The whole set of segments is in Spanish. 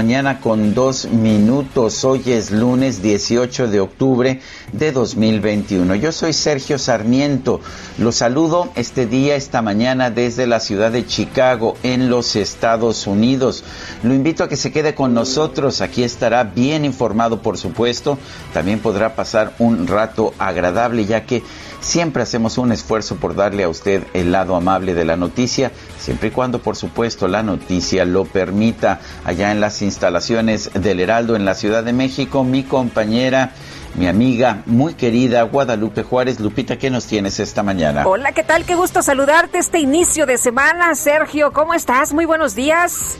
Mañana con dos minutos. Hoy es lunes 18 de octubre de 2021. Yo soy Sergio Sarmiento. Los saludo este día, esta mañana desde la ciudad de Chicago, en los Estados Unidos. Lo invito a que se quede con nosotros. Aquí estará bien informado, por supuesto. También podrá pasar un rato agradable, ya que Siempre hacemos un esfuerzo por darle a usted el lado amable de la noticia, siempre y cuando, por supuesto, la noticia lo permita. Allá en las instalaciones del Heraldo en la Ciudad de México, mi compañera mi amiga muy querida Guadalupe Juárez. Lupita, ¿qué nos tienes esta mañana? Hola, ¿qué tal? Qué gusto saludarte este inicio de semana. Sergio, ¿cómo estás? Muy buenos días.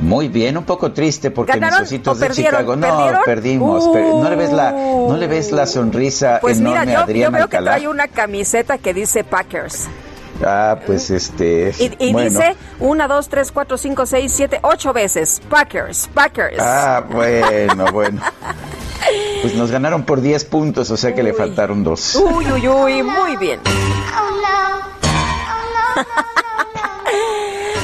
Muy bien, un poco triste porque mis ositos de Chicago no perdimos. Uh. no le ves la no le ves la sonrisa pues enorme mira, yo, a Adrián yo veo Alcalá? que trae una camiseta que dice Packers. Ah, pues este Y, y bueno. dice una, dos, tres, cuatro, cinco, seis, siete, ocho veces. Packers, Packers. Ah, bueno, bueno. Pues nos ganaron por 10 puntos, o sea que le Uy. faltaron dos. Uy, uy, uy, muy bien.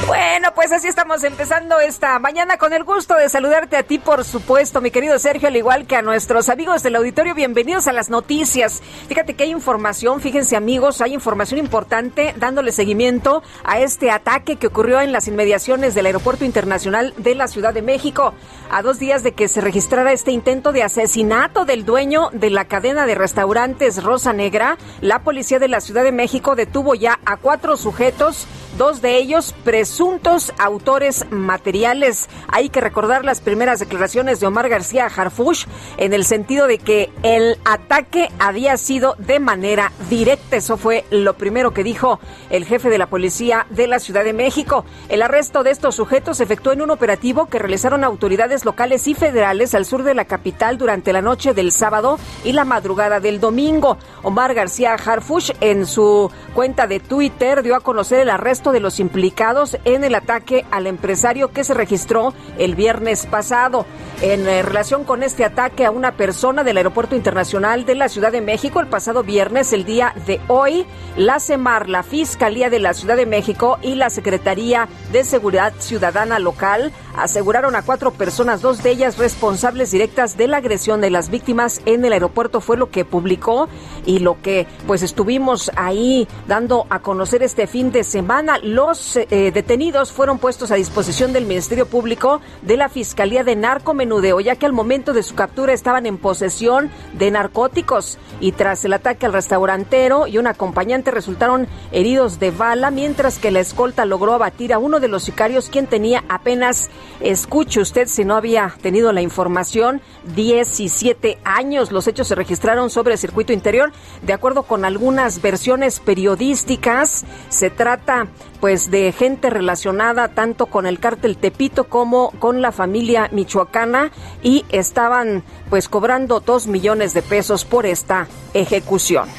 Bueno, pues así estamos empezando esta mañana con el gusto de saludarte a ti, por supuesto, mi querido Sergio, al igual que a nuestros amigos del auditorio. Bienvenidos a las noticias. Fíjate que hay información, fíjense amigos, hay información importante dándole seguimiento a este ataque que ocurrió en las inmediaciones del Aeropuerto Internacional de la Ciudad de México. A dos días de que se registrara este intento de asesinato del dueño de la cadena de restaurantes Rosa Negra, la policía de la Ciudad de México detuvo ya a cuatro sujetos dos de ellos presuntos autores materiales. Hay que recordar las primeras declaraciones de Omar García Harfush en el sentido de que el ataque había sido de manera directa. Eso fue lo primero que dijo el jefe de la policía de la Ciudad de México. El arresto de estos sujetos se efectuó en un operativo que realizaron autoridades locales y federales al sur de la capital durante la noche del sábado y la madrugada del domingo. Omar García Harfush en su cuenta de Twitter dio a conocer el arresto de los implicados en el ataque al empresario que se registró el viernes pasado. En eh, relación con este ataque a una persona del Aeropuerto Internacional de la Ciudad de México el pasado viernes, el día de hoy, la CEMAR, la Fiscalía de la Ciudad de México y la Secretaría de Seguridad Ciudadana Local aseguraron a cuatro personas, dos de ellas responsables directas de la agresión de las víctimas en el aeropuerto, fue lo que publicó y lo que pues estuvimos ahí dando a conocer este fin de semana. Los eh, detenidos fueron puestos a disposición del Ministerio Público de la Fiscalía de Narcomenudeo, ya que al momento de su captura estaban en posesión de narcóticos y tras el ataque al restaurantero y un acompañante resultaron heridos de bala, mientras que la escolta logró abatir a uno de los sicarios quien tenía apenas, escuche usted si no había tenido la información, 17 años. Los hechos se registraron sobre el circuito interior. De acuerdo con algunas versiones periodísticas, se trata pues de gente relacionada tanto con el cártel Tepito como con la familia michoacana y estaban pues cobrando dos millones de pesos por esta ejecución.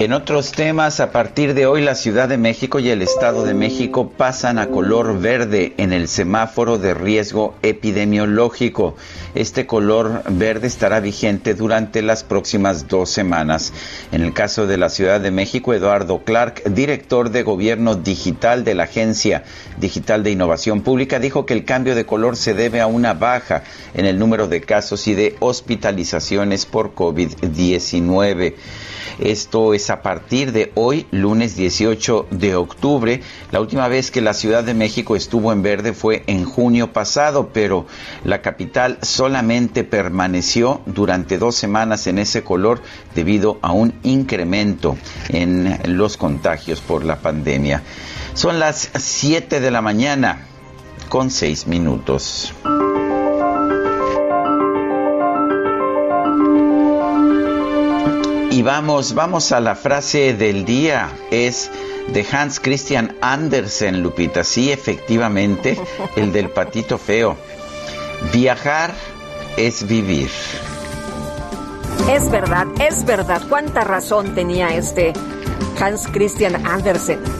En otros temas, a partir de hoy la Ciudad de México y el Estado de México pasan a color verde en el semáforo de riesgo epidemiológico. Este color verde estará vigente durante las próximas dos semanas. En el caso de la Ciudad de México, Eduardo Clark, director de Gobierno Digital de la Agencia Digital de Innovación Pública, dijo que el cambio de color se debe a una baja en el número de casos y de hospitalizaciones por COVID-19. Esto es a partir de hoy, lunes 18 de octubre. La última vez que la Ciudad de México estuvo en verde fue en junio pasado, pero la capital solamente permaneció durante dos semanas en ese color debido a un incremento en los contagios por la pandemia. Son las 7 de la mañana con 6 minutos. Y vamos, vamos a la frase del día. Es de Hans Christian Andersen, Lupita. Sí, efectivamente, el del patito feo. Viajar es vivir. Es verdad, es verdad. ¿Cuánta razón tenía este Hans Christian Andersen?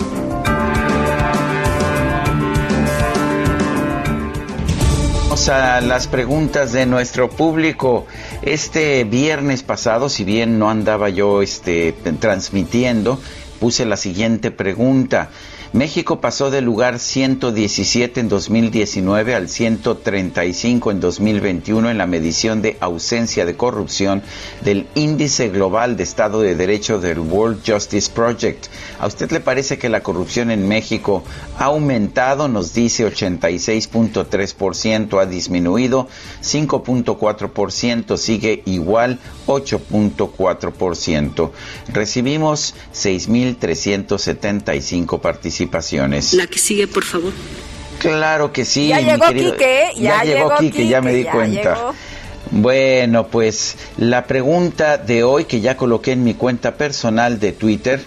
A las preguntas de nuestro público. Este viernes pasado, si bien no andaba yo este, transmitiendo, puse la siguiente pregunta. México pasó del lugar 117 en 2019 al 135 en 2021 en la medición de ausencia de corrupción del Índice Global de Estado de Derecho del World Justice Project. ¿A usted le parece que la corrupción en México ha aumentado? Nos dice 86.3%, ha disminuido 5.4%, sigue igual 8.4%. Recibimos 6.375 participantes la que sigue, por favor. Claro que sí. Ya llegó Quique, ya, llegó Quique, ya me di cuenta. Bueno, pues la pregunta de hoy que ya coloqué en mi cuenta personal de Twitter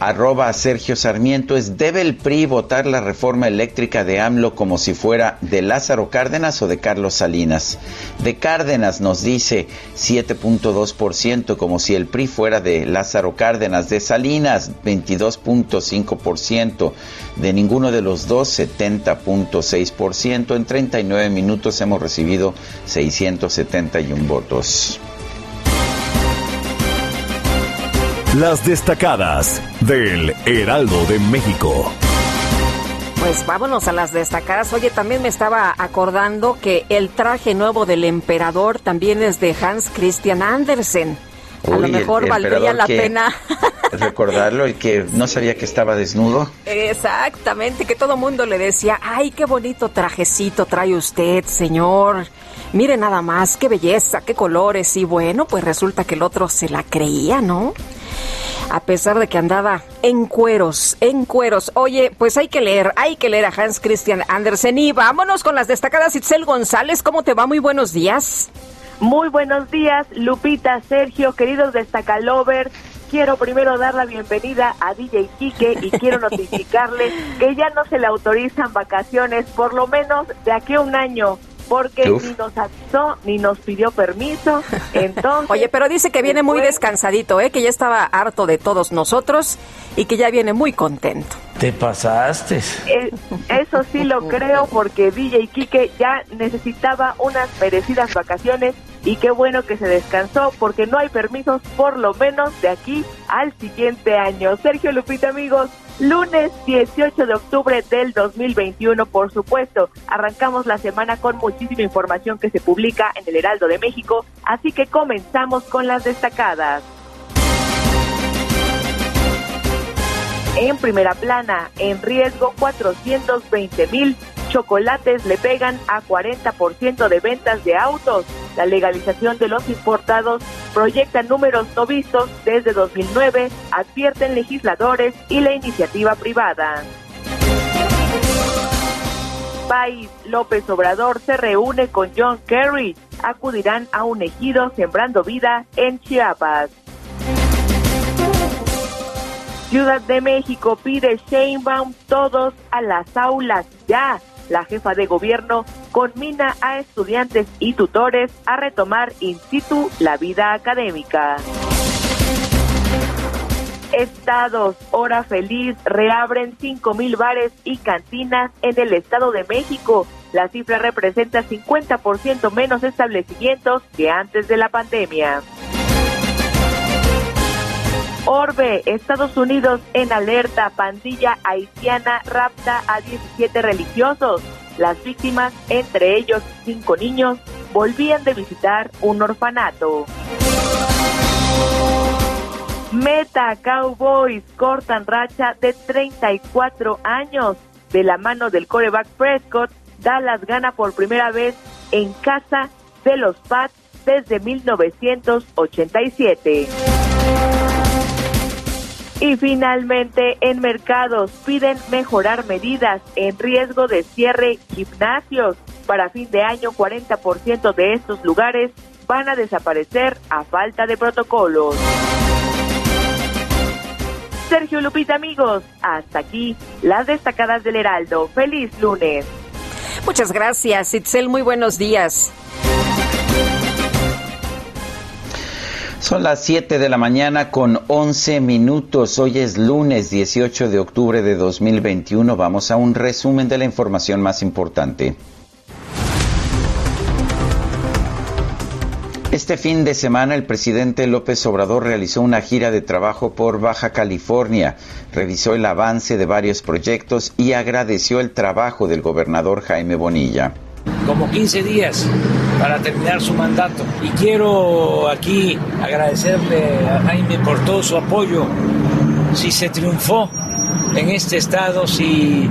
arroba Sergio Sarmiento es, ¿debe el PRI votar la reforma eléctrica de AMLO como si fuera de Lázaro Cárdenas o de Carlos Salinas? De Cárdenas nos dice 7.2%, como si el PRI fuera de Lázaro Cárdenas. De Salinas, 22.5%. De ninguno de los dos, 70.6%. En 39 minutos hemos recibido 671 votos. Las destacadas del Heraldo de México. Pues vámonos a las destacadas. Oye, también me estaba acordando que el traje nuevo del emperador también es de Hans Christian Andersen. A lo mejor valdría la pena recordarlo y que no sabía que estaba desnudo. Exactamente, que todo mundo le decía, ay, qué bonito trajecito trae usted, señor. Mire nada más, qué belleza, qué colores. Y bueno, pues resulta que el otro se la creía, ¿no? A pesar de que andaba en cueros, en cueros. Oye, pues hay que leer, hay que leer a Hans Christian Andersen y vámonos con las destacadas Itzel González. ¿Cómo te va? Muy buenos días. Muy buenos días, Lupita, Sergio, queridos destacalovers. Quiero primero dar la bienvenida a DJ Quique y quiero notificarle que ya no se le autorizan vacaciones, por lo menos de aquí a un año porque ni nos avisó ni nos pidió permiso. Entonces, Oye, pero dice que viene muy descansadito, ¿eh? que ya estaba harto de todos nosotros y que ya viene muy contento. Te pasaste. Eh, eso sí lo creo porque DJ Quique ya necesitaba unas merecidas vacaciones y qué bueno que se descansó porque no hay permisos por lo menos de aquí al siguiente año. Sergio Lupita, amigos, lunes 18 de octubre del 2021, por supuesto. Arrancamos la semana con muchísima información que se publica en el Heraldo de México, así que comenzamos con las destacadas. En primera plana, en riesgo 420 mil chocolates le pegan a 40% de ventas de autos. La legalización de los importados proyecta números no vistos desde 2009, advierten legisladores y la iniciativa privada. País, López Obrador se reúne con John Kerry. Acudirán a un ejido sembrando vida en Chiapas. Ciudad de México pide Sheinbaum todos a las aulas ya la jefa de gobierno conmina a estudiantes y tutores a retomar in situ la vida académica. Estados, hora feliz, reabren 5.000 bares y cantinas en el Estado de México. La cifra representa 50% menos establecimientos que antes de la pandemia. Orbe, Estados Unidos en alerta, pandilla haitiana rapta a 17 religiosos. Las víctimas, entre ellos cinco niños, volvían de visitar un orfanato. Meta Cowboys cortan racha de 34 años. De la mano del coreback Prescott, Dallas gana por primera vez en casa de los Pats desde 1987. Y finalmente, en mercados piden mejorar medidas en riesgo de cierre gimnasios. Para fin de año, 40% de estos lugares van a desaparecer a falta de protocolos. Sergio Lupita, amigos, hasta aquí las destacadas del Heraldo. Feliz lunes. Muchas gracias, Itzel. Muy buenos días. Son las 7 de la mañana con 11 minutos. Hoy es lunes 18 de octubre de 2021. Vamos a un resumen de la información más importante. Este fin de semana el presidente López Obrador realizó una gira de trabajo por Baja California, revisó el avance de varios proyectos y agradeció el trabajo del gobernador Jaime Bonilla. Como 15 días para terminar su mandato. Y quiero aquí agradecerle a Jaime por todo su apoyo. Si se triunfó en este estado, si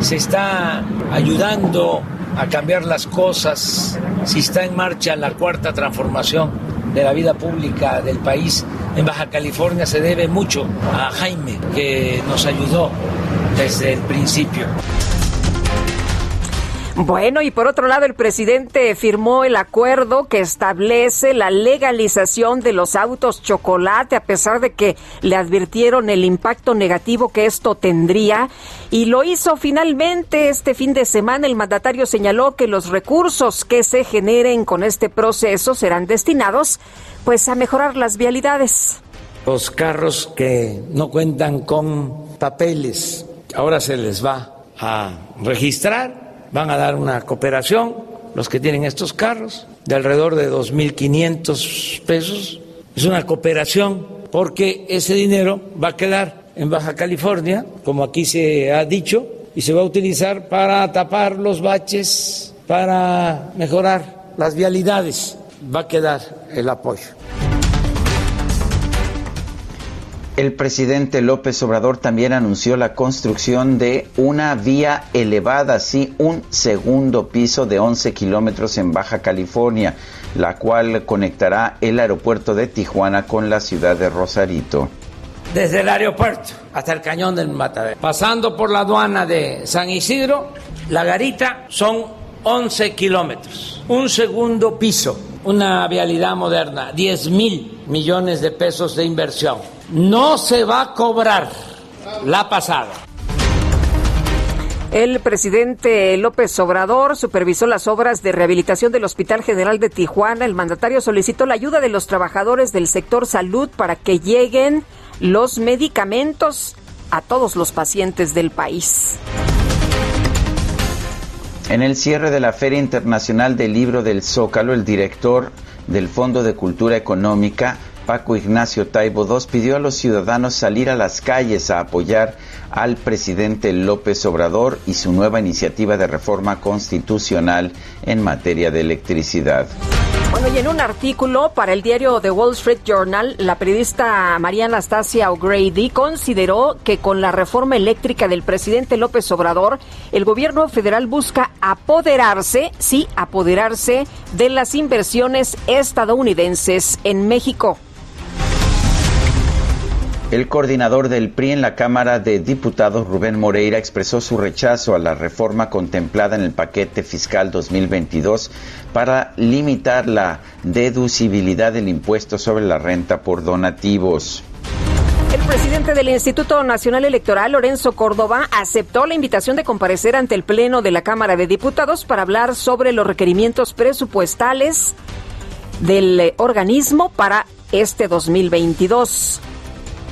se está ayudando a cambiar las cosas, si está en marcha la cuarta transformación de la vida pública del país en Baja California se debe mucho a Jaime, que nos ayudó desde el principio. Bueno, y por otro lado, el presidente firmó el acuerdo que establece la legalización de los autos chocolate, a pesar de que le advirtieron el impacto negativo que esto tendría. Y lo hizo finalmente este fin de semana. El mandatario señaló que los recursos que se generen con este proceso serán destinados pues a mejorar las vialidades. Los carros que no cuentan con papeles, ahora se les va a registrar van a dar una cooperación, los que tienen estos carros, de alrededor de 2.500 pesos. Es una cooperación porque ese dinero va a quedar en Baja California, como aquí se ha dicho, y se va a utilizar para tapar los baches, para mejorar las vialidades. Va a quedar el apoyo. El presidente López Obrador también anunció la construcción de una vía elevada, sí, un segundo piso de 11 kilómetros en Baja California, la cual conectará el aeropuerto de Tijuana con la ciudad de Rosarito. Desde el aeropuerto hasta el cañón del Matadero, pasando por la aduana de San Isidro, la garita son 11 kilómetros, un segundo piso, una vialidad moderna, 10 mil millones de pesos de inversión no se va a cobrar la pasada. El presidente López Obrador supervisó las obras de rehabilitación del Hospital General de Tijuana. El mandatario solicitó la ayuda de los trabajadores del sector salud para que lleguen los medicamentos a todos los pacientes del país. En el cierre de la Feria Internacional del Libro del Zócalo, el director del Fondo de Cultura Económica, Paco Ignacio Taibo II pidió a los ciudadanos salir a las calles a apoyar al presidente López Obrador y su nueva iniciativa de reforma constitucional en materia de electricidad. Bueno, y en un artículo para el diario The Wall Street Journal, la periodista María Anastasia O'Grady consideró que con la reforma eléctrica del presidente López Obrador, el gobierno federal busca apoderarse, sí, apoderarse de las inversiones estadounidenses en México. El coordinador del PRI en la Cámara de Diputados, Rubén Moreira, expresó su rechazo a la reforma contemplada en el paquete fiscal 2022 para limitar la deducibilidad del impuesto sobre la renta por donativos. El presidente del Instituto Nacional Electoral, Lorenzo Córdoba, aceptó la invitación de comparecer ante el Pleno de la Cámara de Diputados para hablar sobre los requerimientos presupuestales del organismo para este 2022.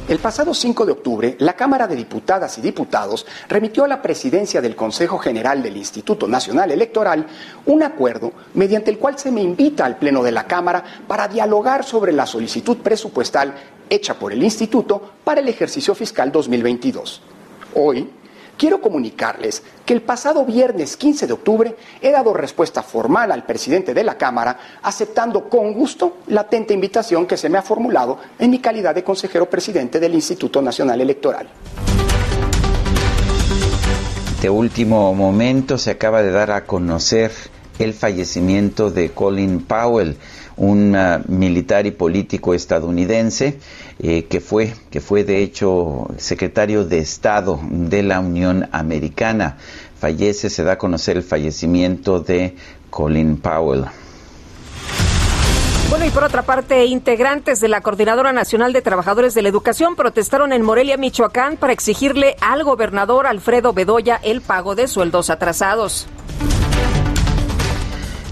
El pasado 5 de octubre, la Cámara de Diputadas y Diputados remitió a la presidencia del Consejo General del Instituto Nacional Electoral un acuerdo mediante el cual se me invita al Pleno de la Cámara para dialogar sobre la solicitud presupuestal hecha por el Instituto para el ejercicio fiscal 2022. Hoy, quiero comunicarles que el pasado viernes 15 de octubre he dado respuesta formal al presidente de la Cámara, aceptando con gusto la atenta invitación que se me ha formulado en mi calidad de consejero presidente del Instituto Nacional Electoral. De último momento se acaba de dar a conocer el fallecimiento de Colin Powell, un uh, militar y político estadounidense eh, que fue que fue de hecho secretario de Estado de la Unión Americana. Fallece, se da a conocer el fallecimiento de Colin Powell. Bueno, y por otra parte, integrantes de la Coordinadora Nacional de Trabajadores de la Educación protestaron en Morelia, Michoacán, para exigirle al gobernador Alfredo Bedoya el pago de sueldos atrasados.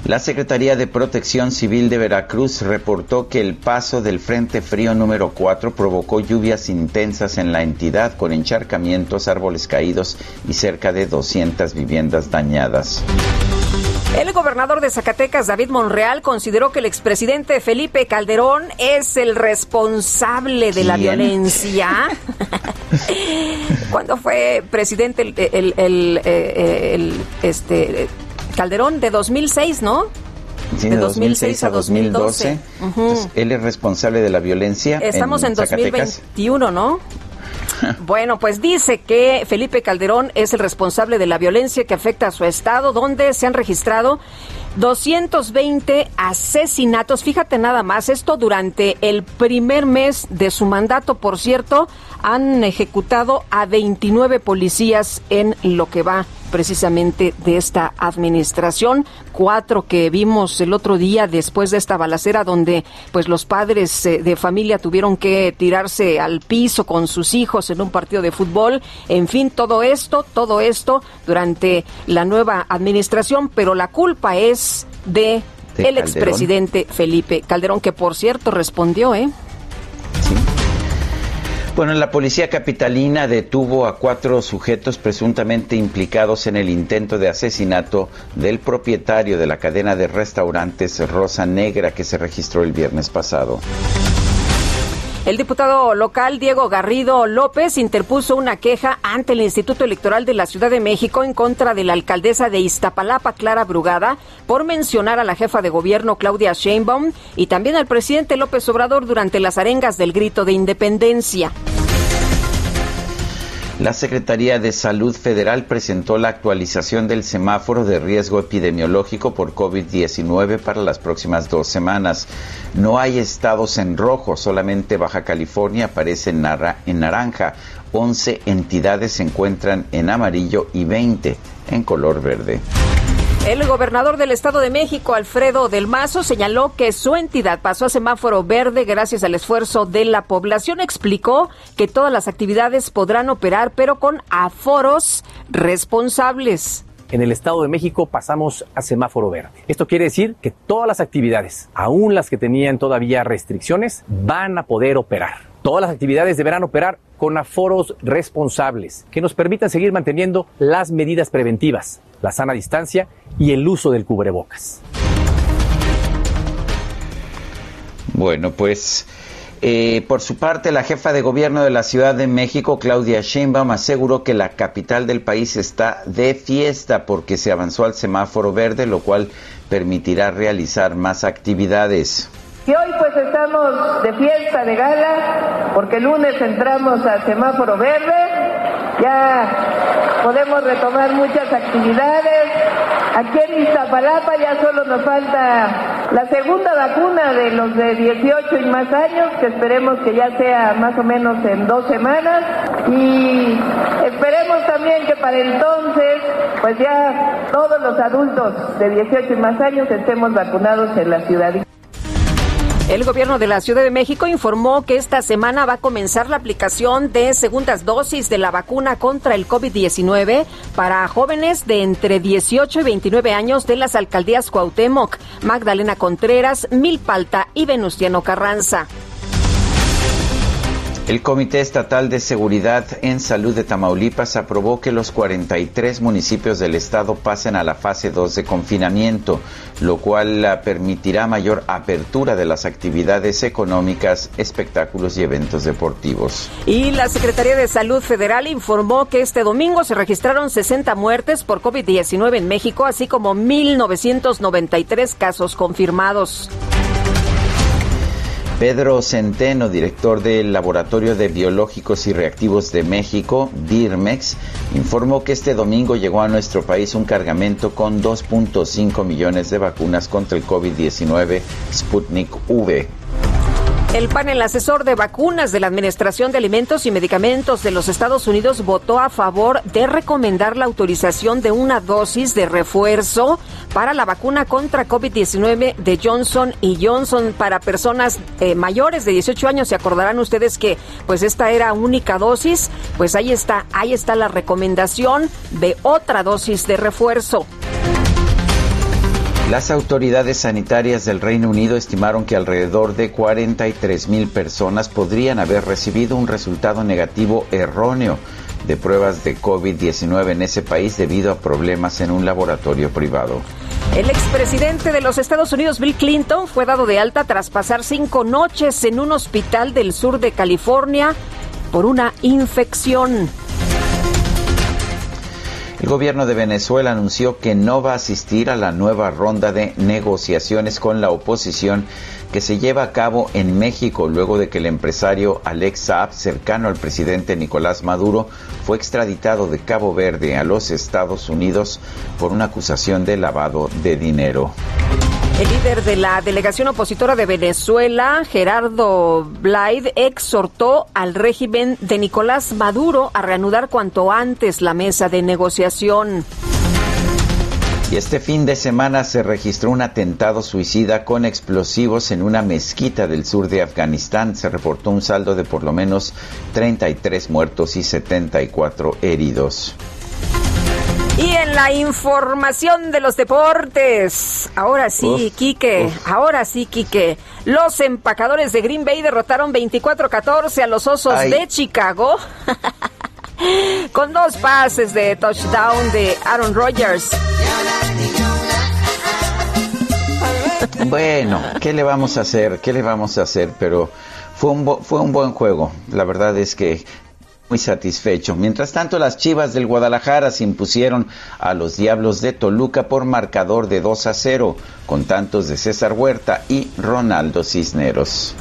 La Secretaría de Protección Civil de Veracruz reportó que el paso del Frente Frío número 4 provocó lluvias intensas en la entidad con encharcamientos, árboles caídos y cerca de 200 viviendas dañadas. El gobernador de Zacatecas, David Monreal, consideró que el expresidente Felipe Calderón es el responsable de la violencia. Cuando fue presidente el, el, eh, este Calderón de 2006, ¿no? de 2006 a 2012. él es responsable de la violencia. Estamos en, en 2021, ¿no? Bueno, pues dice que Felipe Calderón es el responsable de la violencia que afecta a su estado, donde se han registrado 220 asesinatos. Fíjate nada más, esto durante el primer mes de su mandato, por cierto, han ejecutado a 29 policías en lo que va precisamente de esta administración. Cuatro que vimos el otro día después de esta balacera donde pues los padres eh, de familia tuvieron que tirarse al piso con sus hijos en un partido de fútbol. En fin, todo esto, todo esto durante la nueva administración, pero la culpa es de, el expresidente Felipe Calderón, que por cierto respondió, ¿eh? Bueno, la policía capitalina detuvo a cuatro sujetos presuntamente implicados en el intento de asesinato del propietario de la cadena de restaurantes Rosa Negra que se registró el viernes pasado. El diputado local Diego Garrido López interpuso una queja ante el Instituto Electoral de la Ciudad de México en contra de la alcaldesa de Iztapalapa, Clara Brugada, por mencionar a la jefa de gobierno Claudia Sheinbaum y también al presidente López Obrador durante las arengas del grito de independencia. La Secretaría de Salud Federal presentó la actualización del semáforo de riesgo epidemiológico por COVID-19 para las próximas dos semanas. No hay estados en rojo, solamente Baja California aparece en, naranja. 11 entidades se encuentran en amarillo y 20 en color verde. El gobernador del Estado de México, Alfredo del Mazo, señaló que su entidad pasó a semáforo verde gracias al esfuerzo de la población. Explicó que todas las actividades podrán operar, pero con aforos responsables. En el Estado de México pasamos a semáforo verde. Esto quiere decir que todas las actividades, aún las que tenían todavía restricciones, van a poder operar. Todas las actividades deberán operar con aforos responsables que nos permitan seguir manteniendo las medidas preventivas, la sana distancia y el uso del cubrebocas. Bueno, pues eh, por su parte, la jefa de gobierno de la Ciudad de México, Claudia Sheinbaum, aseguró que la capital del país está de fiesta porque se avanzó al semáforo verde, lo cual permitirá realizar más actividades. Y hoy pues estamos de fiesta, de gala, porque el lunes entramos al semáforo verde, ya podemos retomar muchas actividades, Aquí en Iztapalapa ya solo nos falta la segunda vacuna de los de 18 y más años, que esperemos que ya sea más o menos en dos semanas. Y esperemos también que para entonces, pues ya todos los adultos de 18 y más años estemos vacunados en la ciudad. El gobierno de la Ciudad de México informó que esta semana va a comenzar la aplicación de segundas dosis de la vacuna contra el COVID-19 para jóvenes de entre 18 y 29 años de las alcaldías Cuauhtémoc, Magdalena Contreras, Milpalta y Venustiano Carranza. El Comité Estatal de Seguridad en Salud de Tamaulipas aprobó que los 43 municipios del estado pasen a la fase 2 de confinamiento, lo cual ah, permitirá mayor apertura de las actividades económicas, espectáculos y eventos deportivos. Y la Secretaría de Salud Federal informó que este domingo se registraron 60 muertes por COVID-19 en México, así como 1.993 casos confirmados. Pedro Centeno, director del Laboratorio de Biológicos y Reactivos de México, BIRMEX, informó que este domingo llegó a nuestro país un cargamento con 2.5 millones de vacunas contra el COVID-19 Sputnik V. El panel asesor de vacunas de la Administración de Alimentos y Medicamentos de los Estados Unidos votó a favor de recomendar la autorización de una dosis de refuerzo para la vacuna contra COVID-19 de Johnson y Johnson para personas eh, mayores de 18 años. Se acordarán ustedes que pues esta era única dosis, pues ahí está, ahí está la recomendación de otra dosis de refuerzo. Las autoridades sanitarias del Reino Unido estimaron que alrededor de 43 mil personas podrían haber recibido un resultado negativo erróneo de pruebas de COVID-19 en ese país debido a problemas en un laboratorio privado. El expresidente de los Estados Unidos, Bill Clinton, fue dado de alta tras pasar cinco noches en un hospital del sur de California por una infección. El gobierno de Venezuela anunció que no va a asistir a la nueva ronda de negociaciones con la oposición que se lleva a cabo en México luego de que el empresario Alex Saab, cercano al presidente Nicolás Maduro, fue extraditado de Cabo Verde a los Estados Unidos por una acusación de lavado de dinero. El líder de la delegación opositora de Venezuela, Gerardo Blyde, exhortó al régimen de Nicolás Maduro a reanudar cuanto antes la mesa de negociación. Y este fin de semana se registró un atentado suicida con explosivos en una mezquita del sur de Afganistán. Se reportó un saldo de por lo menos 33 muertos y 74 heridos. Y en la información de los deportes, ahora sí, Quique, ahora sí, Quique. Los empacadores de Green Bay derrotaron 24-14 a los Osos de Chicago. con dos pases de touchdown de Aaron Rodgers. Bueno, ¿qué le vamos a hacer? ¿Qué le vamos a hacer? Pero fue un, fue un buen juego. La verdad es que muy satisfecho. Mientras tanto, las Chivas del Guadalajara se impusieron a los Diablos de Toluca por marcador de 2 a 0, con tantos de César Huerta y Ronaldo Cisneros.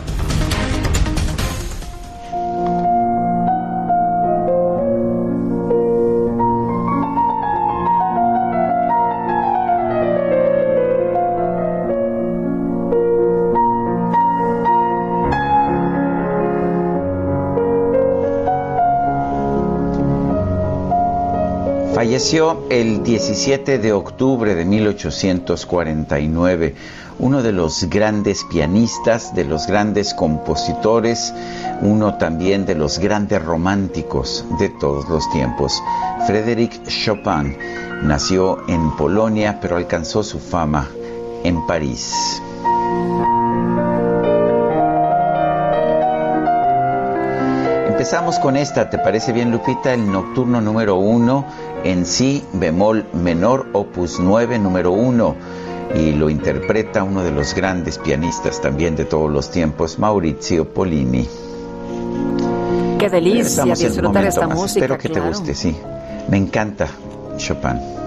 Falleció el 17 de octubre de 1849, uno de los grandes pianistas, de los grandes compositores, uno también de los grandes románticos de todos los tiempos. Frédéric Chopin nació en Polonia, pero alcanzó su fama en París. Empezamos con esta, ¿te parece bien Lupita? El nocturno número uno en si bemol menor, opus 9, número 1, y lo interpreta uno de los grandes pianistas también de todos los tiempos, Maurizio Polini. Qué delicia disfrutar esta música. Espero que te guste, sí. Me encanta Chopin.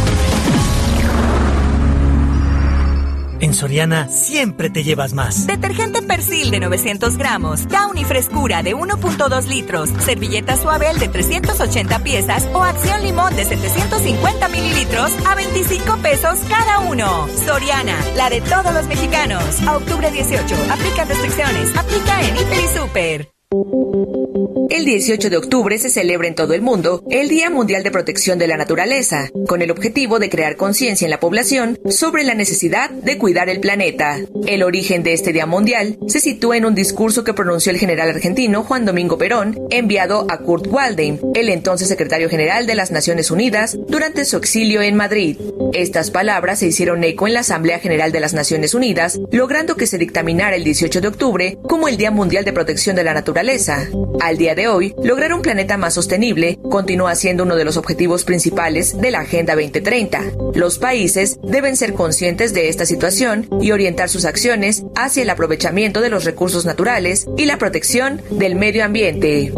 En Soriana siempre te llevas más. Detergente Persil de 900 gramos, Downy Frescura de 1.2 litros, servilleta Suabel de 380 piezas o Acción Limón de 750 mililitros a 25 pesos cada uno. Soriana, la de todos los mexicanos. A octubre 18, aplica restricciones, aplica en Hiper y Super. El 18 de octubre se celebra en todo el mundo el Día Mundial de Protección de la Naturaleza, con el objetivo de crear conciencia en la población sobre la necesidad de cuidar el planeta. El origen de este Día Mundial se sitúa en un discurso que pronunció el general argentino Juan Domingo Perón, enviado a Kurt Waldheim, el entonces secretario general de las Naciones Unidas, durante su exilio en Madrid. Estas palabras se hicieron eco en la Asamblea General de las Naciones Unidas, logrando que se dictaminara el 18 de octubre como el Día Mundial de Protección de la Naturaleza. Al día de hoy, lograr un planeta más sostenible continúa siendo uno de los objetivos principales de la Agenda 2030. Los países deben ser conscientes de esta situación y orientar sus acciones hacia el aprovechamiento de los recursos naturales y la protección del medio ambiente.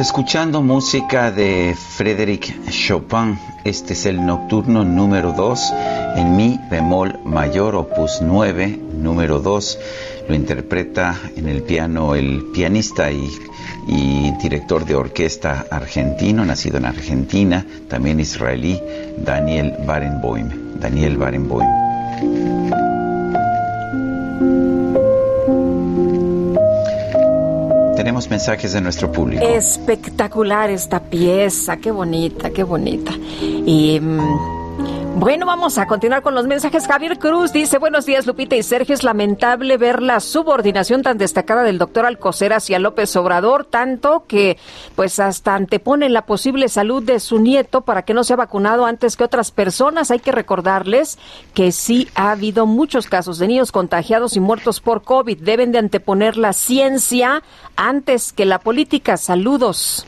Escuchando música de Frédéric Chopin. Este es el nocturno número 2 en mi bemol mayor, opus 9, número 2. Lo interpreta en el piano el pianista y, y director de orquesta argentino, nacido en Argentina, también israelí, Daniel Barenboim. Daniel Barenboim. Tenemos mensajes de nuestro público. Espectacular esta pieza, qué bonita, qué bonita. Y mm, bueno, vamos a continuar con los mensajes. Javier Cruz dice, buenos días Lupita y Sergio, es lamentable ver la subordinación tan destacada del doctor Alcocer hacia López Obrador, tanto que pues hasta antepone la posible salud de su nieto para que no sea vacunado antes que otras personas. Hay que recordarles que sí ha habido muchos casos de niños contagiados y muertos por COVID. Deben de anteponer la ciencia antes que la política. Saludos.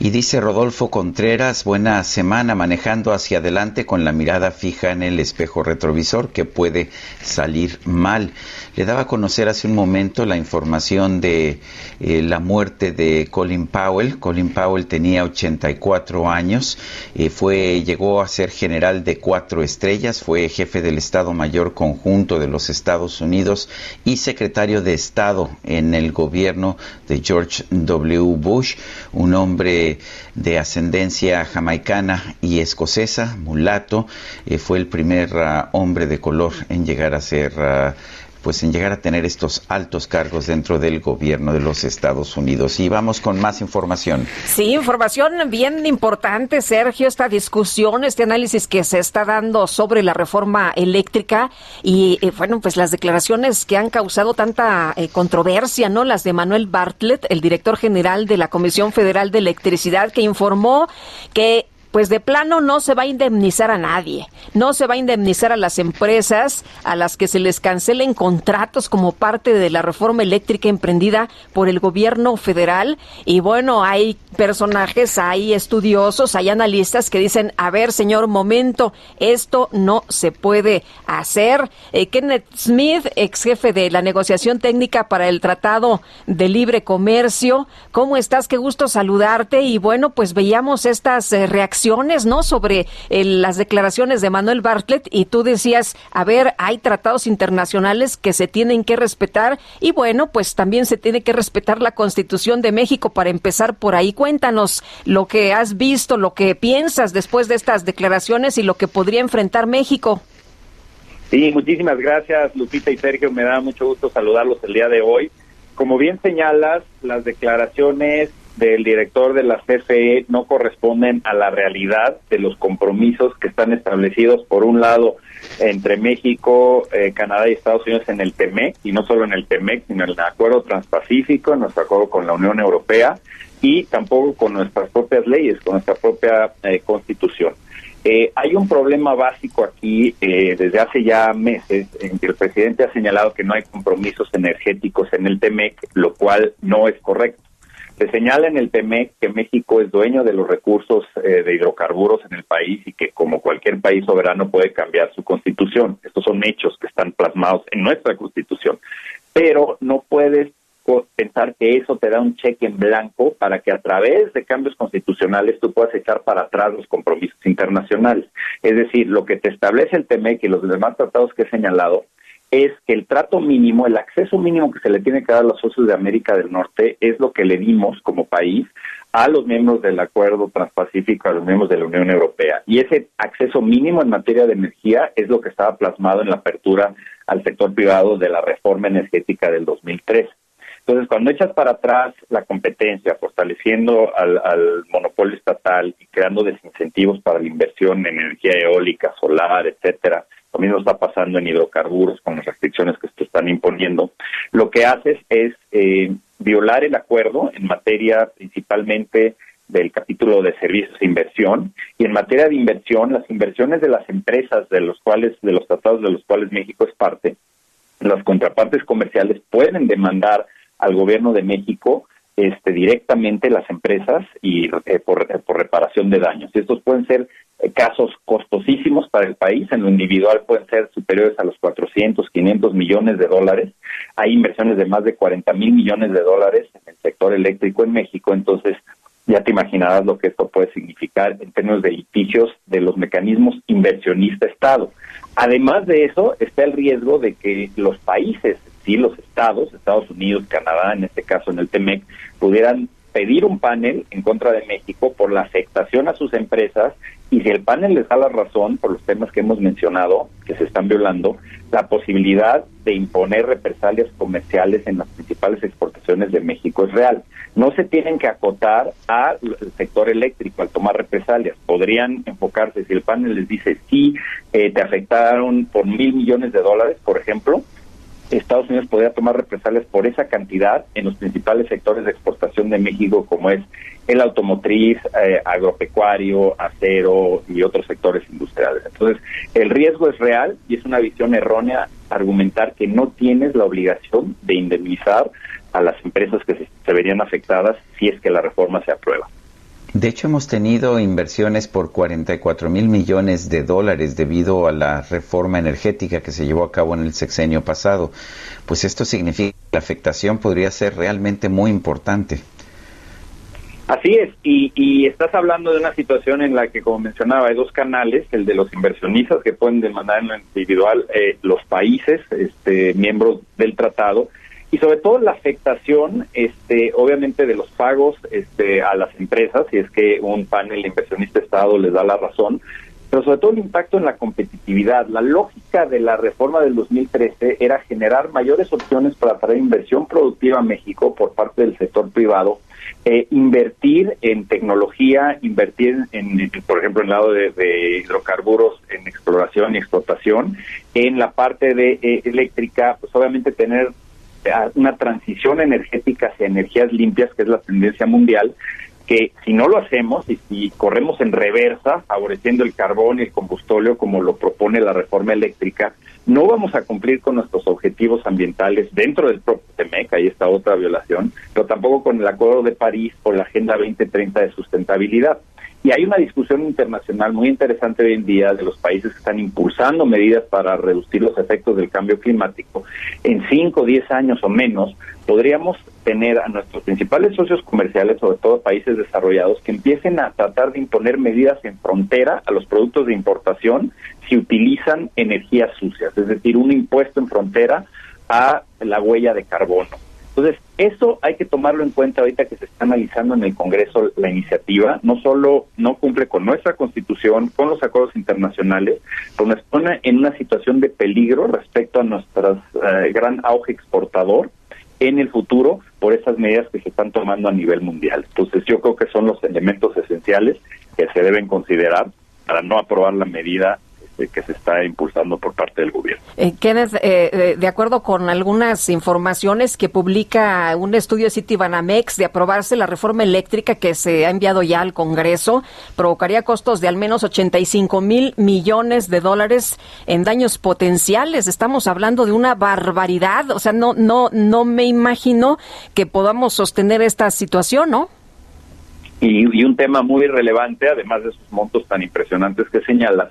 Y dice Rodolfo Contreras, buena semana manejando hacia adelante con la mirada fija en el espejo retrovisor que puede salir mal. Le daba a conocer hace un momento la información de eh, la muerte de Colin Powell. Colin Powell tenía 84 años, eh, fue, llegó a ser general de cuatro estrellas, fue jefe del Estado Mayor Conjunto de los Estados Unidos y secretario de Estado en el gobierno de George W. Bush, un hombre de ascendencia jamaicana y escocesa, mulato, eh, fue el primer ah, hombre de color en llegar a ser ah, pues en llegar a tener estos altos cargos dentro del gobierno de los Estados Unidos. Y vamos con más información. Sí, información bien importante, Sergio, esta discusión, este análisis que se está dando sobre la reforma eléctrica y, eh, bueno, pues las declaraciones que han causado tanta eh, controversia, ¿no? Las de Manuel Bartlett, el director general de la Comisión Federal de Electricidad, que informó que pues de plano no se va a indemnizar a nadie, no se va a indemnizar a las empresas a las que se les cancelen contratos como parte de la reforma eléctrica emprendida por el gobierno federal. Y bueno, hay personajes, hay estudiosos, hay analistas que dicen, a ver, señor, momento, esto no se puede hacer. Eh, Kenneth Smith, ex jefe de la negociación técnica para el Tratado de Libre Comercio, ¿cómo estás? Qué gusto saludarte. Y bueno, pues veíamos estas eh, reacciones ¿no? Sobre las declaraciones de Manuel Bartlett y tú decías, a ver, hay tratados internacionales que se tienen que respetar y bueno, pues también se tiene que respetar la Constitución de México para empezar por ahí. Cuéntanos lo que has visto, lo que piensas después de estas declaraciones y lo que podría enfrentar México. Sí, muchísimas gracias Lupita y Sergio, me da mucho gusto saludarlos el día de hoy. Como bien señalas, las declaraciones del director de la CFE no corresponden a la realidad de los compromisos que están establecidos, por un lado, entre México, eh, Canadá y Estados Unidos en el TEMEC, y no solo en el TEMEC, sino en el Acuerdo Transpacífico, en nuestro acuerdo con la Unión Europea, y tampoco con nuestras propias leyes, con nuestra propia eh, constitución. Eh, hay un problema básico aquí desde hace ya meses en que el presidente ha señalado que no hay compromisos energéticos en el TEMEC, lo cual no es correcto. Se señala en el TEMEC que México es dueño de los recursos eh, de hidrocarburos en el país y que como cualquier país soberano puede cambiar su constitución. Estos son hechos que están plasmados en nuestra constitución. Pero no puedes pensar que eso te da un cheque en blanco para que a través de cambios constitucionales tú puedas echar para atrás los compromisos internacionales. Es decir, lo que te establece el TEMEC y los demás tratados que he señalado es que el trato mínimo, el acceso mínimo que se le tiene que dar a los socios de América del Norte es lo que le dimos como país a los miembros del Acuerdo Transpacífico, a los miembros de la Unión Europea. Y ese acceso mínimo en materia de energía es lo que estaba plasmado en la apertura al sector privado de la reforma energética del 2003. Entonces, cuando echas para atrás la competencia, fortaleciendo al, al, monopolio estatal y creando desincentivos para la inversión en energía eólica, solar, etcétera, lo mismo está pasando en hidrocarburos con las restricciones que se están imponiendo. Lo que haces es eh, violar el acuerdo en materia principalmente del capítulo de servicios e inversión y en materia de inversión las inversiones de las empresas de los cuales de los tratados de los cuales México es parte las contrapartes comerciales pueden demandar al gobierno de México este, directamente las empresas y eh, por, por, reparación de daños. Estos pueden ser eh, casos costosísimos para el país, en lo individual pueden ser superiores a los 400, 500 millones de dólares. Hay inversiones de más de 40 mil millones de dólares en el sector eléctrico en México, entonces ya te imaginarás lo que esto puede significar en términos de litigios de los mecanismos inversionista-Estado. Además de eso, está el riesgo de que los países, sí, los estados, Estados Unidos, Canadá, en este caso en el TEMEC, pudieran pedir un panel en contra de México por la afectación a sus empresas y si el panel les da la razón por los temas que hemos mencionado, que se están violando, la posibilidad de imponer represalias comerciales en las principales exportaciones de México es real. No se tienen que acotar al sector eléctrico al tomar represalias. Podrían enfocarse, si el panel les dice sí, eh, te afectaron por mil millones de dólares, por ejemplo, Estados Unidos podría tomar represalias por esa cantidad en los principales sectores de exportación de México, como es el automotriz, eh, agropecuario, acero y otros sectores industriales. Entonces, el riesgo es real y es una visión errónea argumentar que no tienes la obligación de indemnizar a las empresas que se verían afectadas si es que la reforma se aprueba. De hecho, hemos tenido inversiones por 44 mil millones de dólares debido a la reforma energética que se llevó a cabo en el sexenio pasado. Pues esto significa que la afectación podría ser realmente muy importante. Así es, y, estás hablando de una situación en la que, como mencionaba, hay dos canales, el de los inversionistas que pueden demandar en lo individual eh, los países, este, miembros del tratado, y sobre todo la afectación, este, obviamente, de los pagos este, a las empresas, si es que un panel inversionista Estado les da la razón, pero sobre todo el impacto en la competitividad. La lógica de la reforma del 2013 era generar mayores opciones para atraer inversión productiva a México por parte del sector privado, eh, invertir en tecnología, invertir en, por ejemplo, en el lado de, hidrocarburos, en exploración y explotación, en la parte de eh, eléctrica, pues obviamente tener una transición energética hacia energías limpias, que es la tendencia mundial, que si no lo hacemos y si corremos en reversa, favoreciendo el carbón y el combustóleo como lo propone la reforma eléctrica, no vamos a cumplir con nuestros objetivos ambientales dentro del propio TEMEC, ahí está otra violación, pero tampoco con el Acuerdo de París o la Agenda 2030 de sustentabilidad. Y hay una discusión internacional muy interesante hoy en día de los países que están impulsando medidas para reducir los efectos del cambio climático. En 5 o 10 años o menos, podríamos tener a nuestros principales socios comerciales, sobre todo países desarrollados, que empiecen a tratar de imponer medidas en frontera a los productos de importación si utilizan energías sucias, es decir, un impuesto en frontera a la huella de carbono. Entonces, eso hay que tomarlo en cuenta ahorita que se está analizando en el Congreso la iniciativa. No solo no cumple con nuestra Constitución, con los acuerdos internacionales, pero nos pone en una situación de peligro respecto a nuestro eh, gran auge exportador en el futuro por esas medidas que se están tomando a nivel mundial. Entonces, yo creo que son los elementos esenciales que se deben considerar para no aprobar la medida este, que se está impulsando por parte del gobierno. Eh, Kenneth, eh, de acuerdo con algunas informaciones que publica un estudio de Citibanamex de aprobarse la reforma eléctrica que se ha enviado ya al Congreso, provocaría costos de al menos 85 mil millones de dólares en daños potenciales. Estamos hablando de una barbaridad. O sea, no, no, no me imagino que podamos sostener esta situación, ¿no? Y, un tema muy relevante, además de esos montos tan impresionantes que señalas,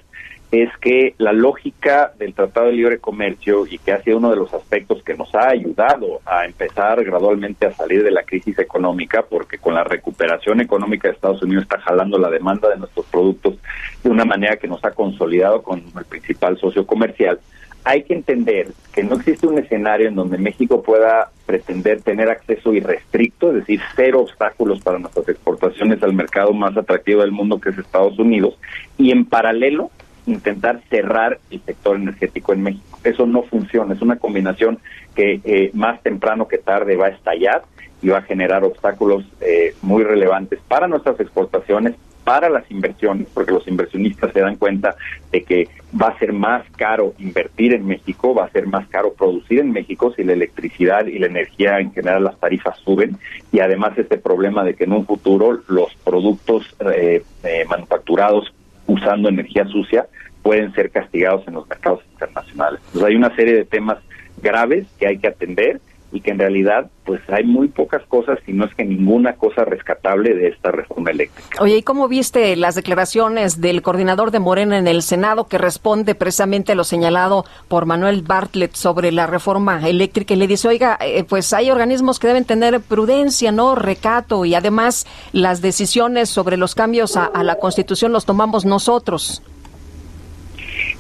es que la lógica del Tratado de Libre Comercio y que ha sido uno de los aspectos que nos ha ayudado a empezar gradualmente a salir de la crisis económica, porque con la recuperación económica de Estados Unidos está jalando la demanda de nuestros productos de una manera que nos ha consolidado con el principal socio comercial, hay que entender que no existe un escenario en donde México pueda pretender tener acceso irrestricto, es decir, cero obstáculos para nuestras exportaciones al mercado más atractivo del mundo que es Estados Unidos, y en paralelo intentar cerrar el sector energético en México. Eso no funciona, es una combinación que eh, más temprano que tarde va a estallar y va a generar obstáculos eh, muy relevantes para nuestras exportaciones, para las inversiones, porque los inversionistas se dan cuenta de que va a ser más caro invertir en México, va a ser más caro producir en México si la electricidad y la energía en general las tarifas suben y además este problema de que en un futuro los productos eh, eh, manufacturados usando energía sucia pueden ser castigados en los mercados internacionales. Entonces hay una serie de temas graves que hay que atender y que en realidad pues hay muy pocas cosas, si no es que ninguna cosa rescatable de esta reforma eléctrica. Oye, ¿y cómo viste las declaraciones del coordinador de Morena en el Senado que responde precisamente a lo señalado por Manuel Bartlett sobre la reforma eléctrica y le dice, oiga, eh, pues hay organismos que deben tener prudencia, ¿no? Recato y además las decisiones sobre los cambios a, a la Constitución los tomamos nosotros?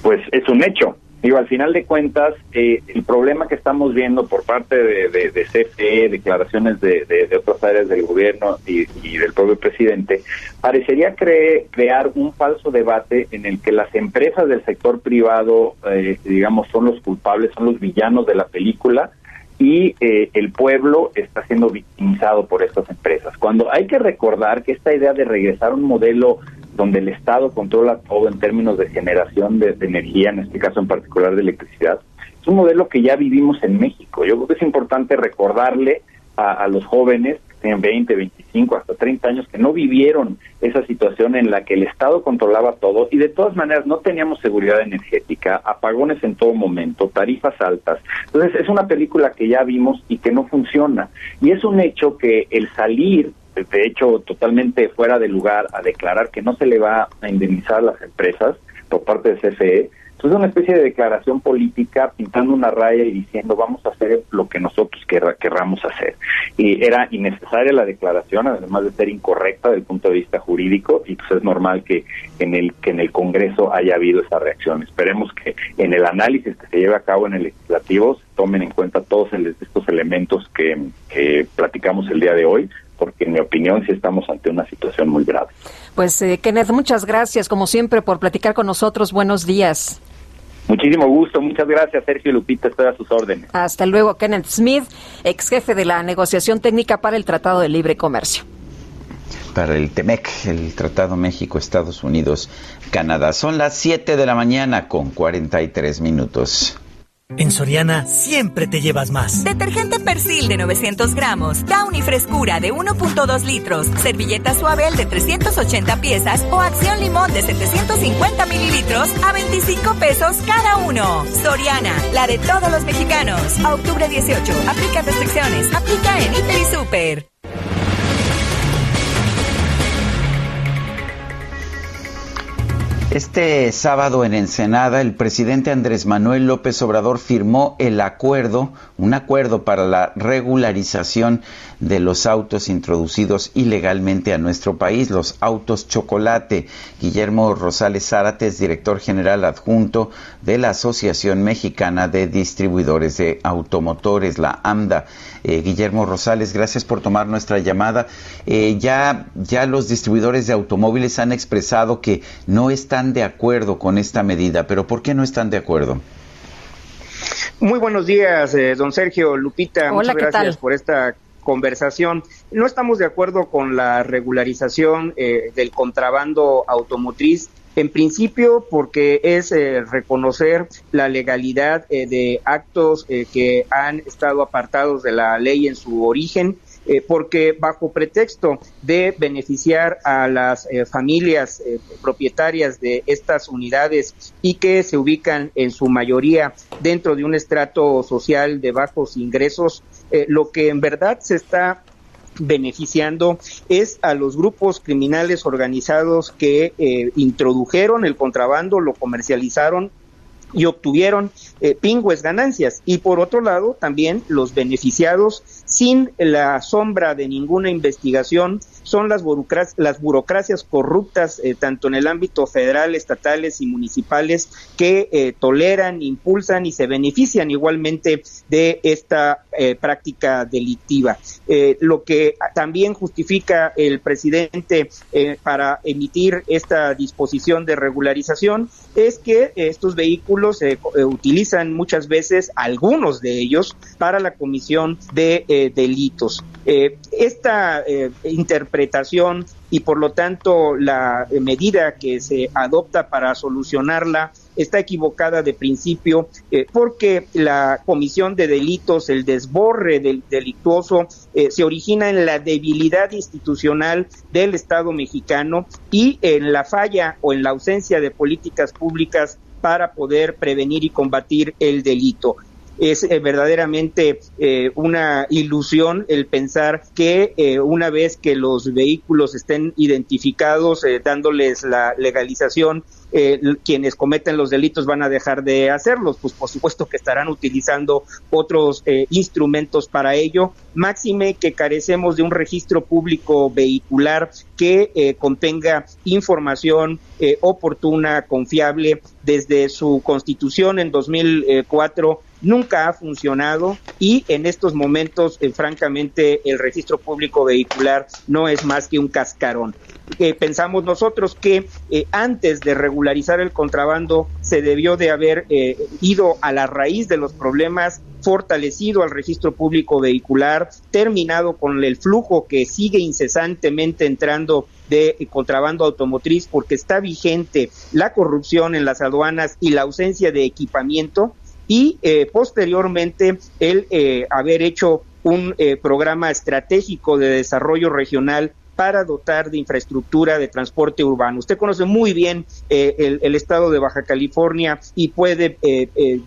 Pues es un hecho Digo, al final de cuentas, eh, el problema que estamos viendo por parte de, CFE, declaraciones de, de, otras áreas del gobierno y, del propio presidente, parecería crear un falso debate en el que las empresas del sector privado, eh, digamos, son los culpables, son los villanos de la película y eh, el pueblo está siendo victimizado por estas empresas. Cuando hay que recordar que esta idea de regresar a un modelo donde el Estado controla todo en términos de generación de, energía, en este caso en particular de electricidad, es un modelo que ya vivimos en México. Yo creo que es importante recordarle a, los jóvenes que tienen 20, 25, hasta 30 años que no vivieron esa situación en la que el Estado controlaba todo y de todas maneras no teníamos seguridad energética, apagones en todo momento, tarifas altas. Entonces es una película que ya vimos y que no funciona. Y es un hecho que el salir de hecho totalmente fuera de lugar a declarar que no se le va a indemnizar a las empresas por parte de CFE. Entonces es una especie de declaración política pintando una raya y diciendo vamos a hacer lo que nosotros querramos hacer. Y era innecesaria la declaración, además de ser incorrecta desde el punto de vista jurídico, y pues es normal que en el que en el Congreso haya habido esa reacción. Esperemos que en el análisis que se lleve a cabo en el legislativo se tomen en cuenta todos estos elementos que, que platicamos el día de hoy porque en mi opinión sí estamos ante una situación muy grave. Pues eh, Kenneth, muchas gracias como siempre por platicar con nosotros. Buenos días. Muchísimo gusto, muchas gracias Sergio Lupita, estoy a sus órdenes. Hasta luego, Kenneth Smith, ex jefe de la negociación técnica para el Tratado de Libre Comercio. Para el TEMEC, el Tratado México-Estados Unidos-Canadá. Son las 7 de la mañana con 43 minutos. En Soriana siempre te llevas más. Detergente Persil de 900 gramos, Downy Frescura de 1.2 litros, servilleta Suabel de 380 piezas o Acción Limón de 750 mililitros a 25 pesos cada uno. Soriana, la de todos los mexicanos. A octubre 18, aplica restricciones, aplica en Hiper y Super. Este sábado en Ensenada, el presidente Andrés Manuel López Obrador firmó el acuerdo, un acuerdo para la regularización de los autos introducidos ilegalmente a nuestro país, los autos chocolate. Guillermo Rosales Zárate director general adjunto de la Asociación Mexicana de Distribuidores de Automotores, la AMDA. Eh, Guillermo Rosales, gracias por tomar nuestra llamada. Eh, ya, ya los distribuidores de automóviles han expresado que no están de acuerdo con esta medida, pero ¿por qué no están de acuerdo? Muy buenos días, eh, don Sergio Lupita. Muchas gracias por esta conversación. No estamos de acuerdo con la regularización eh, del contrabando automotriz En principio, porque es eh, reconocer la legalidad eh, de actos eh, que han estado apartados de la ley en su origen, porque bajo pretexto de beneficiar a las familias propietarias de estas unidades y que se ubican en su mayoría dentro de un estrato social de bajos ingresos, lo que en verdad se está beneficiando es a los grupos criminales organizados que eh, introdujeron el contrabando, lo comercializaron y obtuvieron eh, pingües ganancias. Y por otro lado, también los beneficiados sin la sombra de ninguna investigación son las, burocracias, corruptas, eh, tanto en el ámbito federal, estatales y municipales, que eh, toleran, impulsan y se benefician igualmente de esta eh, práctica delictiva. lo que también justifica el presidente para emitir esta disposición de regularización es que estos vehículos se utilizan muchas veces, algunos de ellos, para la comisión de delitos. esta interpretación interpretación y por lo tanto la medida que se adopta para solucionarla está equivocada de principio eh, porque la comisión de delitos, el desborre del delictuoso eh, se origina en la debilidad institucional del Estado mexicano y en la falla o en la ausencia de políticas públicas para poder prevenir y combatir el delito es eh, verdaderamente eh, una ilusión el pensar que eh, una vez que los vehículos estén identificados, dándoles la legalización, quienes cometen los delitos van a dejar de hacerlos, pues por supuesto que estarán utilizando otros instrumentos para ello, máxime que carecemos de un registro público vehicular que contenga información oportuna, confiable, desde su constitución en 2004 nunca ha funcionado y en estos momentos, eh, francamente, el registro público vehicular no es más que un cascarón. Eh, pensamos nosotros que eh, antes de regularizar el contrabando se debió de haber ido a la raíz de los problemas, fortalecido al registro público vehicular, terminado con el flujo que sigue incesantemente entrando de contrabando automotriz porque está vigente la corrupción en las aduanas y la ausencia de equipamiento y eh, posteriormente el eh, haber hecho un eh, programa estratégico de desarrollo regional para dotar de infraestructura de transporte urbano. Usted conoce muy bien el, el, estado de Baja California y puede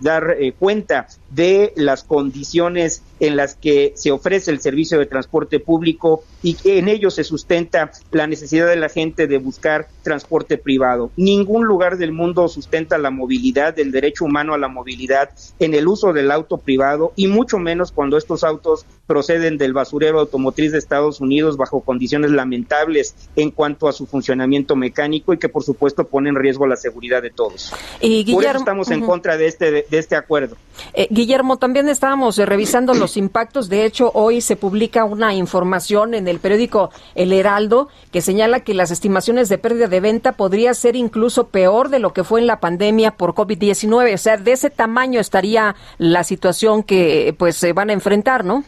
dar cuenta de las condiciones en las que se ofrece el servicio de transporte público y que en ello se sustenta la necesidad de la gente de buscar transporte privado. Ningún lugar del mundo sustenta la movilidad, el derecho humano a la movilidad en el uso del auto privado y mucho menos cuando estos autos proceden del basurero automotriz de Estados Unidos bajo condiciones lamentables en cuanto a su funcionamiento mecánico y que por supuesto pone en riesgo la seguridad de todos. Y por eso estamos en contra de este de, este acuerdo. Eh, Guillermo, también estábamos eh, revisando los impactos. De hecho, hoy se publica una información en el periódico El Heraldo que señala que las estimaciones de pérdida de venta podría ser incluso peor de lo que fue en la pandemia por COVID-19. O sea, de ese tamaño estaría la situación que pues se van a enfrentar, ¿no?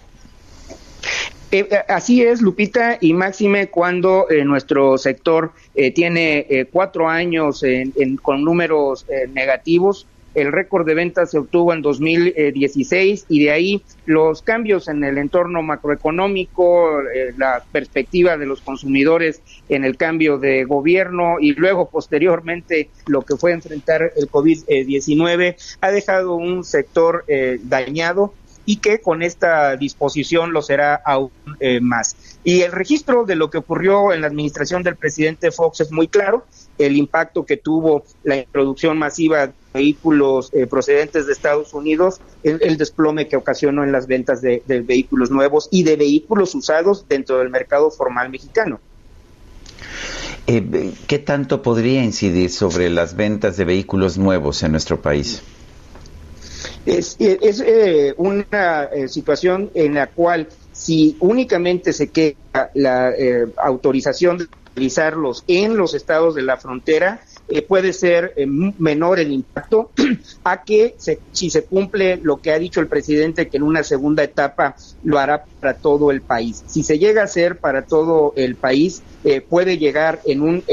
Eh, eh, así es, Lupita, y máxime cuando nuestro sector tiene cuatro años con números negativos el récord de ventas se obtuvo en 2016 y de ahí los cambios en el entorno macroeconómico, eh, la perspectiva de los consumidores en el cambio de gobierno y luego posteriormente lo que fue enfrentar el COVID-19 ha dejado un sector eh, dañado y que con esta disposición lo será aún eh, más. Y el registro de lo que ocurrió en la administración del presidente Fox es muy claro, el impacto que tuvo la introducción masiva de vehículos eh, procedentes de Estados Unidos, el, desplome que ocasionó en las ventas de, vehículos nuevos y de vehículos usados dentro del mercado formal mexicano. Eh, ¿Qué tanto podría incidir sobre las ventas de vehículos nuevos en nuestro país? Es, eh, una eh, situación en la cual si únicamente se queda la eh, autorización de utilizarlos en los estados de la frontera, puede ser menor el impacto a que si se cumple lo que ha dicho el presidente que en una segunda etapa lo hará para todo el país. Si se llega a hacer para todo el país, puede llegar en un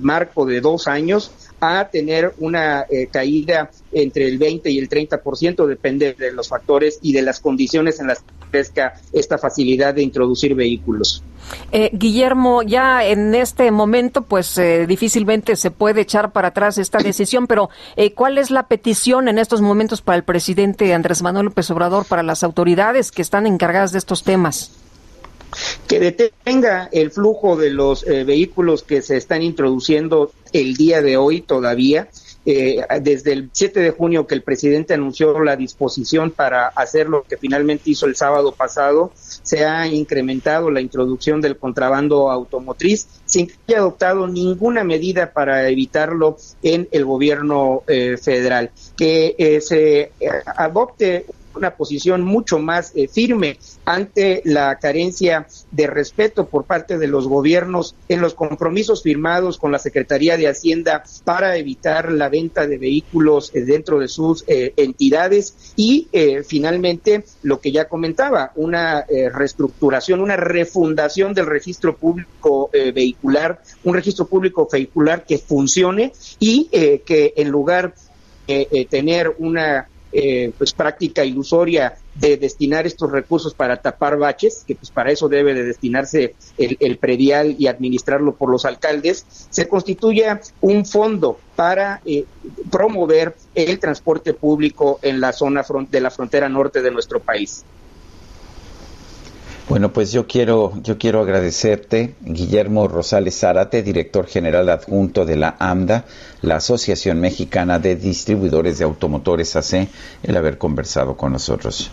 marco de dos años a tener una eh, caída entre el 20 y el 30%, depende de los factores y de las condiciones en las que crezca esta facilidad de introducir vehículos. Eh, Guillermo, ya en este momento, pues eh, difícilmente se puede echar para atrás esta decisión, pero eh, ¿cuál es la petición en estos momentos para el presidente Andrés Manuel López Obrador, para las autoridades que están encargadas de estos temas? Que detenga el flujo de los vehículos que se están introduciendo el día de hoy todavía, eh, desde el 7 de junio que el presidente anunció la disposición para hacer lo que finalmente hizo el sábado pasado, se ha incrementado la introducción del contrabando automotriz sin que haya adoptado ninguna medida para evitarlo en el gobierno eh, federal. Que eh, se adopte una posición mucho más eh, firme ante la carencia de respeto por parte de los gobiernos en los compromisos firmados con la Secretaría de Hacienda para evitar la venta de vehículos eh, dentro de sus eh, entidades. Y finalmente lo que ya comentaba, una reestructuración, una refundación del registro público vehicular, un registro público vehicular que funcione y que en lugar de tener una eh, pues práctica ilusoria de destinar estos recursos para tapar baches, que pues para eso debe de destinarse el, predial y administrarlo por los alcaldes, se constituya un fondo para eh, promover el transporte público en la zona de la frontera norte de nuestro país. Bueno, pues yo quiero, yo quiero agradecerte, Guillermo Rosales Zárate, director general adjunto de la AMDA, la Asociación Mexicana de Distribuidores de Automotores AC, el haber conversado con nosotros.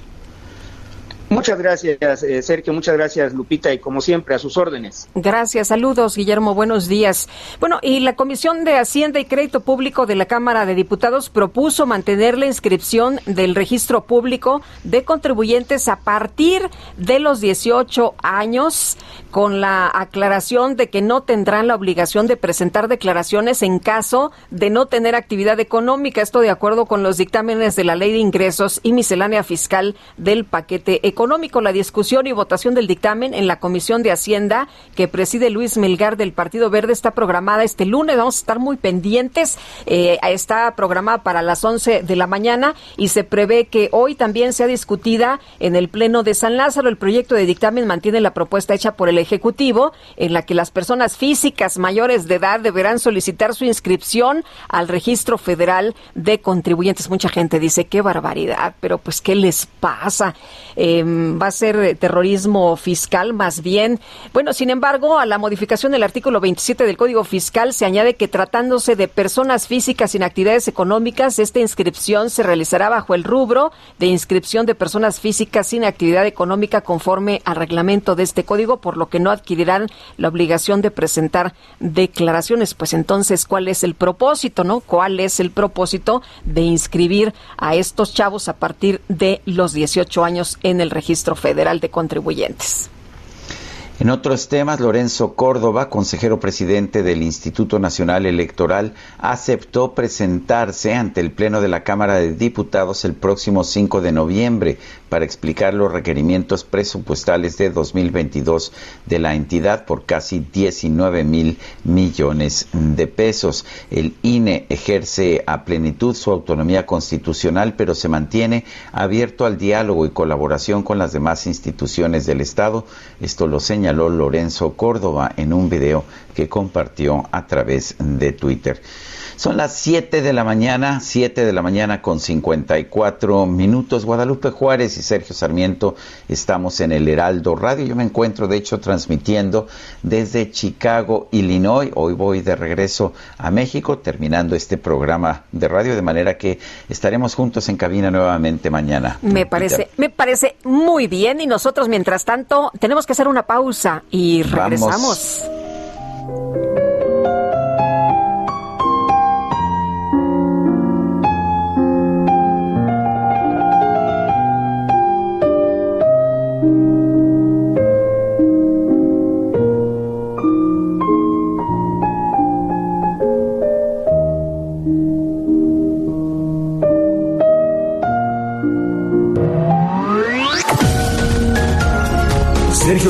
Muchas gracias, eh, Sergio. Muchas gracias, Lupita. Y como siempre, a sus órdenes. Gracias. Saludos, Guillermo. Buenos días. Bueno, y la Comisión de Hacienda y Crédito Público de la Cámara de Diputados propuso mantener la inscripción del registro público de contribuyentes a partir de los 18 años, con la aclaración de que no tendrán la obligación de presentar declaraciones en caso de no tener actividad económica. Esto de acuerdo con los dictámenes de la Ley de Ingresos y Miscelánea Fiscal del paquete económico económico. La discusión y votación del dictamen en la Comisión de Hacienda que preside Luis Melgar del Partido Verde está programada este lunes. Vamos a estar muy pendientes. Eh, está programada para las 11 de la mañana y se prevé que hoy también sea discutida en el Pleno de San Lázaro. El proyecto de dictamen mantiene la propuesta hecha por el Ejecutivo en la que las personas físicas mayores de edad deberán solicitar su inscripción al Registro Federal de Contribuyentes. Mucha gente dice, qué barbaridad, pero pues, ¿qué les pasa? Eh, va a ser terrorismo fiscal más bien. Bueno, sin embargo, a la modificación del artículo 27 del Código Fiscal se añade que tratándose de personas físicas sin actividades económicas, esta inscripción se realizará bajo el rubro de inscripción de personas físicas sin actividad económica conforme al reglamento de este código, por lo que no adquirirán la obligación de presentar declaraciones. Pues entonces, ¿cuál es el propósito, no? ¿Cuál es el propósito de inscribir a estos chavos a partir de los 18 años en el Registro Federal de Contribuyentes. En otros temas, Lorenzo Córdoba, consejero presidente del Instituto Nacional Electoral, aceptó presentarse ante el Pleno de la Cámara de Diputados el próximo 5 de noviembre para explicar los requerimientos presupuestales de 2022 de la entidad por casi 19 mil millones de pesos. El INE ejerce a plenitud su autonomía constitucional, pero se mantiene abierto al diálogo y colaboración con las demás instituciones del Estado. Esto lo señaló Lorenzo Córdoba en un video que compartió a través de Twitter. Son las 7 de la mañana, 7 de la mañana con 54 minutos. Guadalupe Juárez y Sergio Sarmiento estamos en el Heraldo Radio. Yo me encuentro, de hecho, transmitiendo desde Chicago, Illinois. Hoy voy de regreso a México, terminando este programa de radio, de manera que estaremos juntos en cabina nuevamente mañana. Me parece, me parece muy bien y nosotros, mientras tanto, tenemos que hacer una pausa y regresamos.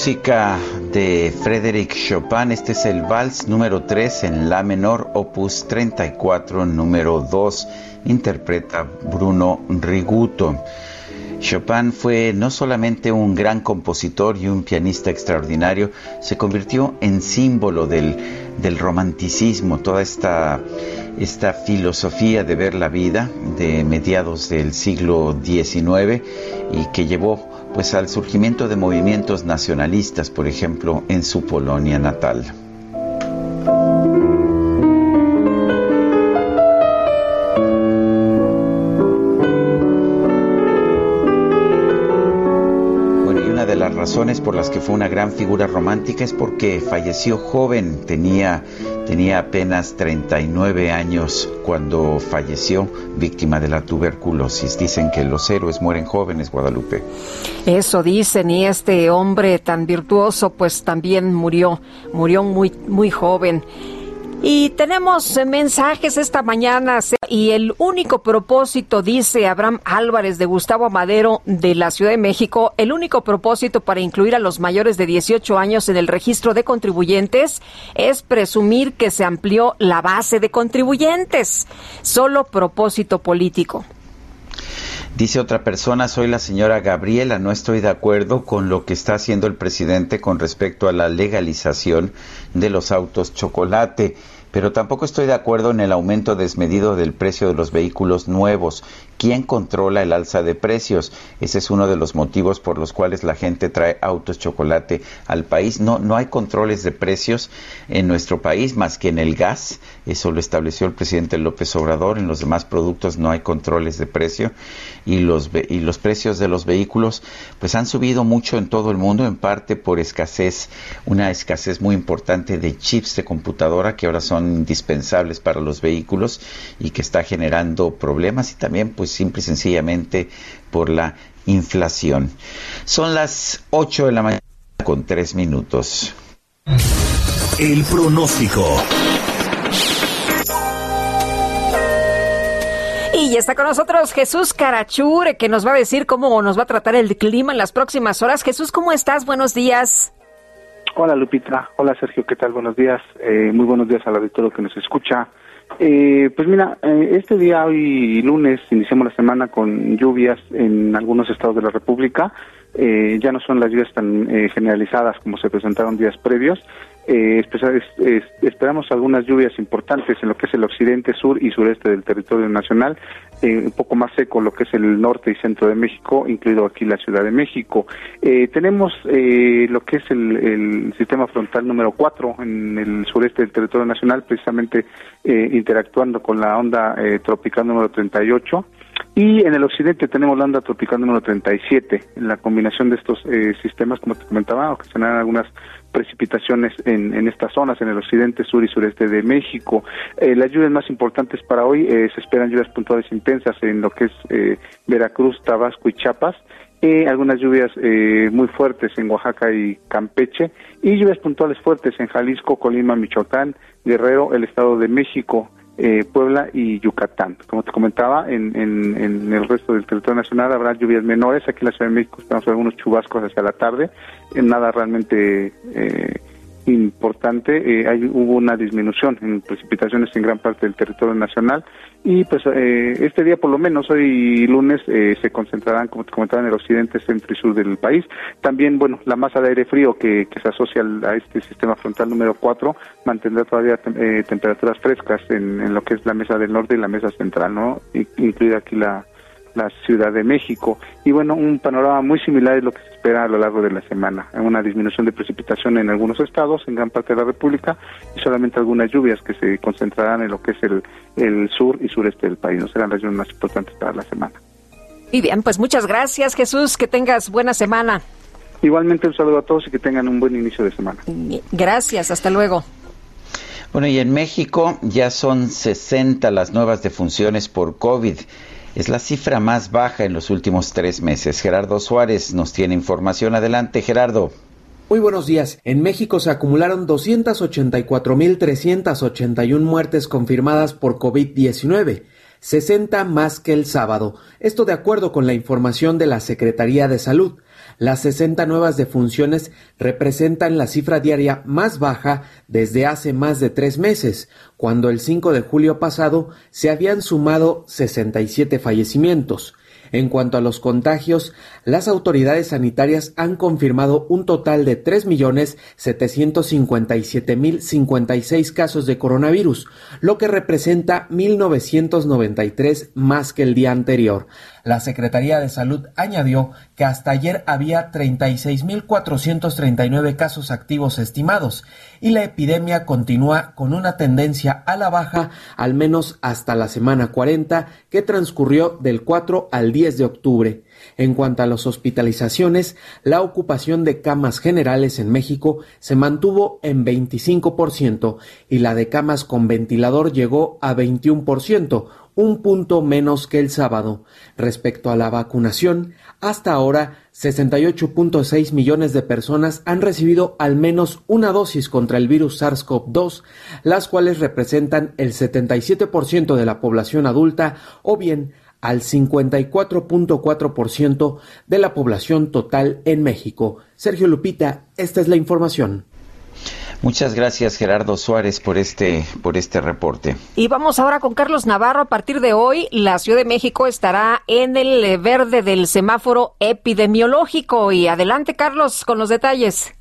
Música de Frédéric Chopin. Este es el vals número 3 en La menor, opus 34, número 2. Interpreta Bruno Riguto. Chopin fue no solamente un gran compositor y un pianista extraordinario, se convirtió en símbolo del, del romanticismo, toda esta, esta filosofía de ver la vida de mediados del siglo XIX y que llevó pues al surgimiento de movimientos nacionalistas, por ejemplo, en su Polonia natal. Y una de las razones por las que fue una gran figura romántica es porque falleció joven, tenía Tenía apenas 39 años cuando falleció víctima de la tuberculosis. Dicen que los héroes mueren jóvenes, Guadalupe. Eso dicen, y este hombre tan virtuoso pues también murió, murió muy, muy joven. Y tenemos mensajes esta mañana y el único propósito, dice Abraham Álvarez de Gustavo Madero de la Ciudad de México, el único propósito para incluir a los mayores de 18 años en el registro de contribuyentes es presumir que se amplió la base de contribuyentes. Solo propósito político. Dice otra persona, soy la señora Gabriela, no estoy de acuerdo con lo que está haciendo el presidente con respecto a la legalización de los autos chocolate pero tampoco estoy de acuerdo en el aumento desmedido del precio de los vehículos nuevos. ¿Quién controla el alza de precios? Ese es uno de los motivos por los cuales la gente trae autos chocolate al país. No, no hay controles de precios en nuestro país más que en el gas. Eso lo estableció el presidente López Obrador. En los demás productos no hay controles de precio y los, y los precios de los vehículos pues han subido mucho en todo el mundo, en parte por escasez, una escasez muy importante de chips de computadora que ahora son indispensables para los vehículos y que está generando problemas y también pues simple y sencillamente por la inflación. Son las 8 de la mañana con 3 minutos. El pronóstico. Y está con nosotros Jesús Carachure, que nos va a decir cómo nos va a tratar el clima en las próximas horas. Jesús, ¿cómo estás? Buenos días. Hola Lupita, hola Sergio, ¿qué tal? Buenos días, eh, muy buenos días a la de todo que nos escucha. Eh, pues mira, eh, este día, hoy lunes, iniciamos la semana con lluvias en algunos estados de la República. Eh, ya no son las lluvias tan generalizadas como se presentaron días previos. Esperamos algunas lluvias importantes en lo que es el occidente, sur y sureste del territorio nacional, un poco más seco lo que es el norte y centro de México, incluido aquí la Ciudad de México. tenemos lo que es el, sistema frontal número 4 en el sureste del territorio nacional, precisamente interactuando con la onda eh, tropical número 38 y en el occidente tenemos la onda tropical número 37. En la combinación de estos eh, sistemas, como te comentaba, ocasionarán algunas precipitaciones en, en, estas zonas, en el occidente, sur y sureste de México. Eh, las lluvias más importantes para hoy se esperan lluvias puntuales intensas en lo que es Veracruz, Tabasco y Chiapas. algunas lluvias muy fuertes en Oaxaca y Campeche y lluvias puntuales fuertes en Jalisco, Colima, Michoacán, Guerrero, el Estado de México, eh, Puebla y Yucatán. Como te comentaba, en, en, el resto del territorio nacional habrá lluvias menores. Aquí en la Ciudad de México estamos algunos chubascos hacia la tarde, en nada realmente eh, importante. Eh, hay, hubo una disminución en precipitaciones en gran parte del territorio nacional y pues eh, este día por lo menos hoy lunes eh, se concentrarán como te comentaba en el occidente centro y sur del país también bueno la masa de aire frío que, se asocia a este sistema frontal número 4 mantendrá todavía eh, temperaturas frescas en, lo que es la mesa del norte y la mesa central no incluida aquí la la Ciudad de México. Y bueno, un panorama muy similar es lo que se espera a lo largo de la semana. Una disminución de precipitación en algunos estados, en gran parte de la República, y solamente algunas lluvias que se concentrarán en lo que es el, el sur y sureste del país. No serán las regiones más importantes para la semana. Y bien, pues muchas gracias Jesús, que tengas buena semana. Igualmente un saludo a todos y que tengan un buen inicio de semana. Gracias, hasta luego. Bueno, y en México ya son 60 las nuevas defunciones por COVID. Es la cifra más baja en los últimos tres meses. Gerardo Suárez nos tiene información. Adelante, Gerardo. Muy buenos días. En México se acumularon 284.381 muertes confirmadas por COVID-19, 60 más que el sábado. Esto de acuerdo con la información de la Secretaría de Salud. Las 60 nuevas defunciones representan la cifra diaria más baja desde hace más de tres meses, cuando el 5 de julio pasado se habían sumado 67 fallecimientos. En cuanto a los contagios, las autoridades sanitarias han confirmado un total de 3.757.056 casos de coronavirus, lo que representa 1.993 más que el día anterior. La Secretaría de Salud añadió que hasta ayer había 36.439 casos activos estimados y la epidemia continúa con una tendencia a la baja al menos hasta la semana 40 que transcurrió del 4 al 10 de octubre. En cuanto a las hospitalizaciones, la ocupación de camas generales en México se mantuvo en 25% y la de camas con ventilador llegó a 21%, un punto menos que el sábado. Respecto a la vacunación, hasta ahora 68.6 millones de personas han recibido al menos una dosis contra el virus SARS-CoV-2, las cuales representan el 77% de la población adulta o bien al 54.4% de la población total en México. Sergio Lupita, esta es la información. Muchas gracias Gerardo Suárez por este por este reporte. Y vamos ahora con Carlos Navarro. A partir de hoy, la Ciudad de México estará en el verde del semáforo epidemiológico. Y adelante, Carlos, con los detalles.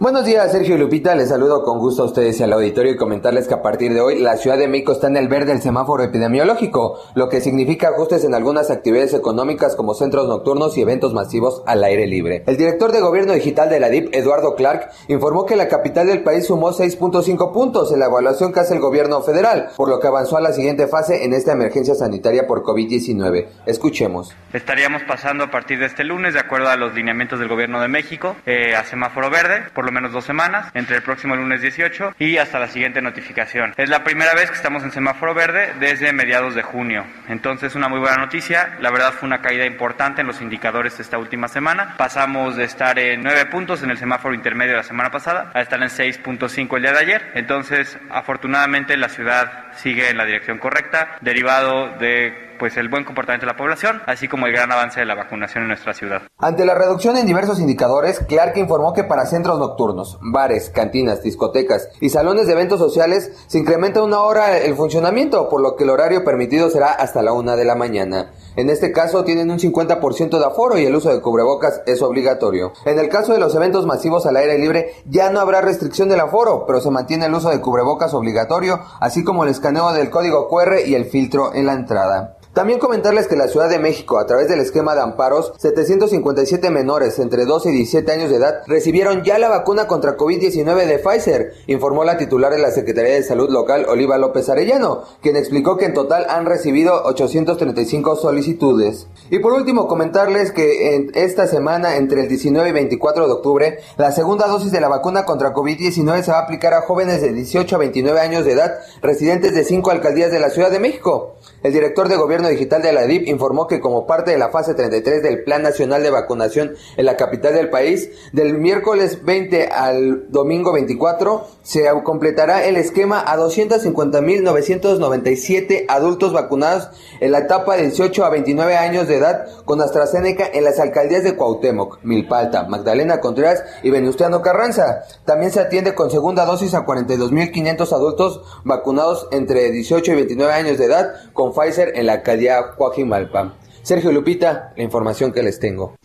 Buenos días, Sergio Lupita. Les saludo con gusto a ustedes y al auditorio y comentarles que a partir de hoy la Ciudad de México está en el verde del semáforo epidemiológico, lo que significa ajustes en algunas actividades económicas como centros nocturnos y eventos masivos al aire libre. El director de Gobierno Digital de la DIP, Eduardo Clark, informó que la capital del país sumó 6.5 puntos en la evaluación que hace el gobierno federal, por lo que avanzó a la siguiente fase en esta emergencia sanitaria por COVID-19. Escuchemos. Estaríamos pasando a partir de este lunes, de acuerdo a los lineamientos del gobierno de México, eh, a semáforo verde, por menos dos semanas, entre el próximo lunes 18 y hasta la siguiente notificación. Es la primera vez que estamos en semáforo verde desde mediados de junio. Entonces, una muy buena noticia. La verdad fue una caída importante en los indicadores esta última semana. Pasamos de estar en 9 puntos en el semáforo intermedio de la semana pasada a estar en 6.5 el día de ayer. Entonces, afortunadamente, la ciudad sigue en la dirección correcta, derivado de pues el buen comportamiento de la población, así como el gran avance de la vacunación en nuestra ciudad. Ante la reducción en diversos indicadores, Clark informó que para centros nocturnos, bares, cantinas, discotecas y salones de eventos sociales se incrementa una hora el funcionamiento, por lo que el horario permitido será hasta la una de la mañana. En este caso tienen un 50% de aforo y el uso de cubrebocas es obligatorio. En el caso de los eventos masivos al aire libre ya no habrá restricción del aforo, pero se mantiene el uso de cubrebocas obligatorio, así como el escaneo del código QR y el filtro en la entrada. También comentarles que la Ciudad de México, a través del esquema de amparos, 757 menores entre 12 y 17 años de edad recibieron ya la vacuna contra COVID-19 de Pfizer, informó la titular de la Secretaría de Salud local, Oliva López Arellano, quien explicó que en total han recibido 835 solicitudes. Y por último, comentarles que en esta semana, entre el 19 y 24 de octubre, la segunda dosis de la vacuna contra COVID-19 se va a aplicar a jóvenes de 18 a 29 años de edad, residentes de cinco alcaldías de la Ciudad de México. El director de gobierno digital de la DIP informó que como parte de la fase 33 del Plan Nacional de Vacunación en la capital del país, del miércoles 20 al domingo 24, se completará el esquema a 250.997 adultos vacunados en la etapa de 18 a 29 años de edad con AstraZeneca en las alcaldías de Cuauhtémoc, Milpalta, Magdalena Contreras y Venustiano Carranza. También se atiende con segunda dosis a 42.500 adultos vacunados entre 18 y 29 años de edad con Pfizer en la alcaldía Coajimalpa. Sergio Lupita, la información que les tengo.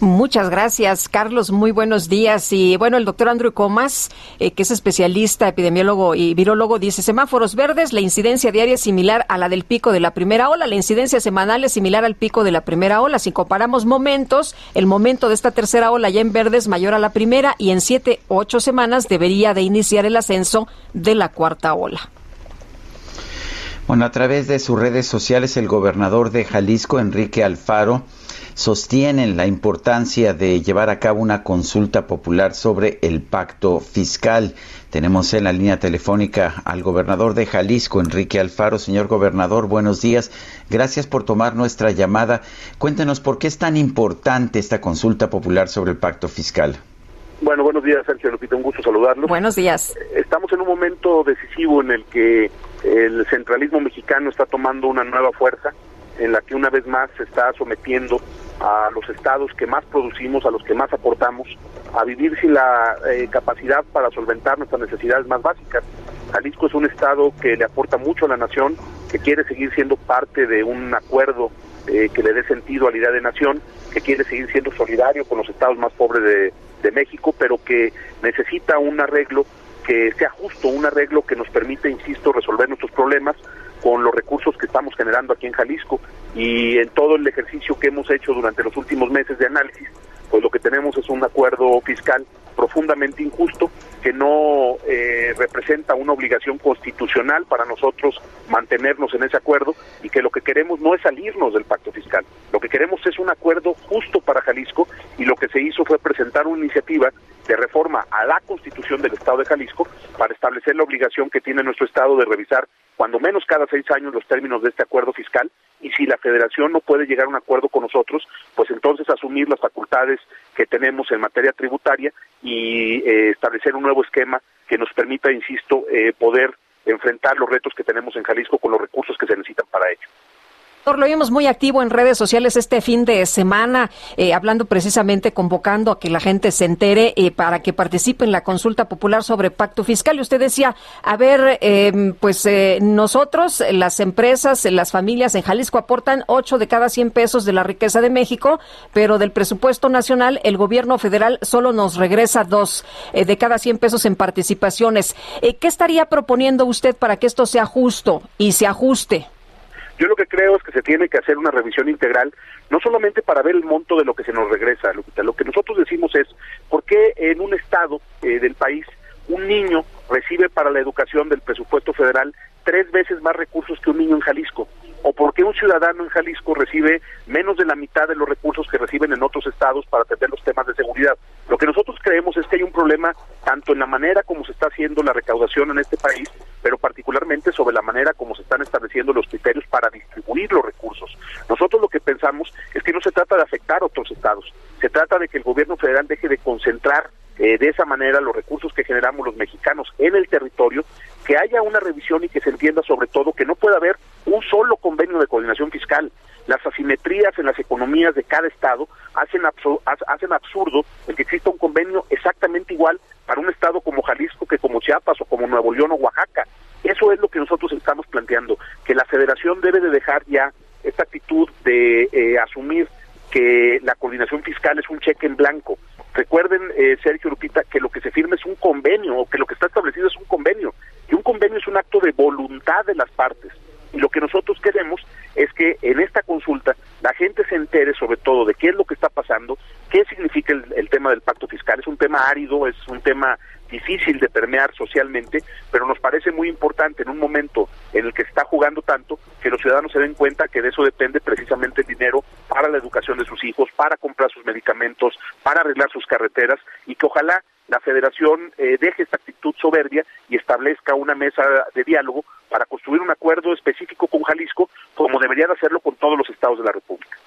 Muchas gracias, Carlos. Muy buenos días. Y bueno, el doctor Andrew Comas, eh, que es especialista, epidemiólogo y virólogo, dice semáforos verdes, la incidencia diaria es similar a la del pico de la primera ola, la incidencia semanal es similar al pico de la primera ola. Si comparamos momentos, el momento de esta tercera ola ya en verde es mayor a la primera y en siete ocho semanas debería de iniciar el ascenso de la cuarta ola. Bueno, a través de sus redes sociales, el gobernador de Jalisco, Enrique Alfaro, sostienen la importancia de llevar a cabo una consulta popular sobre el pacto fiscal. Tenemos en la línea telefónica al gobernador de Jalisco, Enrique Alfaro. Señor gobernador, buenos días. Gracias por tomar nuestra llamada. Cuéntenos por qué es tan importante esta consulta popular sobre el pacto fiscal. Bueno, buenos días, Sergio Lupita. Un gusto saludarlos. Buenos días. Estamos en un momento decisivo en el que el centralismo mexicano está tomando una nueva fuerza, en la que una vez más se está sometiendo a los estados que más producimos, a los que más aportamos, a vivir sin la eh, capacidad para solventar nuestras necesidades más básicas. Jalisco es un estado que le aporta mucho a la nación, que quiere seguir siendo parte de un acuerdo eh, que le dé sentido a la idea de nación, que quiere seguir siendo solidario con los estados más pobres de, de México, pero que necesita un arreglo que sea justo, un arreglo que nos permita, insisto, resolver nuestros problemas con los recursos que estamos generando aquí en Jalisco. Y en todo el ejercicio que hemos hecho durante los últimos meses de análisis, pues lo que tenemos es un acuerdo fiscal profundamente injusto que no eh, representa una obligación constitucional para nosotros mantenernos en ese acuerdo y que lo que queremos no es salirnos del pacto fiscal. Lo que queremos es un acuerdo justo para Jalisco y lo que se hizo fue presentar una iniciativa de reforma a la constitución del Estado de Jalisco para establecer la obligación que tiene nuestro Estado de revisar cuando menos cada seis años los términos de este acuerdo fiscal y si la federación no puede llegar a un acuerdo con nosotros, pues entonces asumir las facultades que tenemos en materia tributaria y eh, establecer un nuevo esquema que nos permita, insisto, eh, poder enfrentar los retos que tenemos en Jalisco con los recursos que se necesitan para ello. Lo vimos muy activo en redes sociales este fin de semana, eh, hablando precisamente, convocando a que la gente se entere eh, para que participe en la consulta popular sobre pacto fiscal. Y usted decía, a ver, em, pues eh, nosotros, las empresas, las familias en Jalisco aportan 8 de cada 100 pesos de la riqueza de México, pero del presupuesto nacional el gobierno federal solo nos regresa 2 de cada 100 pesos en participaciones. ¿Qué estaría proponiendo usted para que esto sea justo y se ajuste? Yo lo que creo es que se tiene que hacer una revisión integral, no solamente para ver el monto de lo que se nos regresa, Lo que nosotros decimos es, ¿por qué en un estado eh, del país un niño recibe para la educación del presupuesto federal tres veces más recursos que un niño en Jalisco? ¿O por qué un ciudadano en Jalisco recibe menos de la mitad de los recursos que reciben en otros estados para atender los temas de seguridad? Lo que nosotros creemos es que hay un problema tanto en la manera como se está haciendo la recaudación en este país, pero particularmente sobre la manera como se están estableciendo los criterios para distribuir los recursos. Nosotros lo que pensamos es que no se trata de afectar a otros estados, se trata de que el gobierno federal deje de concentrar eh, de esa manera los recursos que generamos los mexicanos en el territorio, que haya una revisión y que se entienda sobre todo que no puede haber un solo convenio de coordinación fiscal. Las asimetrías en las economías de cada estado hacen, hacen absurdo el que exista un convenio exactamente igual para un estado como Jalisco que como Chiapas o como Nuevo León o Oaxaca. Eso es lo que nosotros estamos planteando, que la federación debe de dejar ya esta actitud de eh, asumir que la coordinación fiscal es un cheque en blanco. Recuerden, eh, Sergio Lupita, que lo que se firma es un convenio, o que lo que está establecido es un convenio, y un convenio es un acto de voluntad de las partes. Y lo que nosotros queremos es que en esta consulta la gente se entere sobre todo de qué es lo que está pasando, qué significa el, el tema del pacto fiscal. Es un tema árido, es un tema difícil de permear socialmente, pero nos parece muy importante en un momento en el que se está jugando tanto que los ciudadanos se den cuenta que de eso depende precisamente el dinero para la educación de sus hijos, para comprar sus medicamentos, para arreglar sus carreteras y que ojalá la federación eh, deje esta actitud soberbia y establezca una mesa de diálogo para construir un acuerdo específico con Jalisco, como debería de hacerlo con estados de la República.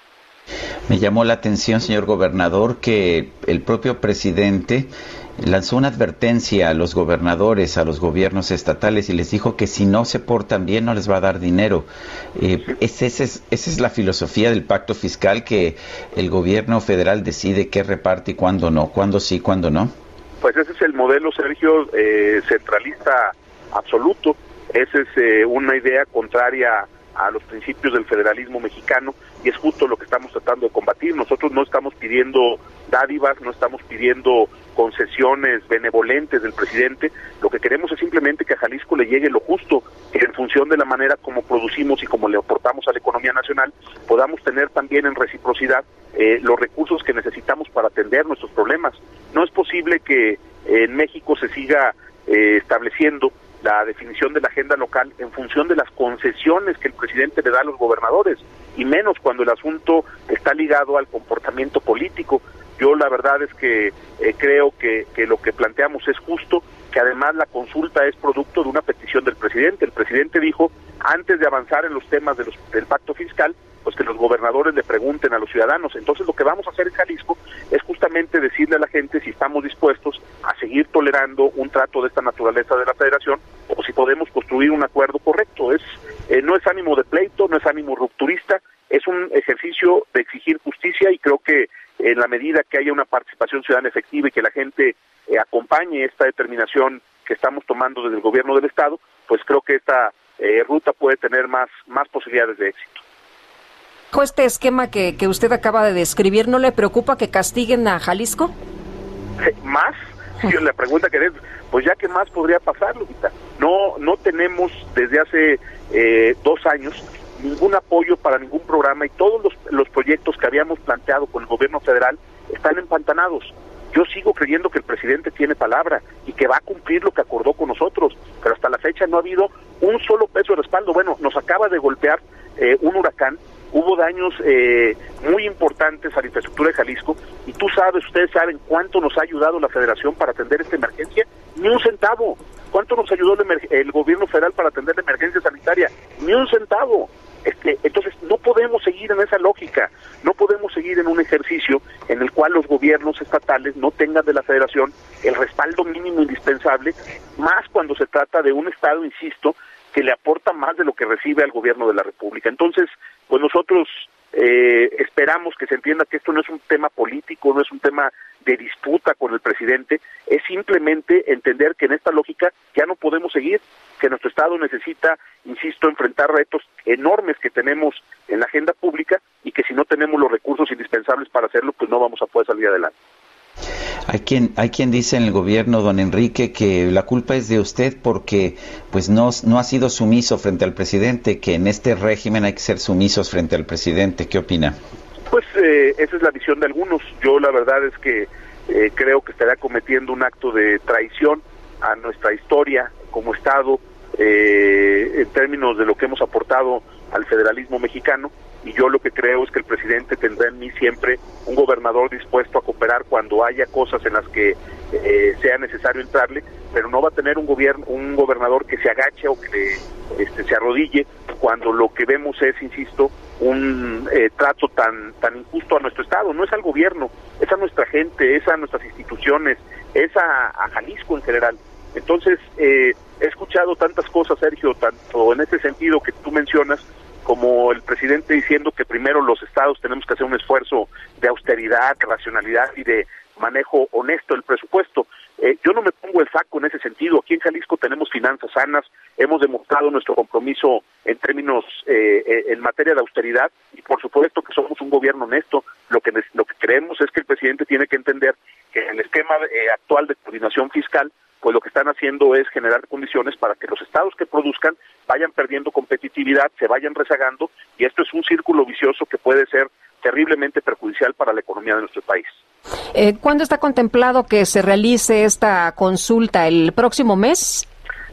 Me llamó la atención, señor gobernador, que el propio presidente lanzó una advertencia a los gobernadores, a los gobiernos estatales y les dijo que si no se portan bien no les va a dar dinero. Eh, esa es la filosofía del pacto fiscal que el gobierno federal decide qué reparte y cuándo no, cuándo sí, cuándo no. Pues ese es el modelo, Sergio, eh, centralista absoluto. Esa es eh, una idea contraria a los principios del federalismo mexicano y es justo lo que estamos tratando de combatir. Nosotros no estamos pidiendo dádivas, no estamos pidiendo concesiones benevolentes del presidente, lo que queremos es simplemente que a Jalisco le llegue lo justo, que en función de la manera como producimos y como le aportamos a la economía nacional, podamos tener también en reciprocidad eh, los recursos que necesitamos para atender nuestros problemas. No es posible que en México se siga eh, estableciendo la definición de la agenda local en función de las concesiones que el presidente le da a los gobernadores y menos cuando el asunto está ligado al comportamiento político. Yo la verdad es que eh, creo que, que lo que planteamos es justo, que además la consulta es producto de una petición del presidente. El presidente dijo, antes de avanzar en los temas del pacto fiscal, pues que los gobernadores le pregunten a los ciudadanos. Entonces lo que vamos a hacer en Jalisco es justamente decirle a la gente si estamos dispuestos a seguir tolerando un trato de esta naturaleza de la federación o si podemos construir un acuerdo correcto. Es eh, no es ánimo de pleito, no es ánimo rupturista, es un ejercicio de exigir justicia y creo que en la medida que haya una participación ciudadana efectiva y que la gente eh, acompañe esta determinación que estamos tomando desde el gobierno del estado, pues creo que esta eh, ruta puede tener más más posibilidades de éxito. Este esquema que, que usted acaba de describir, ¿no le preocupa que castiguen a Jalisco? ¿Más? Si la pregunta que es, pues ya que más podría pasar, Lupita. No, no tenemos desde hace eh, dos años ningún apoyo para ningún programa y todos los, los proyectos que habíamos planteado con el gobierno federal están empantanados. Yo sigo creyendo que el presidente tiene palabra y que va a cumplir lo que acordó con nosotros, pero hasta la fecha no ha habido un solo peso de respaldo. Bueno, nos acaba de golpear eh, un huracán, hubo daños eh, muy importantes a la infraestructura de Jalisco y tú sabes, ustedes saben cuánto nos ha ayudado la federación para atender esta emergencia, ni un centavo. ¿Cuánto nos ayudó el, el gobierno federal para atender la emergencia sanitaria? Ni un centavo. Este, entonces, no podemos seguir en esa lógica, no podemos seguir en un ejercicio en el cual los gobiernos estatales no tengan de la federación el respaldo mínimo indispensable, más cuando se trata de un Estado, insisto, que le aporta más de lo que recibe al gobierno de la República. Entonces, pues nosotros eh, esperamos que se entienda que esto no es un tema político, no es un tema de disputa con el presidente, es simplemente entender que en esta lógica ya no podemos seguir, que nuestro Estado necesita, insisto, enfrentar retos enormes que tenemos en la agenda pública y que si no tenemos los recursos indispensables para hacerlo, pues no vamos a poder salir adelante. Hay quien, hay quien dice en el gobierno, don Enrique, que la culpa es de usted porque pues no, no ha sido sumiso frente al presidente, que en este régimen hay que ser sumisos frente al presidente. ¿Qué opina? Pues eh, esa es la visión de algunos. Yo la verdad es que eh, creo que estaría cometiendo un acto de traición a nuestra historia como Estado eh, en términos de lo que hemos aportado al federalismo mexicano y yo lo que creo es que el presidente tendrá en mí siempre un gobernador dispuesto a cooperar cuando haya cosas en las que eh, sea necesario entrarle, pero no va a tener un gobierno, un gobernador que se agache o que este, se arrodille cuando lo que vemos es, insisto, un eh, trato tan tan injusto a nuestro estado. No es al gobierno, es a nuestra gente, es a nuestras instituciones, es a, a Jalisco en general. Entonces, eh, he escuchado tantas cosas, Sergio, tanto en ese sentido que tú mencionas, como el presidente diciendo que primero los estados tenemos que hacer un esfuerzo de austeridad, racionalidad y de manejo honesto del presupuesto. Eh, yo no me pongo el saco en ese sentido. Aquí en Jalisco tenemos finanzas sanas, hemos demostrado nuestro compromiso en términos, eh, eh, en materia de austeridad y por supuesto que somos un gobierno honesto. Lo que, lo que creemos es que el presidente tiene que entender que el esquema actual de coordinación fiscal pues lo que están haciendo es generar condiciones para que los estados que produzcan vayan perdiendo competitividad, se vayan rezagando, y esto es un círculo vicioso que puede ser terriblemente perjudicial para la economía de nuestro país. Eh, ¿Cuándo está contemplado que se realice esta consulta? ¿El próximo mes?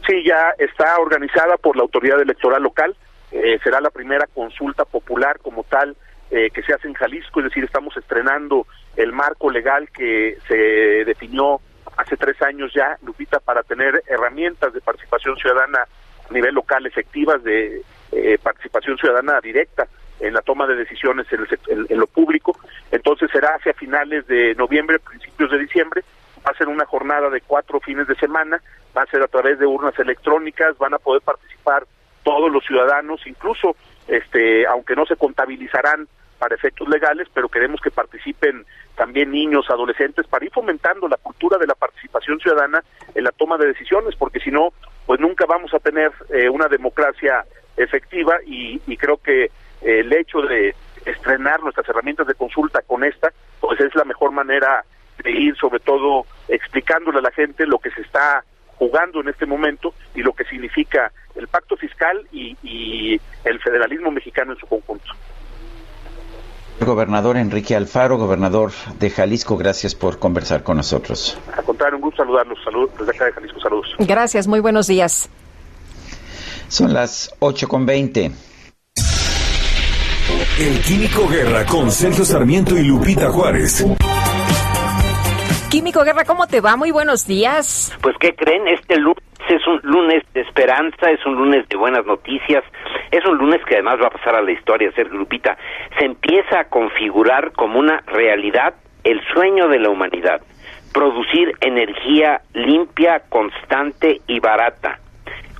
Sí, ya está organizada por la autoridad electoral local. Eh, será la primera consulta popular como tal eh, que se hace en Jalisco, es decir, estamos estrenando el marco legal que se definió hace tres años ya, Lupita, para tener herramientas de participación ciudadana a nivel local efectivas, de eh, participación ciudadana directa. En la toma de decisiones en, en, lo público. Entonces será hacia finales de noviembre, principios de diciembre. Va a ser una jornada de cuatro fines de semana, va a ser a través de urnas electrónicas, van a poder participar todos los ciudadanos, incluso este, aunque no se contabilizarán para efectos legales, pero queremos que participen también niños, adolescentes, para ir fomentando la cultura de la participación ciudadana en la toma de decisiones, porque si no, pues nunca vamos a tener eh, una democracia efectiva y, creo que el hecho de estrenar nuestras herramientas de consulta con esta, pues es la mejor manera de ir sobre todo explicándole a la gente lo que se está jugando en este momento y lo que significa el pacto fiscal y el federalismo mexicano en su conjunto. Gobernador Enrique Alfaro, gobernador de Jalisco, gracias por conversar con nosotros. A contrario, un gusto saludarlos. Saludos desde acá de Jalisco, saludos. Gracias, muy buenos días. Son las 8 con 20. El Químico Guerra con Sergio Sarmiento y Lupita Juárez. Químico Guerra, ¿cómo te va? Muy buenos días. Pues, ¿qué creen? Este lunes es un lunes de esperanza, es un lunes de buenas noticias, es un lunes que además va a pasar a la historia, ser grupita. Se empieza a configurar como una realidad el sueño de la humanidad, producir energía limpia, constante y barata.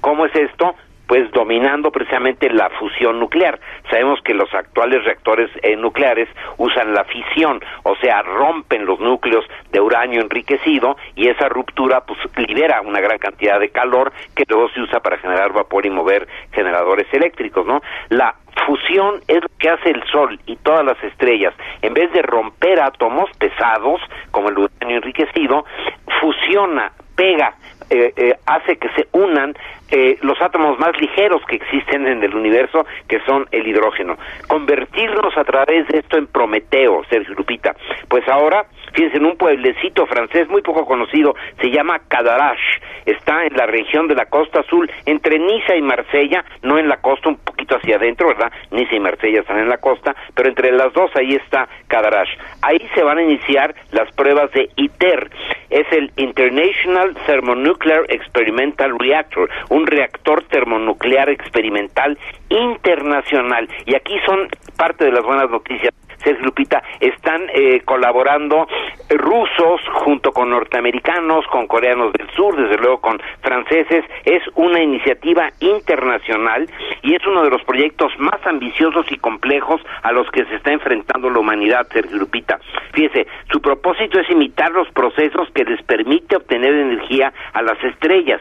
¿Cómo es esto? Pues dominando precisamente la fusión nuclear. Sabemos que los actuales reactores eh, nucleares usan la fisión, o sea, rompen los núcleos de uranio enriquecido y esa ruptura pues libera una gran cantidad de calor que luego se usa para generar vapor y mover generadores eléctricos, ¿no? La fusión es lo que hace el Sol y todas las estrellas. En vez de romper átomos pesados, como el uranio enriquecido, fusiona, pega, eh, eh, hace que se unan eh, los átomos más ligeros que existen en el universo, que son el hidrógeno. Convertirnos a través de esto en Prometeo, Sergio Lupita. Pues ahora Fíjense, en un pueblecito francés muy poco conocido, se llama Cadarache. Está en la región de la costa azul, entre Niza y Marsella, no en la costa, un poquito hacia adentro, ¿verdad? Niza y Marsella están en la costa, pero entre las dos ahí está Cadarache. Ahí se van a iniciar las pruebas de ITER. Es el International Thermonuclear Experimental Reactor, un reactor termonuclear experimental internacional. Y aquí son parte de las buenas noticias Sergio Lupita, están eh, colaborando rusos junto con norteamericanos, con coreanos del sur, desde luego con franceses. Es una iniciativa internacional y es uno de los proyectos más ambiciosos y complejos a los que se está enfrentando la humanidad, Sergio Lupita. Fíjese, su propósito es imitar los procesos que les permite obtener energía a las estrellas,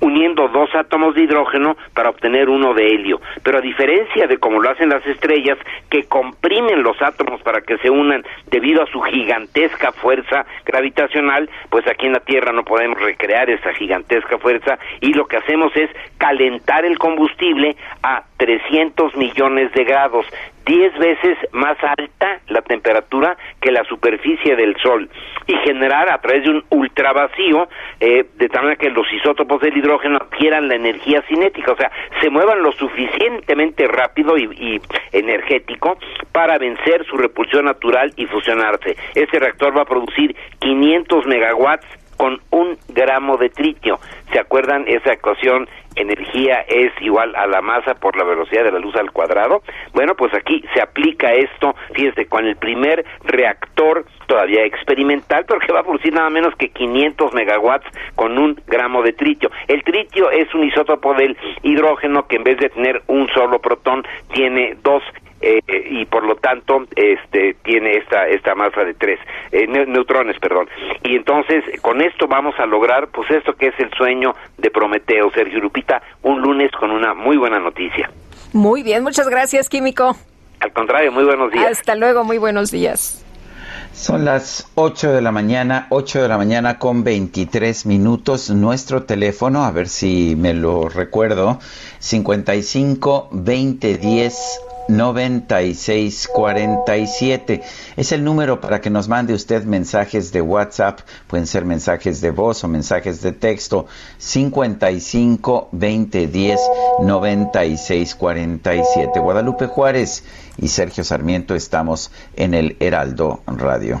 uniendo dos átomos de hidrógeno para obtener uno de helio. Pero a diferencia de como lo hacen las estrellas, que comprimen los átomos para que se unan debido a su gigantesca fuerza gravitacional, pues aquí en la Tierra no podemos recrear esa gigantesca fuerza y lo que hacemos es calentar el combustible a 300 millones de grados. 10 veces más alta la temperatura que la superficie del Sol y generar a través de un ultravacío eh, de tal manera que los isótopos del hidrógeno adquieran la energía cinética, o sea, se muevan lo suficientemente rápido y, y energético para vencer su repulsión natural y fusionarse. Este reactor va a producir 500 megawatts con un gramo de tritio. ¿Se acuerdan esa ecuación energía es igual a la masa por la velocidad de la luz al cuadrado. Bueno, pues aquí se aplica esto, fíjense, con el primer reactor todavía experimental, pero que va a producir nada menos que 500 megawatts con un gramo de tritio. El tritio es un isótopo del hidrógeno que en vez de tener un solo protón tiene dos eh, y por lo tanto este tiene esta esta masa de tres eh, neutrones perdón. Y entonces con esto vamos a lograr pues esto que es el sueño de Prometeo. Sergio Lupita un lunes con una muy buena noticia. Muy bien muchas gracias químico. Al contrario muy buenos días. Hasta luego muy buenos días. Son las 8 de la mañana, 8 de la mañana con 23 minutos. Nuestro teléfono, a ver si me lo recuerdo, 55 20 10 9647. Es el número para que nos mande usted mensajes de WhatsApp, pueden ser mensajes de voz o mensajes de texto 55 20 10 96 47. Guadalupe Juárez y Sergio Sarmiento estamos en el Heraldo Radio.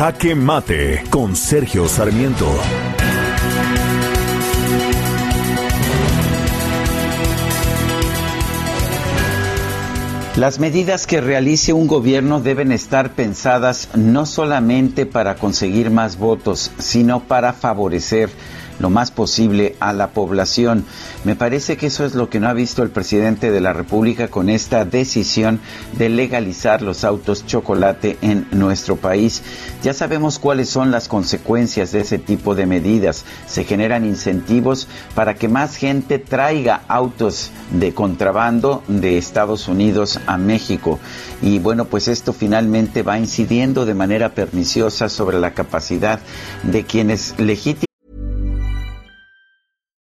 Jaque Mate con Sergio Sarmiento. Las medidas que realice un gobierno deben estar pensadas no solamente para conseguir más votos, sino para favorecer lo más posible a la población. Me parece que eso es lo que no ha visto el presidente de la República con esta decisión de legalizar los autos chocolate en nuestro país. Ya sabemos cuáles son las consecuencias de ese tipo de medidas. Se generan incentivos para que más gente traiga autos de contrabando de Estados Unidos a México. Y bueno, pues esto finalmente va incidiendo de manera perniciosa sobre la capacidad de quienes legítimamente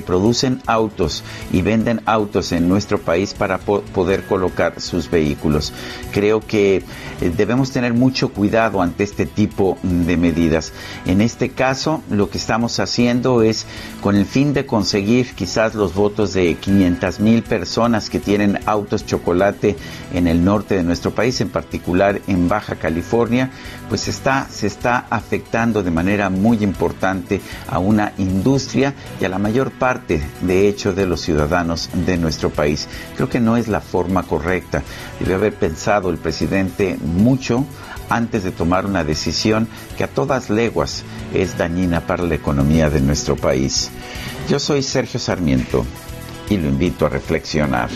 Producen autos y venden autos en nuestro país para po poder colocar sus vehículos. Creo que eh, debemos tener mucho cuidado ante este tipo de medidas. En este caso, lo que estamos haciendo es con el fin de conseguir quizás los votos de 500 mil personas que tienen autos chocolate en el norte de nuestro país, en particular en Baja California, pues está, se está afectando de manera muy importante a una industria y a la mayor parte, de hecho, de los ciudadanos de nuestro país. Creo que no es la forma correcta. Debe haber pensado el presidente mucho antes de tomar una decisión que a todas leguas es dañina para la economía de nuestro país. Yo soy Sergio Sarmiento y lo invito a reflexionar.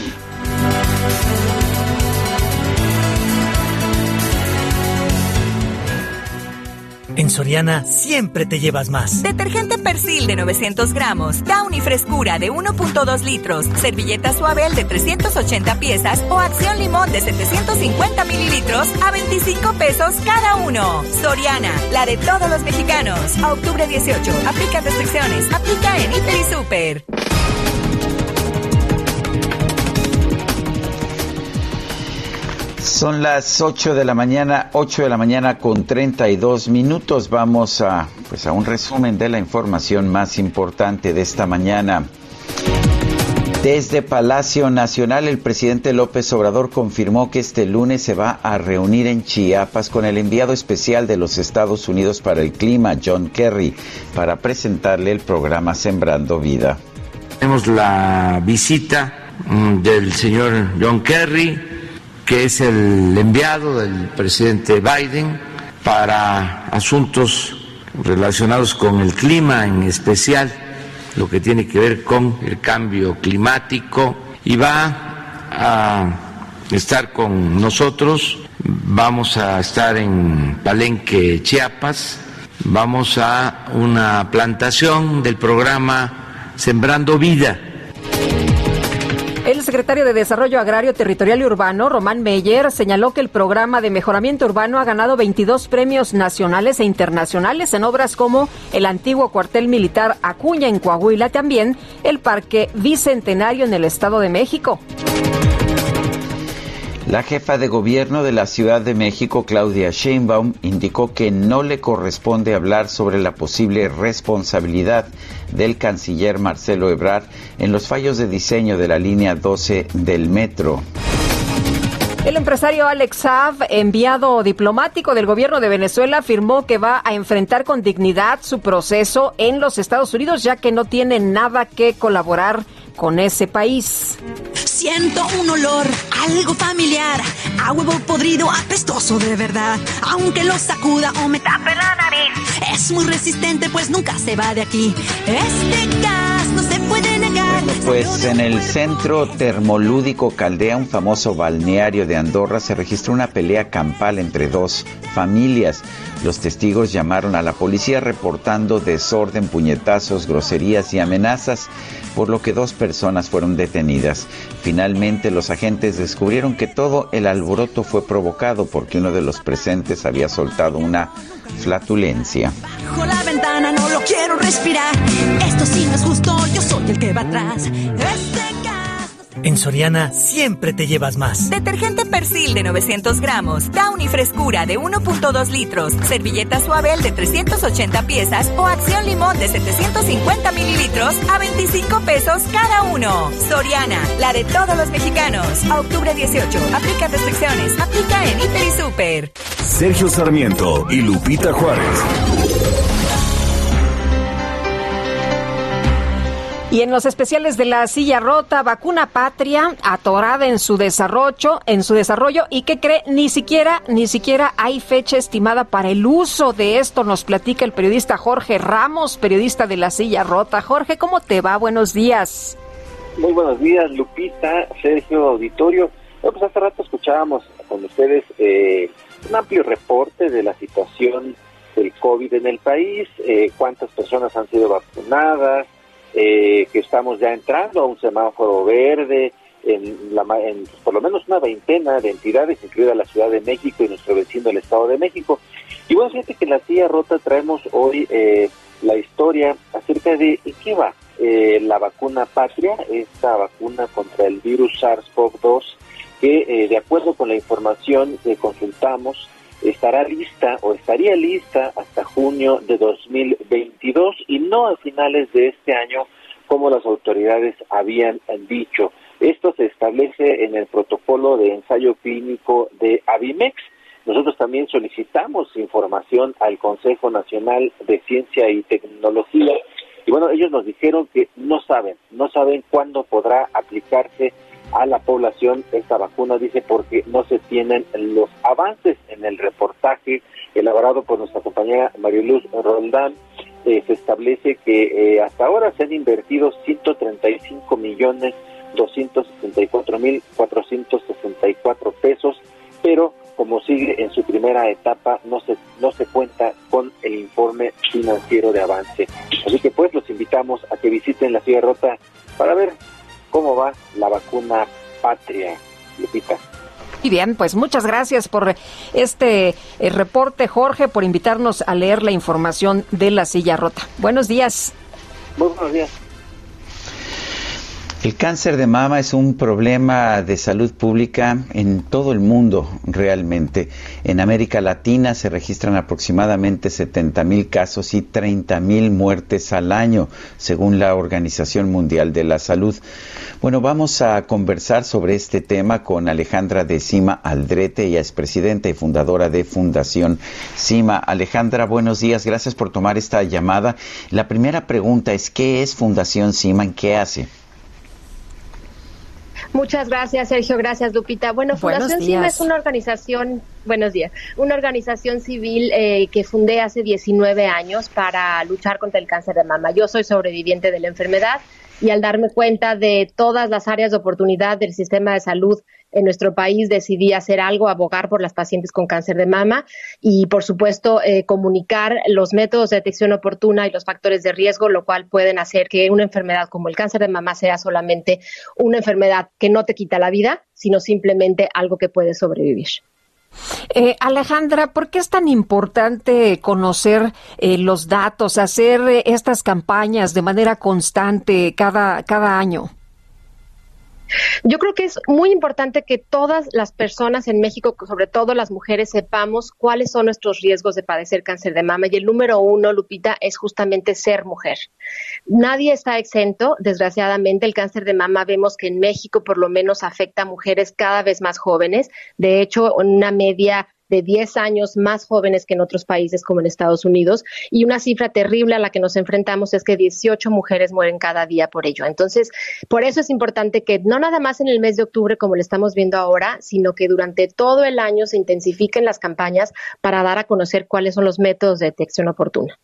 En Soriana siempre te llevas más. Detergente Persil de 900 gramos, Downy Frescura de 1.2 litros, servilleta Suabel de 380 piezas o Acción Limón de 750 mililitros a 25 pesos cada uno. Soriana, la de todos los mexicanos. A octubre 18, aplica restricciones, aplica en Hiper y Super. Son las 8 de la mañana, 8 de la mañana con 32 minutos. Vamos a, pues a un resumen de la información más importante de esta mañana. Desde Palacio Nacional, el presidente López Obrador confirmó que este lunes se va a reunir en Chiapas con el enviado especial de los Estados Unidos para el clima, John Kerry, para presentarle el programa Sembrando Vida. Tenemos la visita mm, del señor John Kerry, que es el enviado del presidente Biden para asuntos relacionados con el clima, en especial lo que tiene que ver con el cambio climático, y va a estar con nosotros. Vamos a estar en Palenque, Chiapas. Vamos a una plantación del programa Sembrando Vida el secretario de Desarrollo Agrario, Territorial y Urbano, Román Meyer, señaló que el programa de mejoramiento urbano ha ganado 22 premios nacionales e internacionales en obras como el antiguo cuartel militar Acuña en Coahuila, también el Parque Bicentenario en el Estado de México. La jefa de gobierno de la Ciudad de México, Claudia Sheinbaum, indicó que no le corresponde hablar sobre la posible responsabilidad del canciller Marcelo Ebrard en los fallos de diseño de la línea 12 del metro. El empresario Alex Saab, enviado diplomático del gobierno de Venezuela, afirmó que va a enfrentar con dignidad su proceso en los Estados Unidos, ya que no tiene nada que colaborar con ese país. Siento un olor, algo familiar, a huevo podrido, apestoso de verdad. Aunque lo sacuda o me tape la nariz, es muy resistente, pues nunca se va de aquí. Este gas no se puede negar. Pues en el centro termolúdico Caldea, un famoso balneario de Andorra, se registró una pelea campal entre dos familias. Los testigos llamaron a la policía reportando desorden, puñetazos, groserías y amenazas, por lo que dos personas fueron detenidas. Finalmente los agentes descubrieron que todo el alboroto fue provocado porque uno de los presentes había soltado una flatulencia. Bajo la ventana no lo quiero respirar. Esto sí no es justo, yo soy el que va atrás. Este En Soriana siempre te llevas más. Detergente Persil de 900 gramos, Downy Frescura de 1.2 litros, servilleta Suabel de 380 piezas o Acción Limón de 750 mililitros a 25 pesos cada uno. Soriana, la de todos los mexicanos. A octubre 18, aplica restricciones, aplica en Hiper y Super. Sergio Sarmiento y Lupita Juárez. Y en los especiales de la silla rota, vacuna patria, atorada en su desarrollo, en su desarrollo, y que cree, ni siquiera, ni siquiera hay fecha estimada para el uso de esto, nos platica el periodista Jorge Ramos, periodista de la silla rota. Jorge, ¿cómo te va? Buenos días. Muy buenos días, Lupita, Sergio Auditorio. Bueno, pues hace rato escuchábamos con ustedes eh, un amplio reporte de la situación del COVID en el país, eh, cuántas personas han sido vacunadas, eh, que estamos ya entrando a un semáforo verde en, la, en por lo menos una veintena de entidades, incluida la Ciudad de México y nuestro vecino el Estado de México. Y bueno, fíjate que en la silla rota traemos hoy eh, la historia acerca de qué va eh, la vacuna patria, esta vacuna contra el virus SARS-CoV-2, que eh, de acuerdo con la información que consultamos, estará lista o estaría lista hasta junio de 2022 y no a finales de este año como las autoridades habían dicho. Esto se establece en el protocolo de ensayo clínico de Avimex. Nosotros también solicitamos información al Consejo Nacional de Ciencia y Tecnología y bueno, ellos nos dijeron que no saben, no saben cuándo podrá aplicarse a la población esta vacuna, dice, porque no se tienen los avances en el reportaje elaborado por nuestra compañera Mariluz Roldán. Eh, se establece que eh, hasta ahora se han invertido 135 millones 274 mil 464 pesos, pero como sigue en su primera etapa, no se, no se cuenta con el informe financiero de avance. Así que pues los invitamos a que visiten la Ciudad Rota para ver cómo va la vacuna patria, Lupita. Y bien, pues muchas gracias por este eh, reporte, Jorge, por invitarnos a leer la información de la silla rota. Buenos días. Muy buenos días. El cáncer de mama es un problema de salud pública en todo el mundo realmente. En América Latina se registran aproximadamente 70 mil casos y 30 mil muertes al año, según la Organización Mundial de la Salud. Bueno, vamos a conversar sobre este tema con Alejandra de Cima Aldrete, ella es presidenta y fundadora de Fundación Cima. Alejandra, buenos días, gracias por tomar esta llamada. La primera pregunta es, ¿qué es Fundación Cima? ¿En qué hace? Muchas gracias, Sergio. Gracias, Lupita. Bueno, Fundación CIMA es una organización, buenos días, una organización civil eh, que fundé hace 19 años para luchar contra el cáncer de mama. Yo soy sobreviviente de la enfermedad y al darme cuenta de todas las áreas de oportunidad del sistema de salud en nuestro país decidí hacer algo, abogar por las pacientes con cáncer de mama y, por supuesto, eh, comunicar los métodos de detección oportuna y los factores de riesgo, lo cual pueden hacer que una enfermedad como el cáncer de mama sea solamente una enfermedad que no te quita la vida, sino simplemente algo que puede sobrevivir. Eh, Alejandra, ¿por qué es tan importante conocer eh, los datos, hacer eh, estas campañas de manera constante cada, cada año? Yo creo que es muy importante que todas las personas en México, sobre todo las mujeres, sepamos cuáles son nuestros riesgos de padecer cáncer de mama. Y el número uno, Lupita, es justamente ser mujer. Nadie está exento. Desgraciadamente, el cáncer de mama vemos que en México por lo menos afecta a mujeres cada vez más jóvenes. De hecho, una media de 10 años más jóvenes que en otros países como en Estados Unidos. Y una cifra terrible a la que nos enfrentamos es que 18 mujeres mueren cada día por ello. Entonces, por eso es importante que no nada más en el mes de octubre, como lo estamos viendo ahora, sino que durante todo el año se intensifiquen las campañas para dar a conocer cuáles son los métodos de detección oportuna.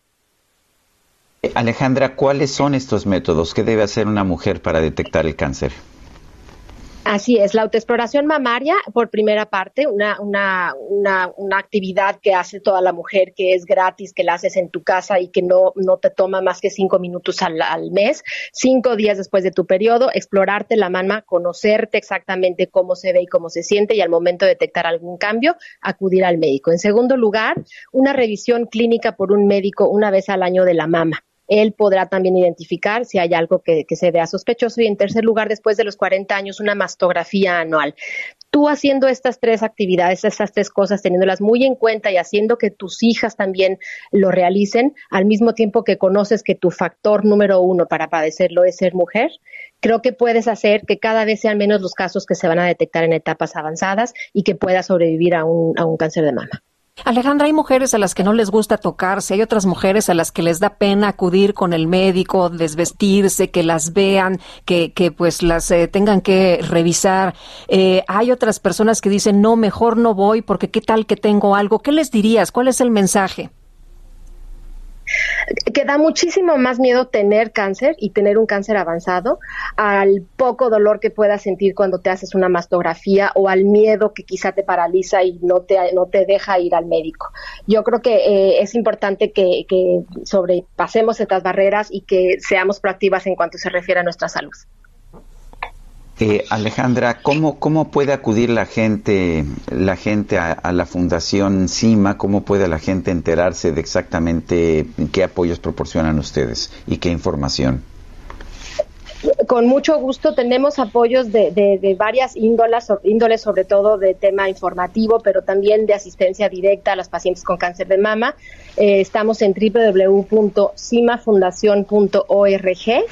Alejandra, ¿cuáles son estos métodos? ¿Qué debe hacer una mujer para detectar el cáncer? Así es, la autoexploración mamaria, por primera parte, una, una, una, una, actividad que hace toda la mujer, que es gratis, que la haces en tu casa y que no, no te toma más que cinco minutos al, al mes, cinco días después de tu periodo, explorarte la mama, conocerte exactamente cómo se ve y cómo se siente y al momento de detectar algún cambio, acudir al médico. En segundo lugar, una revisión clínica por un médico una vez al año de la mama él podrá también identificar si hay algo que, se vea sospechoso y en tercer lugar, después de los 40 años, una mastografía anual. Tú haciendo estas tres actividades, estas tres cosas, teniéndolas muy en cuenta y haciendo que tus hijas también lo realicen, al mismo tiempo que conoces que tu factor número uno para padecerlo es ser mujer, creo que puedes hacer que cada vez sean menos los casos que se van a detectar en etapas avanzadas y que puedas sobrevivir a un, a un cáncer de mama. Alejandra, hay mujeres a las que no les gusta tocarse, hay otras mujeres a las que les da pena acudir con el médico, desvestirse, que las vean, que, que pues las eh, tengan que revisar. Eh, hay otras personas que dicen, no, mejor no voy porque qué tal que tengo algo. ¿Qué les dirías? ¿Cuál es el mensaje? Que da muchísimo más miedo tener cáncer y tener un cáncer avanzado al poco dolor que puedas sentir cuando te haces una mastografía o al miedo que quizá te paraliza y no te, no te deja ir al médico. Yo creo que eh, es importante que, que sobrepasemos estas barreras y que seamos proactivas en cuanto se refiere a nuestra salud. Eh, Alejandra, ¿cómo, ¿cómo puede acudir la gente, la gente a, la Fundación CIMA? ¿Cómo puede la gente enterarse de exactamente qué apoyos proporcionan ustedes y qué información? Con mucho gusto tenemos apoyos de, de, varias índoles, índoles, sobre todo de tema informativo, pero también de asistencia directa a las pacientes con cáncer de mama. Eh, estamos en www.cimafundación.org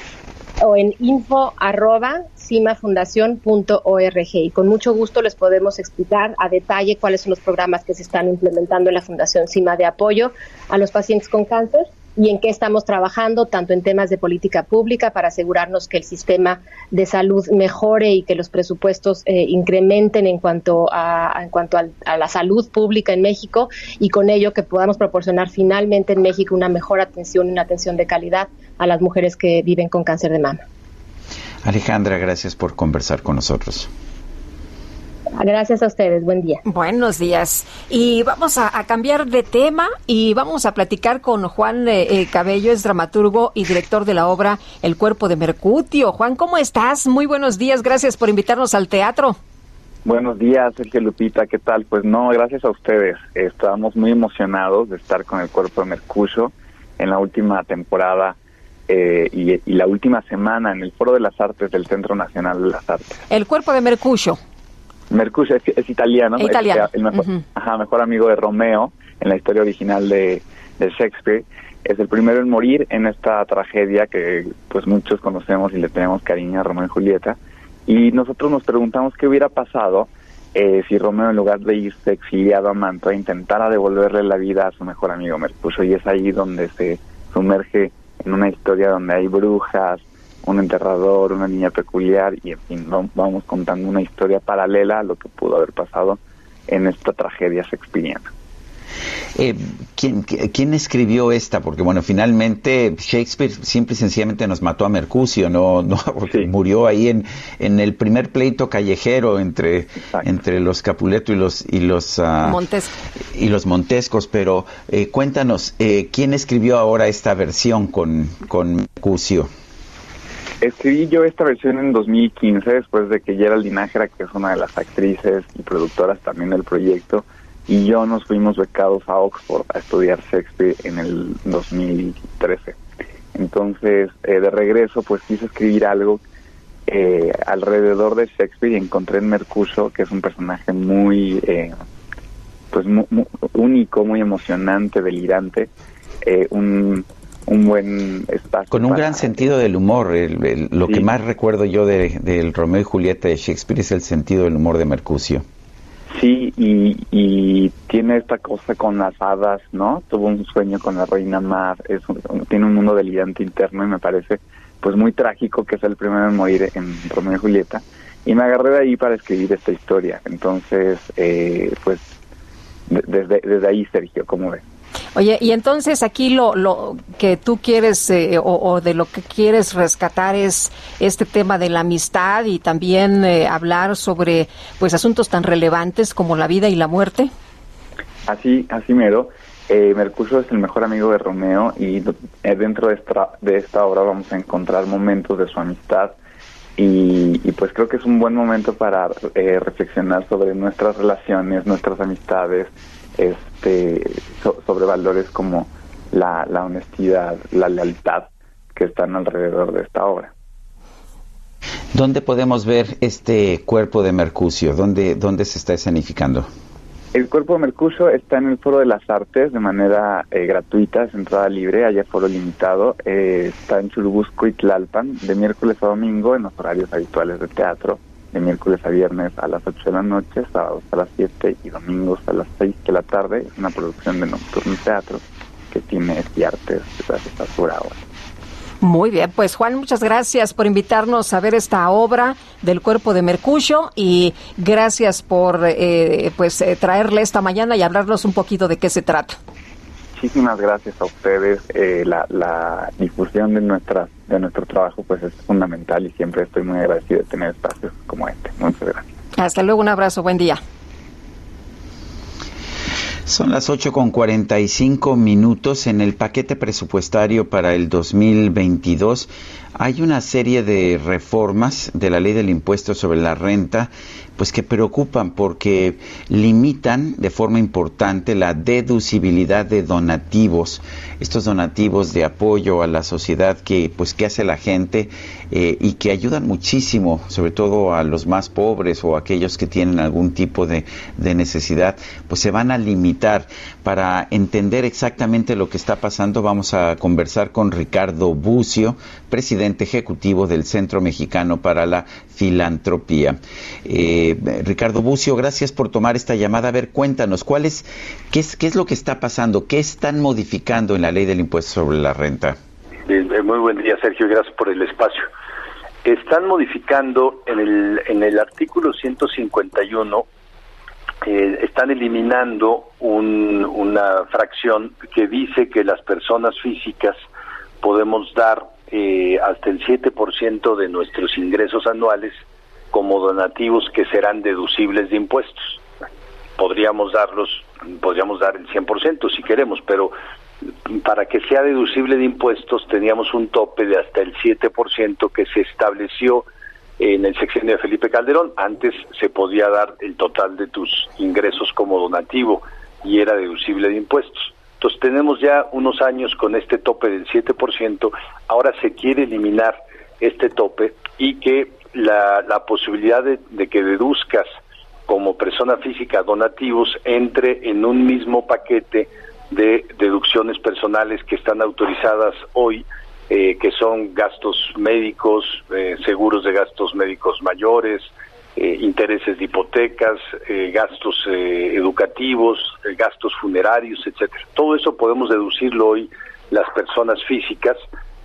o en info arroba cimafundación.org y con mucho gusto les podemos explicar a detalle cuáles son los programas que se están implementando en la Fundación CIMA de apoyo a los pacientes con cáncer y en qué estamos trabajando, tanto en temas de política pública para asegurarnos que el sistema de salud mejore y que los presupuestos eh, incrementen en cuanto, a, en cuanto a la salud pública en México y con ello que podamos proporcionar finalmente en México una mejor atención y una atención de calidad a las mujeres que viven con cáncer de mama. Alejandra, gracias por conversar con nosotros. Gracias a ustedes, buen día. Buenos días. Y vamos a, cambiar de tema y vamos a platicar con Juan eh, eh, Cabello, es dramaturgo y director de la obra El cuerpo de Mercutio. Juan, ¿cómo estás? Muy buenos días, gracias por invitarnos al teatro. Buenos días, Sergio Lupita, ¿qué tal? Pues no, gracias a ustedes. Estamos muy emocionados de estar con el cuerpo de Mercurio en la última temporada eh, y, la última semana en el Foro de las Artes del Centro Nacional de las Artes. El cuerpo de Mercurio. Mercurio es, italiano, italiano. el mejor, mejor amigo de Romeo en la historia original de, Shakespeare. Es el primero en morir en esta tragedia que pues muchos conocemos y le tenemos cariño a Romeo y Julieta. Y nosotros nos preguntamos qué hubiera pasado eh, si Romeo en lugar de irse exiliado a Mantua intentara devolverle la vida a su mejor amigo Mercurio. Y es ahí donde se sumerge en una historia donde hay brujas, un enterrador, una niña peculiar y en fin, vamos contando una historia paralela a lo que pudo haber pasado en esta tragedia shakespeariana. Eh, ¿quién, escribió esta? Porque bueno, finalmente Shakespeare simple y sencillamente nos mató a Mercucio, no, no porque murió ahí en, en el primer pleito callejero entre, entre los Capuleto y los y los uh, y los Montescos. Pero eh, cuéntanos, eh, ¿quién escribió ahora esta versión con con Mercucio? Escribí yo esta versión en 2015 después de que Geraldine Nájera, que es una de las actrices y productoras también del proyecto, y yo nos fuimos becados a Oxford a estudiar Shakespeare en el 2013. Entonces, eh, de regreso, pues quise escribir algo eh, alrededor de Shakespeare y encontré en Mercurio, que es un personaje muy, eh, pues único, muy emocionante, delirante, un, un buen espacio. Con un gran sentido del humor. lo que más recuerdo yo del de, Romeo y Julieta de Shakespeare es el sentido del humor de Mercucio. Sí, y, tiene esta cosa con las hadas, ¿no? Tuvo un sueño con la reina Mar, es tiene un mundo delirante interno y me parece pues muy trágico que es el primero en morir en Romeo y Julieta. Y me agarré de ahí para escribir esta historia. Entonces, eh, pues desde, desde ahí, Sergio, ¿cómo ves? Oye, y entonces aquí lo, lo que tú quieres eh, o, de lo que quieres rescatar es este tema de la amistad y también eh, hablar sobre pues asuntos tan relevantes como la vida y la muerte. Así, así mero. Eh, Mercurio es el mejor amigo de Romeo y eh, dentro de esta, de esta obra vamos a encontrar momentos de su amistad y, pues creo que es un buen momento para reflexionar sobre nuestras relaciones, nuestras amistades, este, sobre valores como la, la honestidad, la lealtad que están alrededor de esta obra. ¿Dónde podemos ver este cuerpo de Mercucio? ¿Dónde, dónde se está escenificando? El cuerpo de Mercucio está en el Foro de las Artes de manera eh, gratuita, es entrada libre, hay foro limitado. Eh, está en Churubusco y Tlalpan, de miércoles a domingo en los horarios habituales de teatro de miércoles a viernes a las 8 de la noche, sábados a las 7 y domingos a las 6 de la tarde. Una producción de Nocturno Teatro que tiene Espiartes esta por ahora. Muy bien, pues Juan, muchas gracias por invitarnos a ver esta obra del cuerpo de Mercurio y gracias por eh, pues eh, traerle esta mañana y hablarnos un poquito de qué se trata muchísimas gracias a ustedes. Eh, la, la, difusión de nuestra de nuestro trabajo pues es fundamental y siempre estoy muy agradecido de tener espacios como este. Muchas gracias. Hasta luego, un abrazo, buen día. Son las 8 con 45 minutos. En el paquete presupuestario para el 2022 hay una serie de reformas de la ley del impuesto sobre la renta pues que preocupan porque limitan de forma importante la deducibilidad de donativos, estos donativos de apoyo a la sociedad que pues que hace la gente eh, y que ayudan muchísimo, sobre todo a los más pobres o aquellos que tienen algún tipo de, de necesidad, pues se van a limitar. Para entender exactamente lo que está pasando, vamos a conversar con Ricardo Bucio, presidente ejecutivo del Centro Mexicano para la Filantropía. Eh, Ricardo Bucio, gracias por tomar esta llamada. A ver, cuéntanos, ¿cuál es, qué, es, ¿qué es lo que está pasando? ¿Qué están modificando en la ley del impuesto sobre la renta? Muy buen día, Sergio, gracias por el espacio. Están modificando en el, en el artículo 151 eh, están eliminando una fracción que dice que las personas físicas podemos dar eh, hasta el 7% de nuestros ingresos anuales como donativos que serán deducibles de impuestos. Podríamos darlos, podríamos dar el 100% si queremos, pero para que sea deducible de impuestos teníamos un tope de hasta el 7% que se estableció en el sexenio de Felipe Calderón. Antes se podía dar el total de tus ingresos como donativo y era deducible de impuestos. Entonces tenemos ya unos años con este tope del 7%, ahora se quiere eliminar este tope y que la, posibilidad de que deduzcas como persona física donativos entre en un mismo paquete de deducciones personales que están autorizadas hoy eh, que son gastos médicos, eh, seguros de gastos médicos mayores, eh, intereses de hipotecas, gastos educativos, gastos funerarios, etcétera. Todo eso podemos deducirlo hoy las personas físicas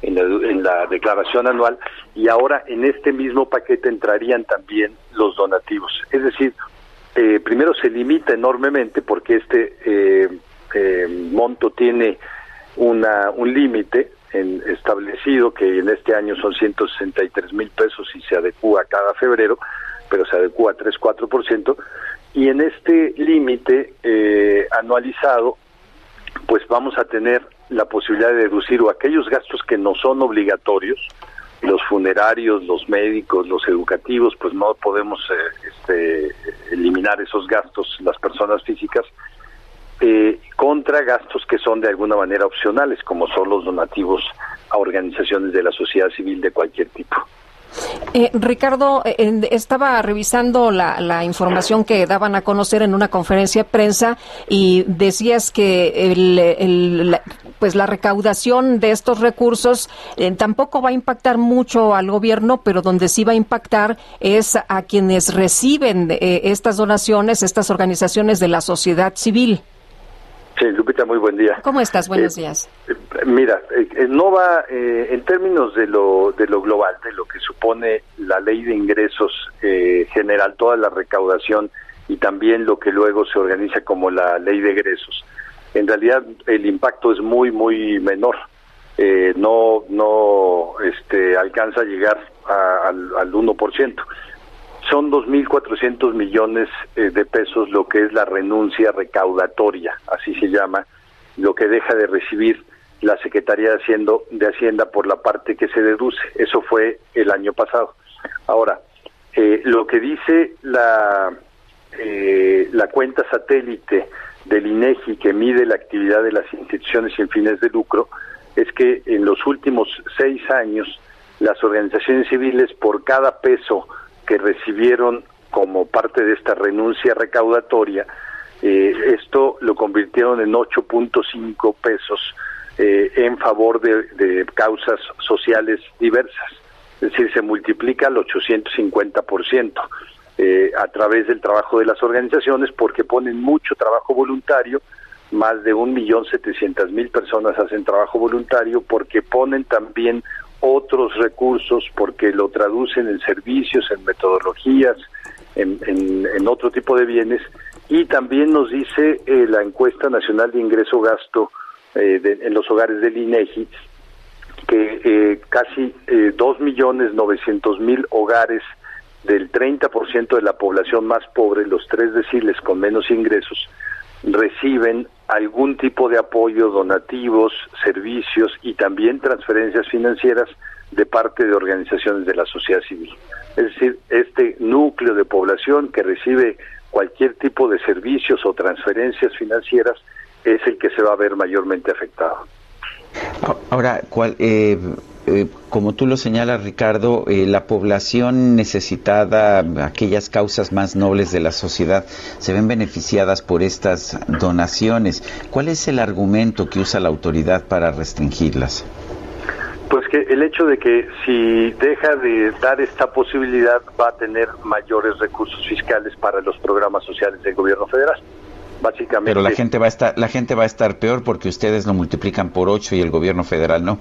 en la, en la declaración anual y ahora en este mismo paquete entrarían también los donativos. Es decir, primero se limita enormemente porque este monto tiene una, un límite establecido que en este año son 163 mil pesos y se adecúa cada febrero, pero se adecúa 3-4%, y en este límite eh, anualizado, pues vamos a tener la posibilidad de deducir o aquellos gastos que no son obligatorios, los funerarios, los médicos, los educativos, pues no podemos eh, este, eliminar esos gastos las personas físicas, eh, contra gastos que son de alguna manera opcionales, como son los donativos a organizaciones de la sociedad civil de cualquier tipo. Eh, Ricardo, eh, estaba revisando la, información que daban a conocer en una conferencia de prensa y decías que el, pues la recaudación de estos recursos eh, tampoco va a impactar mucho al gobierno, pero donde sí va a impactar es a quienes reciben estas donaciones, estas organizaciones de la sociedad civil. Sí, Lupita, muy buen día. ¿Cómo estás? Buenos días. Mira, no va en términos de lo, de lo global, de lo que supone la ley de ingresos eh, general, toda la recaudación y también lo que luego se organiza como la ley de egresos. En realidad el impacto es muy, muy menor. Eh, no no este, alcanza a llegar al, al 1%. Son 2.400 millones eh, de pesos lo que es la renuncia recaudatoria, así se llama, lo que deja de recibir la Secretaría de Hacienda, de Hacienda por la parte que se deduce. Eso fue el año pasado. Ahora, eh, lo que dice la, eh, la cuenta satélite del INEGI que mide la actividad de las instituciones sin fines de lucro es que en los últimos seis años las organizaciones civiles por cada peso que recibieron como parte de esta renuncia recaudatoria, eh, esto lo convirtieron en 8.5 pesos eh, en favor de, causas sociales diversas. Es decir, se multiplica al 850% eh, a través del trabajo de las organizaciones porque ponen mucho trabajo voluntario, más de un millón setecientas mil personas hacen trabajo voluntario porque ponen también otros recursos, porque lo traducen en servicios, en metodologías, en, en, otro tipo de bienes. Y también nos dice eh, la encuesta nacional de ingreso gasto eh, en los hogares del INEGI que eh, casi eh, dos millones novecientos mil hogares del 30% de la población más pobre, los tres deciles con menos ingresos, reciben algún tipo de apoyo, donativos, servicios y también transferencias financieras de parte de organizaciones de la sociedad civil. Es decir, este núcleo de población que recibe cualquier tipo de servicios o transferencias financieras es el que se va a ver mayormente afectado. Ahora, eh, eh, como tú lo señalas, Ricardo, eh, la población necesitada, aquellas causas más nobles de la sociedad, se ven beneficiadas por estas donaciones. ¿Cuál es el argumento que usa la autoridad para restringirlas? Pues que el hecho de que si deja de dar esta posibilidad va a tener mayores recursos fiscales para los programas sociales del gobierno federal. Pero la gente va a estar, la gente va a estar peor porque ustedes lo multiplican por ocho y el gobierno federal no.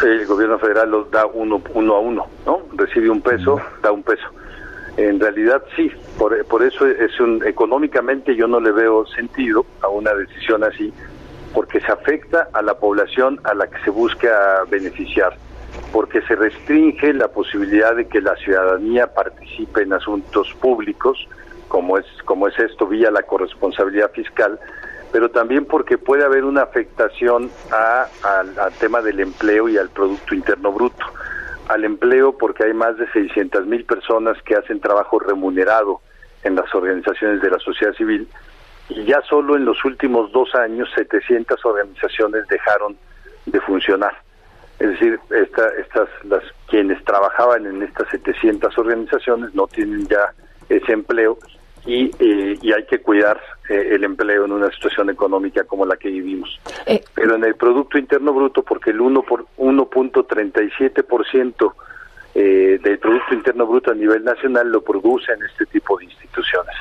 Sí, el gobierno federal los da uno, uno a uno, ¿no? Recibe un peso, da un peso. En realidad sí, por, por eso es un, económicamente yo no le veo sentido a una decisión así, porque se afecta a la población a la que se busca beneficiar, porque se restringe la posibilidad de que la ciudadanía participe en asuntos públicos, como es, como es esto, vía la corresponsabilidad fiscal, pero también porque puede haber una afectación a, al tema del empleo y al Producto Interno Bruto. Al empleo porque hay más de 600 mil personas que hacen trabajo remunerado en las organizaciones de la sociedad civil y ya solo en los últimos dos años 700 organizaciones dejaron de funcionar. Es decir, esta, estas, las, quienes trabajaban en estas 700 organizaciones no tienen ya ese empleo y, eh, y hay que cuidar eh, el empleo en una situación económica como la que vivimos. Eh. Pero en el Producto Interno Bruto, porque el 1 por 1.37% eh, del Producto Interno Bruto a nivel nacional lo producen este tipo de instituciones.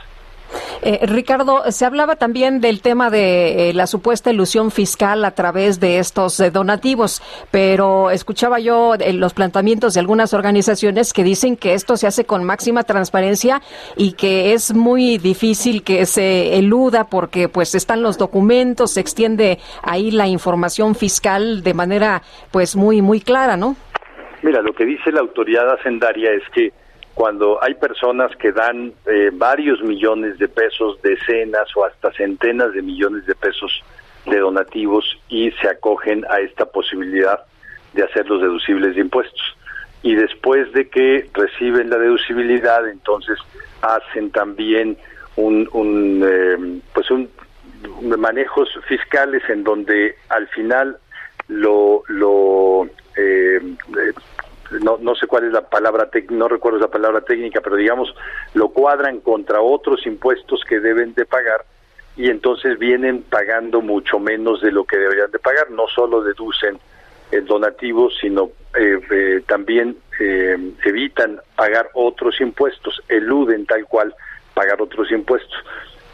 Eh, Ricardo, se hablaba también del tema de eh, la supuesta ilusión fiscal a través de estos eh, donativos, pero escuchaba yo los planteamientos de algunas organizaciones que dicen que esto se hace con máxima transparencia y que es muy difícil que se eluda porque pues están los documentos, se extiende ahí la información fiscal de manera pues muy muy clara, ¿no? Mira, lo que dice la autoridad hacendaria es que cuando hay personas que dan eh, varios millones de pesos, decenas o hasta centenas de millones de pesos de donativos y se acogen a esta posibilidad de hacer los deducibles de impuestos. Y después de que reciben la deducibilidad, entonces hacen también un, un eh, pues un manejos fiscales en donde al final lo, lo eh, no, no, sé cuál es la palabra, no recuerdo esa palabra técnica, pero digamos, lo cuadran contra otros impuestos que deben de pagar y entonces vienen pagando mucho menos de lo que deberían de pagar. No solo deducen el donativo, sino eh, eh, también eh, evitan pagar otros impuestos, eluden tal cual pagar otros impuestos.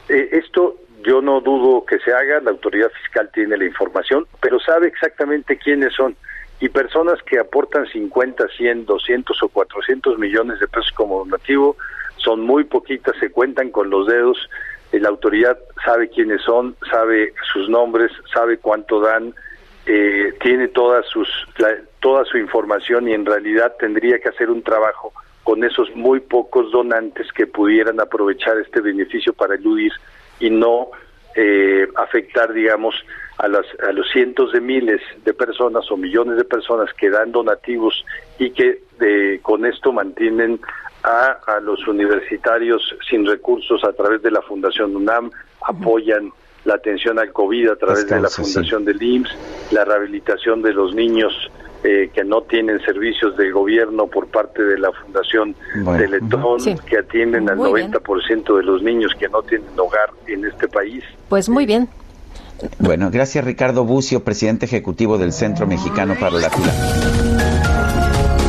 esto yo no dudo que se haga, la autoridad fiscal tiene la información, pero sabe exactamente quiénes son. Y personas que aportan 50, 100, 200 o 400 millones de pesos como donativo son muy poquitas, se cuentan con los dedos la autoridad sabe quiénes son, sabe sus nombres, sabe cuánto dan, eh, tiene todas sus, toda su información y en realidad tendría que hacer un trabajo con esos muy pocos donantes que pudieran aprovechar este beneficio para eludir y no eh, afectar, digamos, a, las, a los cientos de miles de personas o millones de personas que dan donativos y que eh, con esto mantienen a, a los universitarios sin recursos a través de la Fundación UNAM, apoyan la atención al COVID a través de la Fundación del IMSS, la rehabilitación de los niños eh, que no tienen servicios del gobierno por parte de la Fundación Teletón, que atienden al 90% de los niños que no tienen hogar en este país. Pues muy bien. Bueno, gracias Ricardo Bucio, presidente ejecutivo del Centro Mexicano para la Fila.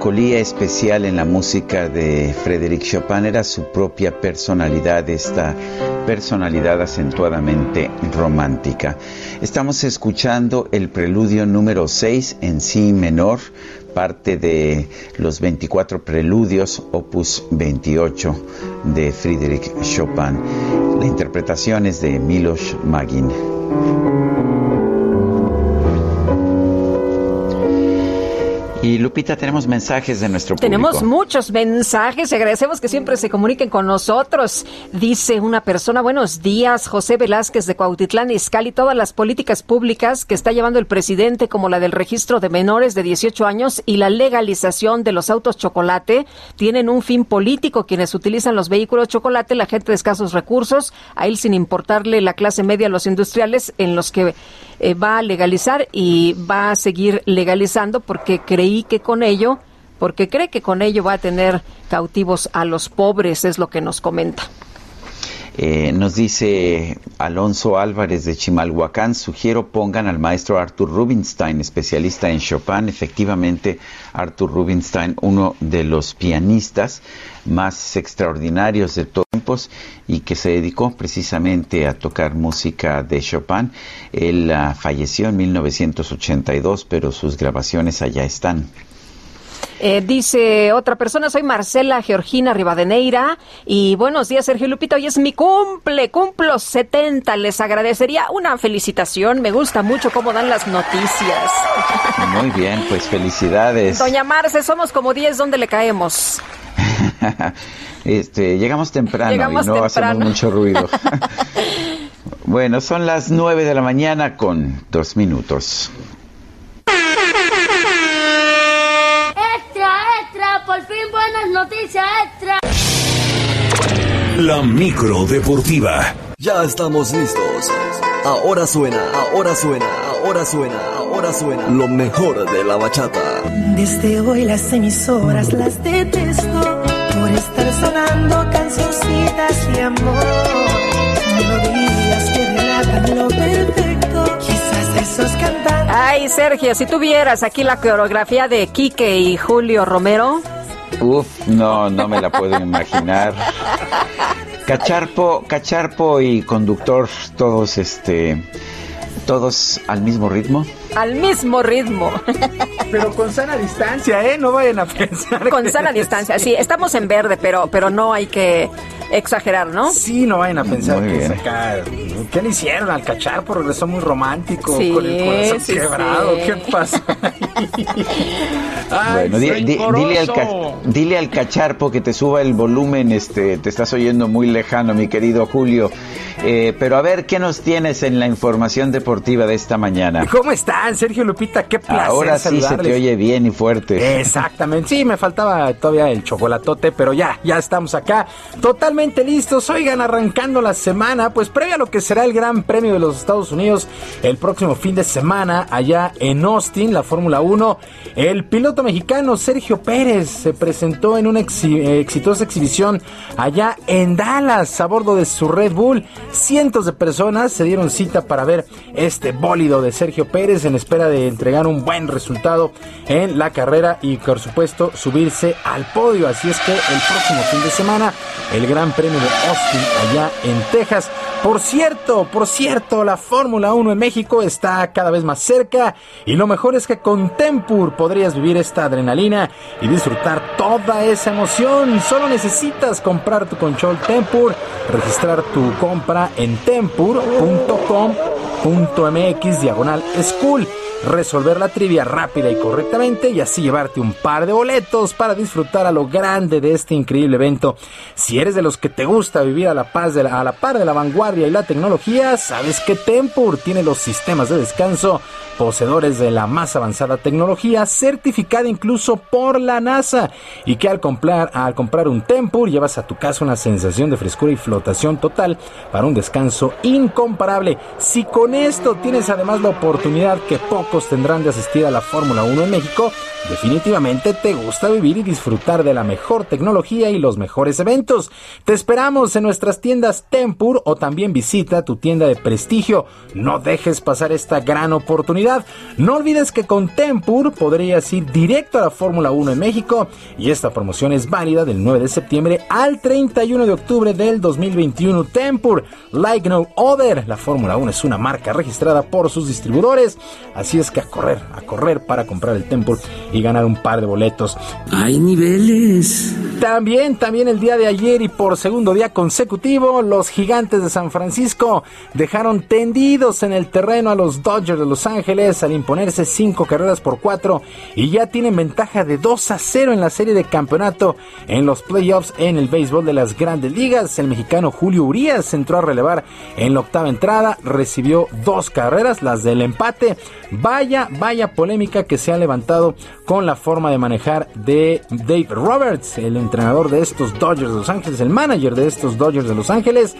Melancolía especial en la música de Frédéric Chopin era su propia personalidad, esta personalidad acentuadamente romántica. Estamos escuchando el preludio número 6 en Si menor, parte de los 24 preludios, opus 28 de Frédéric Chopin. La interpretación es de Milos Magin. Y Lupita, tenemos mensajes de nuestro público. Tenemos muchos mensajes. Agradecemos que siempre se comuniquen con nosotros. Dice una persona, buenos días, José Velázquez de Cuautitlán Izcalli. Todas las políticas públicas que está llevando el presidente, como la del registro de menores de 18 años y la legalización de los autos chocolate, tienen un fin político. Quienes utilizan los vehículos chocolate, la gente de escasos recursos, a él sin importarle la clase media los industriales en los que eh, va a legalizar y va a seguir legalizando porque creí que con ello, porque cree que con ello va a tener cautivos a los pobres, es lo que nos comenta. Eh, nos dice Alonso Álvarez de Chimalhuacán, sugiero pongan al maestro Arthur Rubinstein, especialista en Chopin. Efectivamente, Arthur Rubinstein, uno de los pianistas más extraordinarios de tiempos y que se dedicó precisamente a tocar música de Chopin. Él ah, falleció en 1982, pero sus grabaciones allá están. Eh, dice otra persona, soy Marcela Georgina Rivadeneira y buenos días Sergio Lupito, hoy es mi cumple, cumplo 70, les agradecería una felicitación, me gusta mucho cómo dan las noticias. Muy bien, pues felicidades. Doña Marce, somos como 10, ¿dónde le caemos? este, llegamos temprano y no hacemos mucho ruido. bueno, son las 9 de la mañana con dos minutos. Fin buenas noticias extra. La micro deportiva. Ya estamos listos. Ahora suena, ahora suena, ahora suena, ahora suena lo mejor de la bachata. Desde hoy las emisoras las detesto por estar sonando cancioncitas de amor. Melodías que relatan lo perfecto. Quizás esos cantantes Ay, Sergio, si tuvieras aquí la coreografía de Quique y Julio Romero. Uf, no, no me la puedo imaginar. Cacharpo, Cacharpo y conductor, todos este, todos al mismo ritmo. Al mismo ritmo. Pero con sana distancia, ¿eh? No vayan a pensar. Con sana distancia, sí, estamos en verde, pero, pero no hay que exagerar, ¿no? Sí, no vayan a pensar que acá. ¿Qué le hicieron al cacharpo? Regresó muy romántico, con el corazón quebrado. ¿Qué pasa? bueno, dile, al dile al cacharpo que te suba el volumen, este, te estás oyendo muy lejano, mi querido Julio. Eh, pero a ver, ¿qué nos tienes en la información deportiva de esta mañana? ¿Cómo están, Sergio Lupita? Qué placer Ahora sí se te oye bien y fuerte. Exactamente, sí, me faltaba todavía el chocolatote, pero ya, ya estamos acá, totalmente listos. Oigan, arrancando la semana, pues previa a lo que será el Gran Premio de los Estados Unidos el próximo fin de semana, allá en Austin, la Fórmula 1, el piloto mexicano Sergio Pérez se presentó en una exitosa exhibición allá en Dallas a bordo de su Red Bull Cientos de personas se dieron cita para ver este bólido de Sergio Pérez en espera de entregar un buen resultado en la carrera y por supuesto subirse al podio. Así es que el próximo fin de semana el Gran Premio de Austin allá en Texas. Por cierto, por cierto, la Fórmula 1 en México está cada vez más cerca y lo mejor es que con Tempur podrías vivir esta adrenalina y disfrutar toda esa emoción. Solo necesitas comprar tu control Tempur, registrar tu compra en tempur.com.mx diagonal school resolver la trivia rápida y correctamente y así llevarte un par de boletos para disfrutar a lo grande de este increíble evento. Si eres de los que te gusta vivir a la, paz de a la par de la vanguardia y la tecnología, sabes que Tempur tiene los sistemas de descanso poseedores de la más avanzada tecnología certificada incluso por la NASA y que al comprar, al comprar un Tempur llevas a tu casa una sensación de frescura y flotación total para un descanso incomparable. Si con esto tienes además la oportunidad que poco tendrán de asistir a la Fórmula 1 en México, definitivamente te gusta vivir y disfrutar de la mejor tecnología y los mejores eventos. Te esperamos en nuestras tiendas Tempur o también visita tu tienda de prestigio. No dejes pasar esta gran oportunidad. No olvides que con Tempur podrías ir directo a la Fórmula 1 en México y esta promoción es válida del 9 de septiembre al 31 de octubre del 2021. Tempur, like no other. La Fórmula 1 es una marca registrada por sus distribuidores, así es que a correr, a correr para comprar el Temple y ganar un par de boletos. Hay niveles. También, también el día de ayer y por segundo día consecutivo, los gigantes de San Francisco dejaron tendidos en el terreno a los Dodgers de Los Ángeles al imponerse cinco carreras por cuatro y ya tienen ventaja de 2 a 0 en la serie de campeonato en los playoffs en el béisbol de las grandes ligas. El mexicano Julio Urias entró a relevar en la octava entrada, recibió dos carreras, las del empate. Vaya, vaya polémica que se ha levantado con la forma de manejar de Dave Roberts, el entrenador de estos Dodgers de Los Ángeles, el manager de estos Dodgers de Los Ángeles.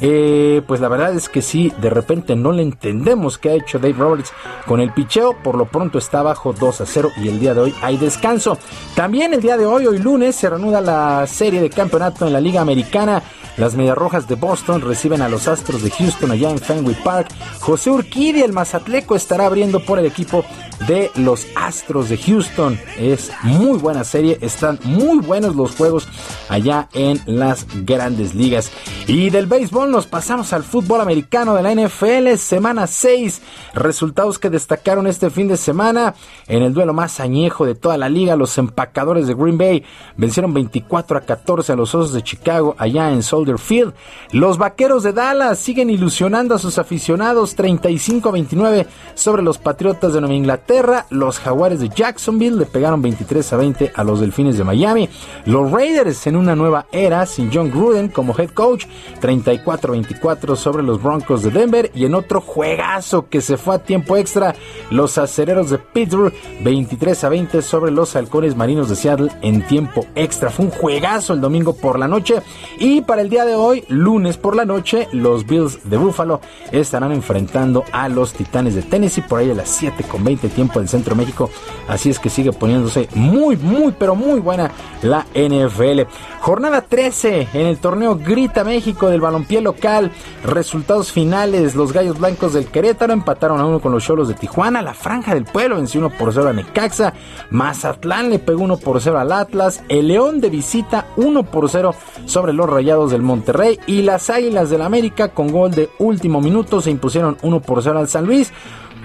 Eh, pues la verdad es que sí, de repente no le entendemos qué ha hecho Dave Roberts con el picheo. Por lo pronto está bajo 2 a 0 y el día de hoy hay descanso. También el día de hoy, hoy lunes, se reanuda la serie de campeonato en la Liga Americana. Las Medias Rojas de Boston reciben a los Astros de Houston allá en Fenway Park. José Urquidi, el Mazatleco, estará abriendo por el equipo de los Astros de Houston. Es muy buena serie, están muy buenos los juegos allá en las grandes ligas. Y del béisbol nos pasamos al fútbol americano de la NFL, semana 6. Resultados que destacaron este fin de semana en el duelo más añejo de toda la liga. Los empacadores de Green Bay vencieron 24 a 14 a los Osos de Chicago allá en Soldier Field. Los Vaqueros de Dallas siguen ilusionando a sus aficionados 35 a 29 sobre los Patriotas de Nueva Inglaterra. Los Jaguares de Jacksonville le pegaron 23 a 20 a los Delfines de Miami. Los Raiders en una nueva era sin John Gruden como head coach 34 a 24 sobre los Broncos de Denver y en otro juegazo que se fue a tiempo extra los Acereros de Pittsburgh 23 a 20 sobre los Halcones Marinos de Seattle en tiempo extra. Fue un juegazo el domingo por la noche y para el día de hoy, lunes por la noche, los Bills de Buffalo estarán enfrentando a los Titanes de Tennessee por ahí a las las 7 con 20 tiempo del Centro México. Así es que sigue poniéndose muy, muy, pero muy buena la NFL. Jornada 13 en el torneo Grita México del balompié local. Resultados finales. Los Gallos Blancos del Querétaro empataron a uno con los Cholos de Tijuana. La Franja del Pueblo venció 1 por 0 a Necaxa. Mazatlán le pegó 1 por 0 al Atlas. El León de visita 1 por 0 sobre los Rayados del Monterrey. Y las Águilas del América con gol de último minuto se impusieron 1 por 0 al San Luis.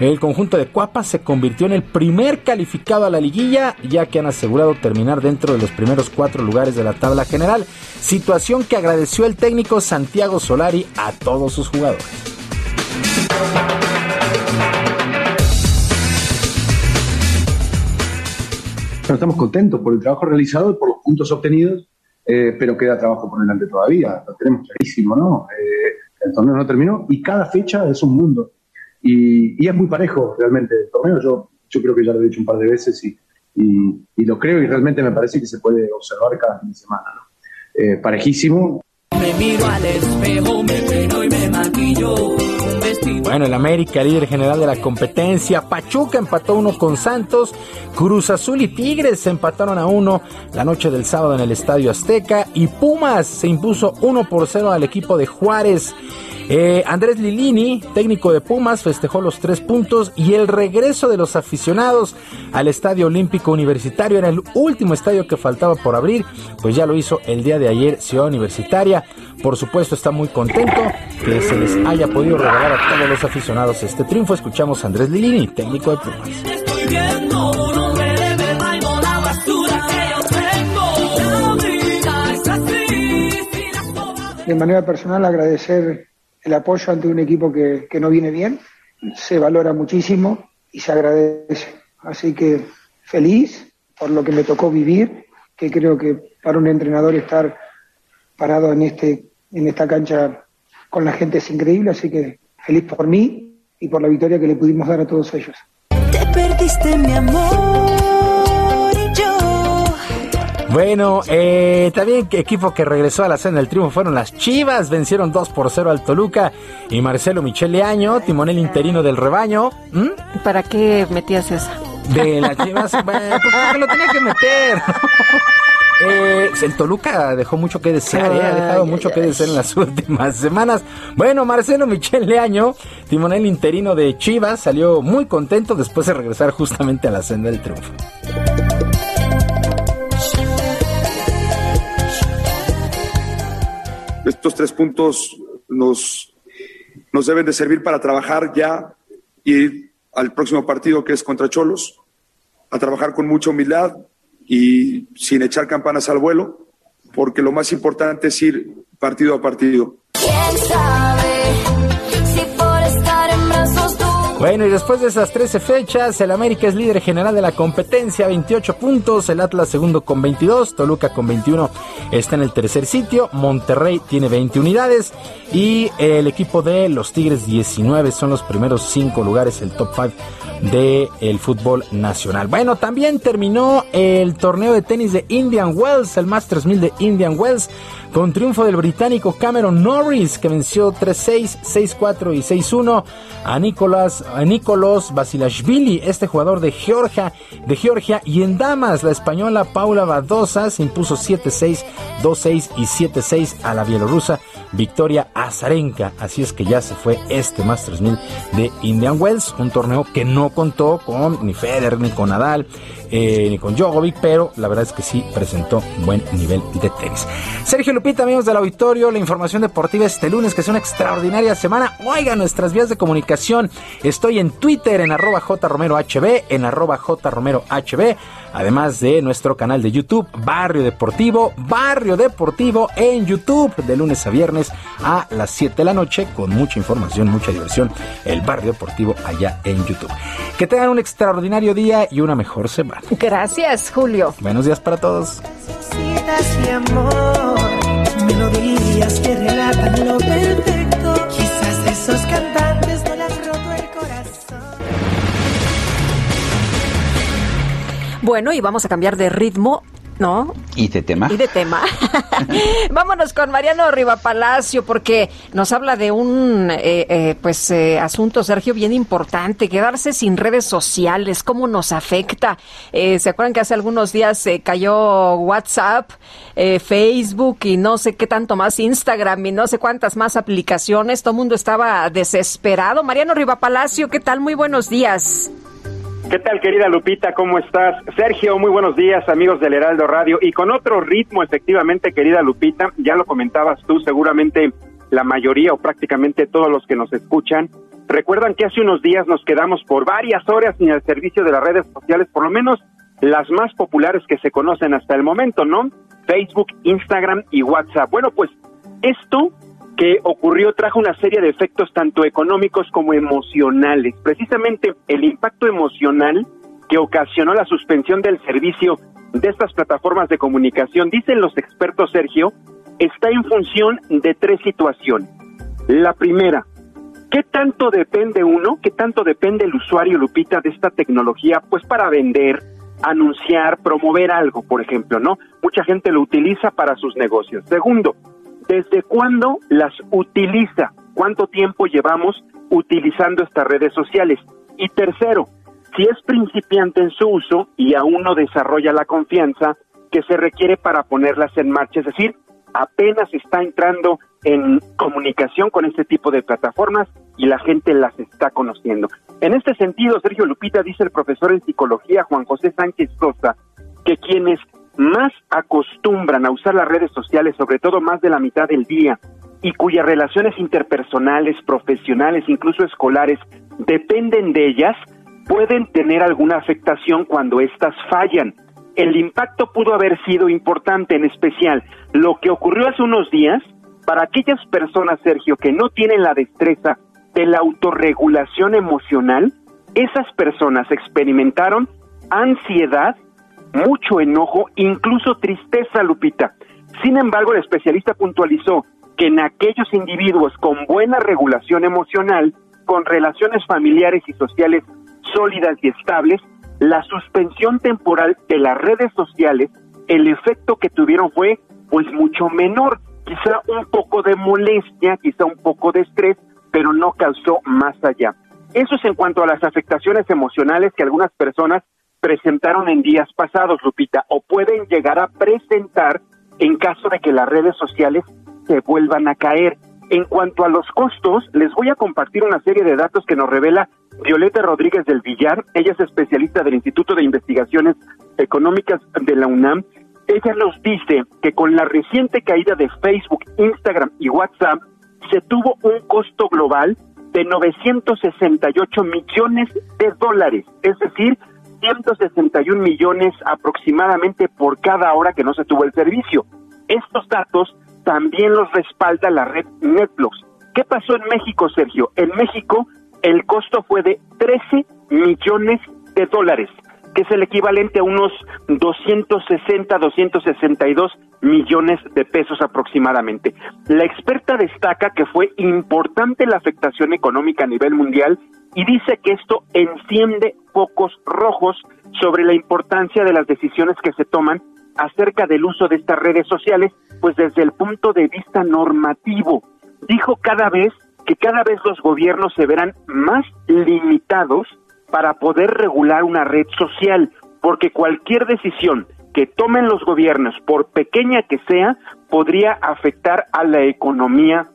El conjunto de Cuapa se convirtió en el primer calificado a la liguilla, ya que han asegurado terminar dentro de los primeros cuatro lugares de la tabla general, situación que agradeció el técnico Santiago Solari a todos sus jugadores. estamos contentos por el trabajo realizado y por los puntos obtenidos, eh, pero queda trabajo por delante todavía, lo tenemos clarísimo, ¿no? Eh, el torneo no terminó y cada fecha es un mundo. Y, es muy parejo realmente el torneo. Yo, yo creo que ya lo he dicho un par de veces y, y, lo creo y realmente me parece que se puede observar cada fin de semana. ¿no? Eh, parejísimo. Me miro al espejo, me peino y me maquillo. Bueno, el América, líder general de la competencia. Pachuca empató uno con Santos. Cruz Azul y Tigres se empataron a uno la noche del sábado en el Estadio Azteca. Y Pumas se impuso uno por cero al equipo de Juárez. Eh, Andrés Lilini, técnico de Pumas, festejó los tres puntos y el regreso de los aficionados al Estadio Olímpico Universitario era el último estadio que faltaba por abrir, pues ya lo hizo el día de ayer Ciudad Universitaria. Por supuesto está muy contento que se les haya podido regalar a todos los aficionados este triunfo. Escuchamos a Andrés Lilini, técnico de Pumas. De manera personal agradecer el apoyo ante un equipo que, no viene bien, se valora muchísimo y se agradece. Así que feliz por lo que me tocó vivir, que creo que para un entrenador estar parado en este en esta cancha con la gente es increíble, así que feliz por mí y por la victoria que le pudimos dar a todos ellos. Te perdiste mi amor. Bueno, eh, también equipo que regresó a la cena del triunfo fueron las Chivas, vencieron 2 por 0 al Toluca y Marcelo Michele Año, timonel interino del rebaño. ¿Para qué metías esa? De las Chivas, pues porque lo tenía que meter. Eh, el Toluca dejó mucho que desear, eh, ha dejado mucho que desear en las últimas semanas. Bueno, Marcelo Michel Leaño, timonel interino de Chivas, salió muy contento después de regresar justamente a la senda del triunfo. Estos tres puntos nos, nos deben de servir para trabajar ya y al próximo partido que es contra Cholos, a trabajar con mucha humildad y sin echar campanas al vuelo, porque lo más importante es ir partido a partido. Bueno, y después de esas 13 fechas, el América es líder general de la competencia, 28 puntos, el Atlas segundo con 22, Toluca con 21 está en el tercer sitio, Monterrey tiene 20 unidades y el equipo de los Tigres 19 son los primeros 5 lugares, el top 5 del fútbol nacional. Bueno, también terminó el torneo de tenis de Indian Wells, el Masters 1000 de Indian Wells, con triunfo del británico Cameron Norris, que venció 3-6, 6-4 y 6-1 a Nicolás, a Nicolás Basilashvili, este jugador de Georgia, de Georgia, y en damas, la española Paula Badosa impuso 7-6, 2-6 y 7-6 a la bielorrusa Victoria Azarenka. Así es que ya se fue este Masters 1000 de Indian Wells, un torneo que no contó con ni Federer, ni con Nadal, eh, ni con Djokovic, pero la verdad es que sí presentó buen nivel de tenis. Sergio Lupita, amigos del auditorio, la información deportiva este lunes, que es una extraordinaria semana. Oigan nuestras vías de comunicación. Estoy en Twitter en arroba jromerohb, en arroba jromerohb además de nuestro canal de YouTube, Barrio Deportivo, Barrio Deportivo en YouTube, de lunes a viernes a las 7 de la noche, con mucha información, mucha diversión, el Barrio Deportivo allá en YouTube. Que tengan un extraordinario día y una mejor semana. Gracias, Julio. Buenos días para todos. Que relatan lo perfecto, quizás esos cantantes Bueno, y vamos a cambiar de ritmo ¿no? Y de tema. Y de tema. Vámonos con Mariano Riva Palacio porque nos habla de un eh, eh, pues eh, asunto, Sergio, bien importante, quedarse sin redes sociales, cómo nos afecta. ¿Se acuerdan que hace algunos días se cayó WhatsApp, Facebook y no sé qué tanto más, Instagram y no sé cuántas más aplicaciones? Todo el mundo estaba desesperado. Mariano Riva Palacio, ¿qué tal? Muy buenos días. ¿Qué tal, querida Lupita? ¿Cómo estás? Sergio, muy buenos días, amigos del Heraldo Radio. Y con otro ritmo, efectivamente, querida Lupita, ya lo comentabas tú, seguramente la mayoría o prácticamente todos los que nos escuchan, recuerdan que hace unos días nos quedamos por varias horas sin el servicio de las redes sociales, por lo menos las más populares que se conocen hasta el momento, ¿no? Facebook, Instagram y WhatsApp. Bueno, pues esto que ocurrió trajo una serie de efectos tanto económicos como emocionales. Precisamente el impacto emocional que ocasionó la suspensión del servicio de estas plataformas de comunicación, dicen los expertos, Sergio, está en función de tres situaciones. La primera, ¿qué tanto depende uno, qué tanto depende el usuario, Lupita, de esta tecnología? Pues para vender, anunciar, promover algo, por ejemplo, ¿no? Mucha gente lo utiliza para sus negocios. Segundo, ¿Desde cuándo las utiliza? ¿Cuánto tiempo llevamos utilizando estas redes sociales? Y tercero, si es principiante en su uso y aún no desarrolla la confianza que se requiere para ponerlas en marcha, es decir, apenas está entrando en comunicación con este tipo de plataformas y la gente las está conociendo. En este sentido, Sergio Lupita dice el profesor en psicología Juan José Sánchez Costa que quienes más acostumbran a usar las redes sociales, sobre todo más de la mitad del día, y cuyas relaciones interpersonales, profesionales, incluso escolares, dependen de ellas, pueden tener alguna afectación cuando éstas fallan. El impacto pudo haber sido importante, en especial lo que ocurrió hace unos días, para aquellas personas, Sergio, que no tienen la destreza de la autorregulación emocional, esas personas experimentaron ansiedad mucho enojo, incluso tristeza, Lupita. Sin embargo, el especialista puntualizó que en aquellos individuos con buena regulación emocional, con relaciones familiares y sociales sólidas y estables, la suspensión temporal de las redes sociales, el efecto que tuvieron fue pues mucho menor, quizá un poco de molestia, quizá un poco de estrés, pero no causó más allá. Eso es en cuanto a las afectaciones emocionales que algunas personas presentaron en días pasados, Lupita, o pueden llegar a presentar en caso de que las redes sociales se vuelvan a caer. En cuanto a los costos, les voy a compartir una serie de datos que nos revela Violeta Rodríguez del Villar. Ella es especialista del Instituto de Investigaciones Económicas de la UNAM. Ella nos dice que con la reciente caída de Facebook, Instagram y WhatsApp, se tuvo un costo global de 968 millones de dólares, es decir, 161 millones aproximadamente por cada hora que no se tuvo el servicio. Estos datos también los respalda la red Netflix. ¿Qué pasó en México, Sergio? En México el costo fue de 13 millones de dólares, que es el equivalente a unos 260, 262 millones de pesos aproximadamente. La experta destaca que fue importante la afectación económica a nivel mundial y dice que esto enciende focos rojos sobre la importancia de las decisiones que se toman acerca del uso de estas redes sociales, pues desde el punto de vista normativo. Dijo cada vez que cada vez los gobiernos se verán más limitados para poder regular una red social, porque cualquier decisión que tomen los gobiernos, por pequeña que sea, podría afectar a la economía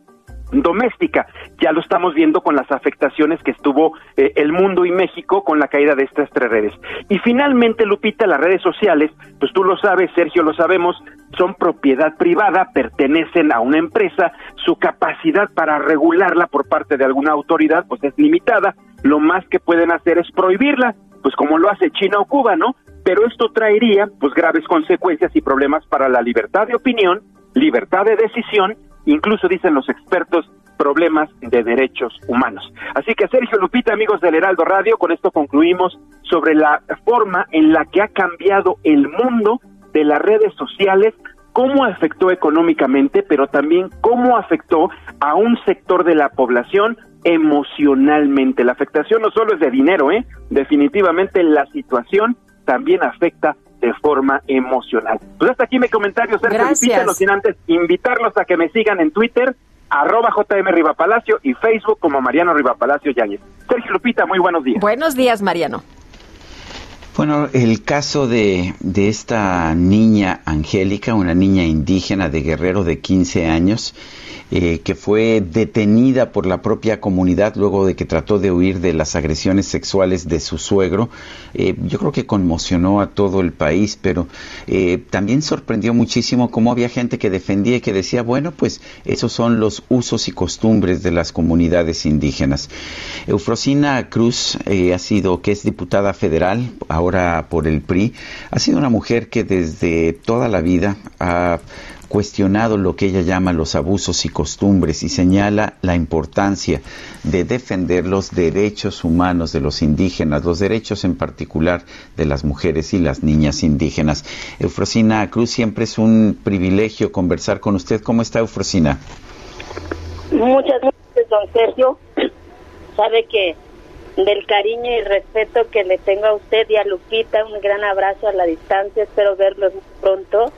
doméstica. Ya lo estamos viendo con las afectaciones que estuvo eh, el mundo y México con la caída de estas tres redes. Y finalmente, Lupita, las redes sociales, pues tú lo sabes, Sergio, lo sabemos, son propiedad privada, pertenecen a una empresa, su capacidad para regularla por parte de alguna autoridad pues es limitada, lo más que pueden hacer es prohibirla, pues como lo hace China o Cuba, ¿no? Pero esto traería pues graves consecuencias y problemas para la libertad de opinión, libertad de decisión incluso dicen los expertos, problemas de derechos humanos. Así que Sergio Lupita, amigos del Heraldo Radio, con esto concluimos sobre la forma en la que ha cambiado el mundo de las redes sociales, cómo afectó económicamente, pero también cómo afectó a un sector de la población emocionalmente. La afectación no solo es de dinero, ¿eh? Definitivamente la situación también afecta de forma emocional. Pues hasta aquí mi comentario, Sergio Gracias. Sin antes invitarlos a que me sigan en Twitter, arroba JM y Facebook como Mariano Rivapalacio Yáñez. Sergio Lupita, muy buenos días. Buenos días, Mariano. Bueno, el caso de, de esta niña Angélica, una niña indígena de Guerrero de 15 años, eh, que fue detenida por la propia comunidad luego de que trató de huir de las agresiones sexuales de su suegro. Eh, yo creo que conmocionó a todo el país, pero eh, también sorprendió muchísimo cómo había gente que defendía y que decía, bueno, pues esos son los usos y costumbres de las comunidades indígenas. Eufrosina Cruz ha sido, que es diputada federal, ahora por el PRI, ha sido una mujer que desde toda la vida ha cuestionado lo que ella llama los abusos y costumbres y señala la importancia de defender los derechos humanos de los indígenas, los derechos en particular de las mujeres y las niñas indígenas. Eufrosina Cruz, siempre es un privilegio conversar con usted. ¿Cómo está Eufrosina? Muchas gracias, don Sergio. Sabe que del cariño y respeto que le tengo a usted y a Lupita, un gran abrazo a la distancia, espero verlos pronto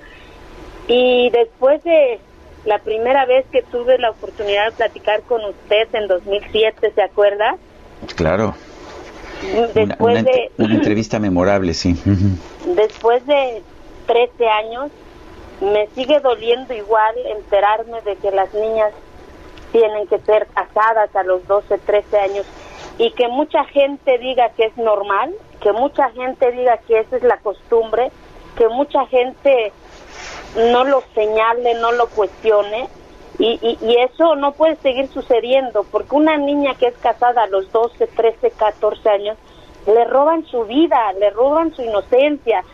y después de la primera vez que tuve la oportunidad de platicar con usted en 2007, ¿se acuerda? Claro. Después una, de una entrevista memorable, sí. Después de 13 años, me sigue doliendo igual enterarme de que las niñas tienen que ser casadas a los 12, 13 años y que mucha gente diga que es normal, que mucha gente diga que esa es la costumbre, que mucha gente no lo señale, no lo cuestione. Y, y, eso no puede seguir sucediendo, porque una niña que es casada a los 12, 13, 14 años, le roban su vida, le roban su inocencia,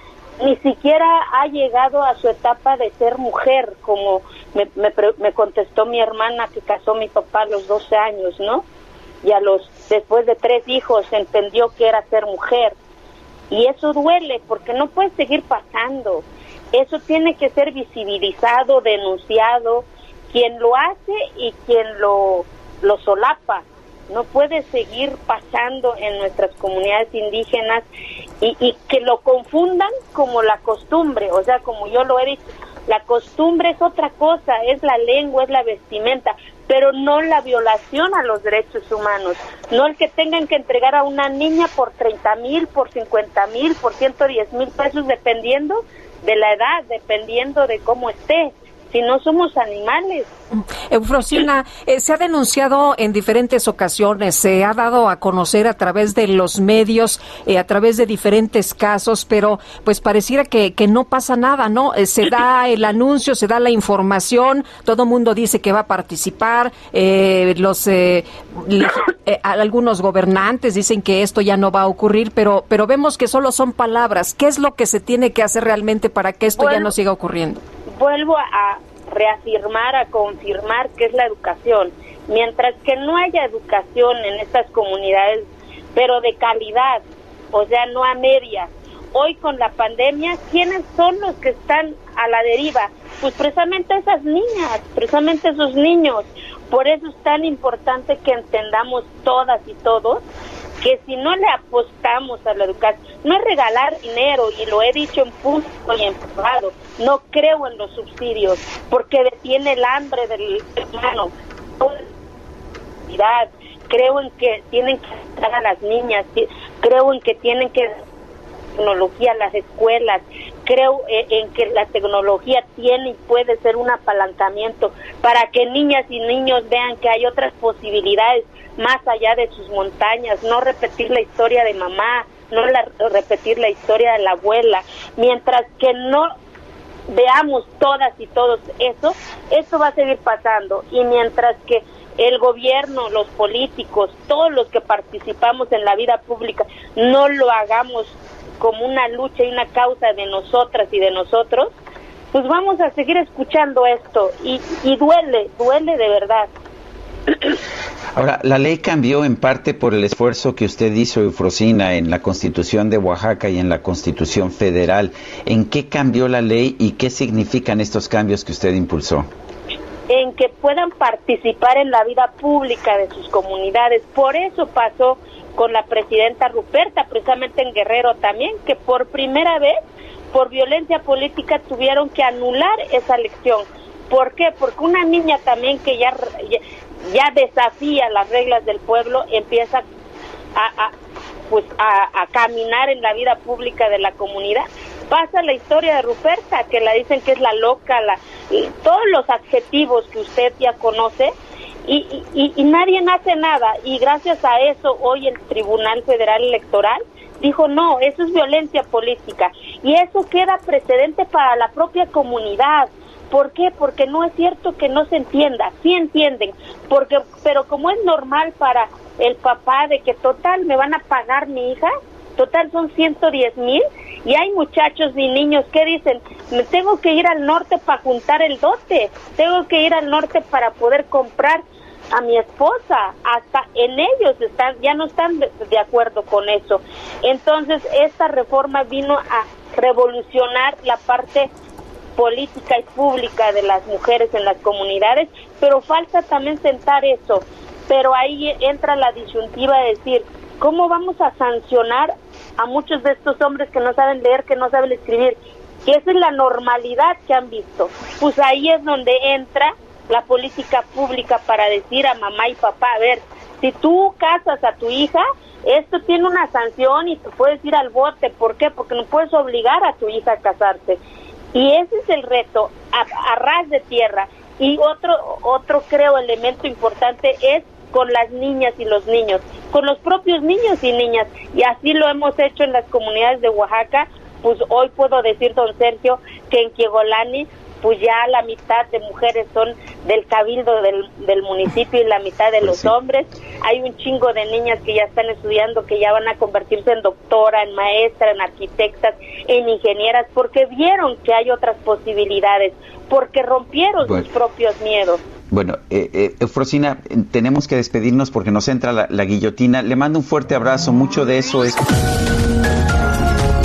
ni siquiera ha llegado a su etapa de ser mujer, como me, me, me contestó mi hermana que casó mi papá a los 12 años, ¿no? Y a los, después de tres hijos, entendió que era ser mujer. Y eso duele, porque no puede seguir pasando. Eso tiene que ser visibilizado, denunciado, quien lo hace y quien lo, lo solapa. No puede seguir pasando en nuestras comunidades indígenas y, y que lo confundan como la costumbre, o sea, como yo lo he dicho, la costumbre es otra cosa, es la lengua, es la vestimenta, pero no la violación a los derechos humanos, no el que tengan que entregar a una niña por 30 mil, por 50 mil, por 110 mil pesos, dependiendo de la edad, dependiendo de cómo esté. Si no somos animales. Eufrosina, eh, se ha denunciado en diferentes ocasiones, se ha dado a conocer a través de los medios, eh, a través de diferentes casos, pero pues pareciera que, que no pasa nada, ¿no? Eh, se da el anuncio, se da la información, todo mundo dice que va a participar, los algunos gobernantes dicen que esto ya no va a ocurrir, pero, pero vemos que solo son palabras. ¿Qué es lo que se tiene que hacer realmente para que esto ya no siga ocurriendo? Vuelvo a reafirmar, a confirmar que es la educación. Mientras que no haya educación en estas comunidades, pero de calidad, o sea, no a media. Hoy con la pandemia, ¿quiénes son los que están a la deriva? Pues precisamente esas niñas, precisamente esos niños. Por eso es tan importante que entendamos todas y todos que si no le apostamos a la educación, no es regalar dinero, y lo he dicho en público y en privado, no creo en los subsidios, porque detiene el hambre del humano. Creo en que tienen que estar a las niñas, creo en que tienen que tecnología las escuelas, creo eh, en que la tecnología tiene y puede ser un apalancamiento para que niñas y niños vean que hay otras posibilidades más allá de sus montañas, no repetir la historia de mamá, no repetir la historia de la abuela, mientras que no veamos todas y todos eso, eso va a seguir pasando. Y mientras que el gobierno, los políticos, todos los que participamos en la vida pública, no lo hagamos como una lucha y una causa de nosotras y de nosotros, pues vamos a seguir escuchando esto y, y duele, duele de verdad. Ahora, la ley cambió en parte por el esfuerzo que usted hizo, Eufrosina, en la Constitución de Oaxaca y en la Constitución Federal. ¿En qué cambió la ley y qué significan estos cambios que usted impulsó? En que puedan participar en la vida pública de sus comunidades. Por eso pasó con la presidenta Ruperta, precisamente en Guerrero también, que por primera vez por violencia política tuvieron que anular esa elección. ¿Por qué? Porque una niña también que ya, ya, desafía las reglas del pueblo empieza a, pues a, a, caminar en la vida pública de la comunidad. Pasa la historia de Ruperta, que la dicen que es la loca, la, todos los adjetivos que usted ya conoce, y, y, y, nadie hace nada. Y gracias a eso hoy el Tribunal Federal Electoral dijo no, eso es violencia política. Y eso queda precedente para la propia comunidad. ¿Por qué? Porque no es cierto que no se entienda, sí entienden, porque, pero como es normal para el papá de que total me van a pagar mi hija, total son 110 mil, y hay muchachos y niños que dicen, me tengo que ir al norte para juntar el dote, tengo que ir al norte para poder comprar a mi esposa, hasta en ellos están, ya no están de, acuerdo con eso. Entonces, esta reforma vino a revolucionar la parte política y pública de las mujeres en las comunidades, pero falta también sentar eso. Pero ahí entra la disyuntiva de decir, ¿cómo vamos a sancionar a muchos de estos hombres que no saben leer, que no saben escribir? Que esa es la normalidad que han visto. Pues ahí es donde entra la política pública para decir a mamá y papá, a ver, si tú casas a tu hija, esto tiene una sanción y tú puedes ir al bote. ¿Por qué? Porque no puedes obligar a tu hija a casarse. Y ese es el reto, a, ras de tierra. Y otro, otro creo elemento importante es con las niñas y los niños, con los propios niños y niñas. Y así lo hemos hecho en las comunidades de Oaxaca. Pues hoy puedo decir, don Sergio, que en Kiegolani pues ya la mitad de mujeres son del cabildo del, del municipio y la mitad de pues los hombres. Hay un chingo de niñas que ya están estudiando, que ya van a convertirse en doctora, en maestra, en arquitectas, en ingenieras, porque vieron que hay otras posibilidades, porque rompieron sus propios miedos. Bueno, eh, eh, Eufrosina, tenemos que despedirnos porque nos entra la, la guillotina. Le mando un fuerte abrazo, mucho de eso es...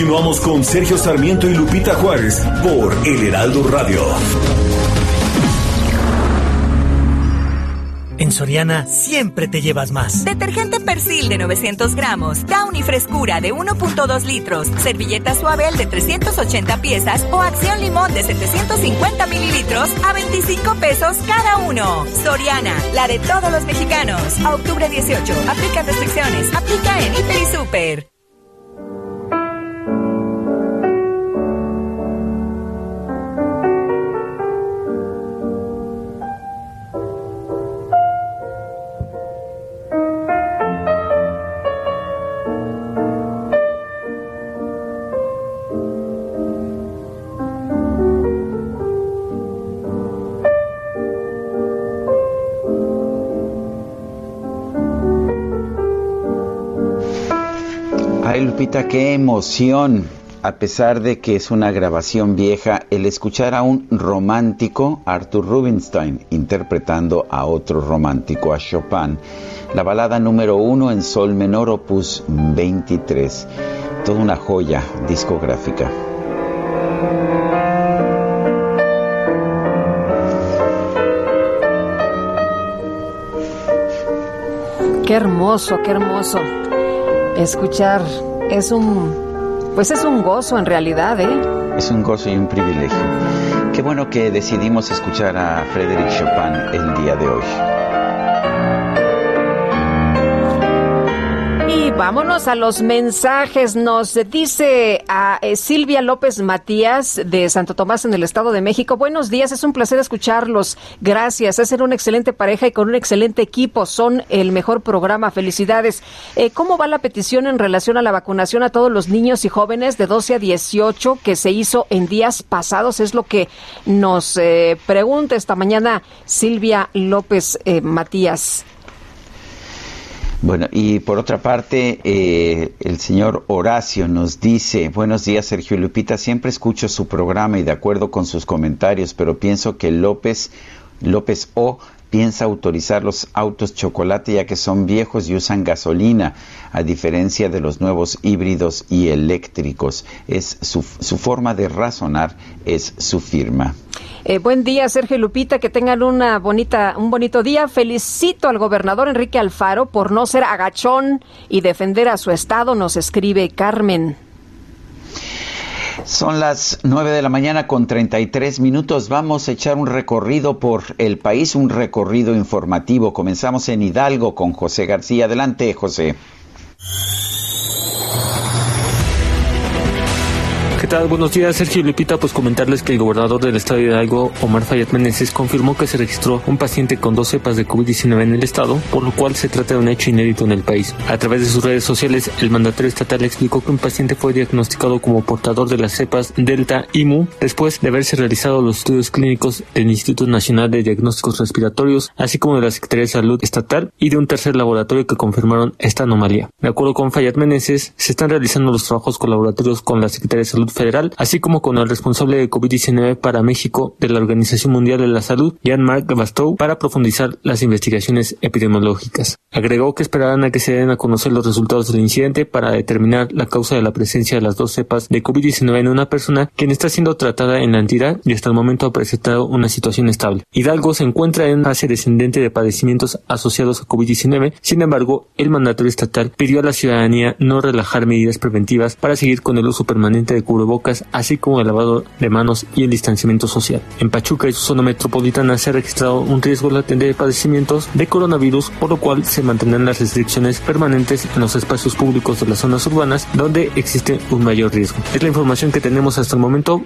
Continuamos con Sergio Sarmiento y Lupita Juárez por El Heraldo Radio. En Soriana siempre te llevas más. Detergente Persil de 900 gramos, Downy Frescura de 1.2 litros, servilleta Suabel de 380 piezas o Acción Limón de 750 mililitros a 25 pesos cada uno. Soriana, la de todos los mexicanos. A octubre 18, aplica restricciones, aplica en Hiper y Super. Qué emoción, a pesar de que es una grabación vieja, el escuchar a un romántico, Arthur Rubinstein, interpretando a otro romántico, a Chopin, la balada número uno en sol menor opus 23, toda una joya discográfica. Qué hermoso, qué hermoso escuchar es un, pues es un gozo en realidad, ¿eh? Es un gozo y un privilegio. Qué bueno que decidimos escuchar a Frédéric Chopin el día de hoy. Vámonos a los mensajes. Nos dice a eh, Silvia López Matías de Santo Tomás en el Estado de México. Buenos días, es un placer escucharlos. Gracias, hacen una excelente pareja y con un excelente equipo. Son el mejor programa. Felicidades. Eh, ¿Cómo va la petición en relación a la vacunación a todos los niños y jóvenes de 12 a 18 que se hizo en días pasados? Es lo que nos eh, pregunta esta mañana Silvia López Matías. Bueno, y por otra parte, eh, el señor Horacio nos dice, buenos días Sergio Lupita, siempre escucho su programa y de acuerdo con sus comentarios, pero pienso que López, López O piensa autorizar los autos chocolate ya que son viejos y usan gasolina, a diferencia de los nuevos híbridos y eléctricos. Es su, su forma de razonar, es su firma. Eh, buen día, Sergio Lupita, que tengan una bonita, un bonito día. Felicito al gobernador Enrique Alfaro por no ser agachón y defender a su estado, nos escribe Carmen. Son las nueve de la mañana con 33 minutos. Vamos a echar un recorrido por el país, un recorrido informativo. Comenzamos en Hidalgo con José García. Adelante, José. Buenos días, Sergio Lupita. Pues comentarles que el gobernador del estado de Hidalgo, Omar Fayad Meneses, confirmó que se registró un paciente con dos cepas de COVID-19 en el estado, por lo cual se trata de un hecho inédito en el país. A través de sus redes sociales, el mandatario estatal explicó que un paciente fue diagnosticado como portador de las cepas Delta y Mu después de haberse realizado los estudios clínicos del Instituto Nacional de Diagnósticos Respiratorios, así como de la Secretaría de Salud Estatal y de un tercer laboratorio que confirmaron esta anomalía. De acuerdo con Fayad Meneses, se están realizando los trabajos colaboratorios con la Secretaría de Salud Federal, así como con el responsable de COVID-19 para México de la Organización Mundial de la Salud, Jean-Marc Bastow, para profundizar las investigaciones epidemiológicas. Agregó que esperarán a que se den a conocer los resultados del incidente para determinar la causa de la presencia de las dos cepas de COVID-19 en una persona quien está siendo tratada en la entidad y hasta el momento ha presentado una situación estable. Hidalgo se encuentra en fase descendente de padecimientos asociados a COVID-19, sin embargo, el mandatario estatal pidió a la ciudadanía no relajar medidas preventivas para seguir con el uso permanente de cubrebocas así como el lavado de manos y el distanciamiento social. En Pachuca y su zona metropolitana se ha registrado un riesgo latente de padecimientos de coronavirus, por lo cual se mantendrán las restricciones permanentes en los espacios públicos de las zonas urbanas donde existe un mayor riesgo. Es la información que tenemos hasta el momento.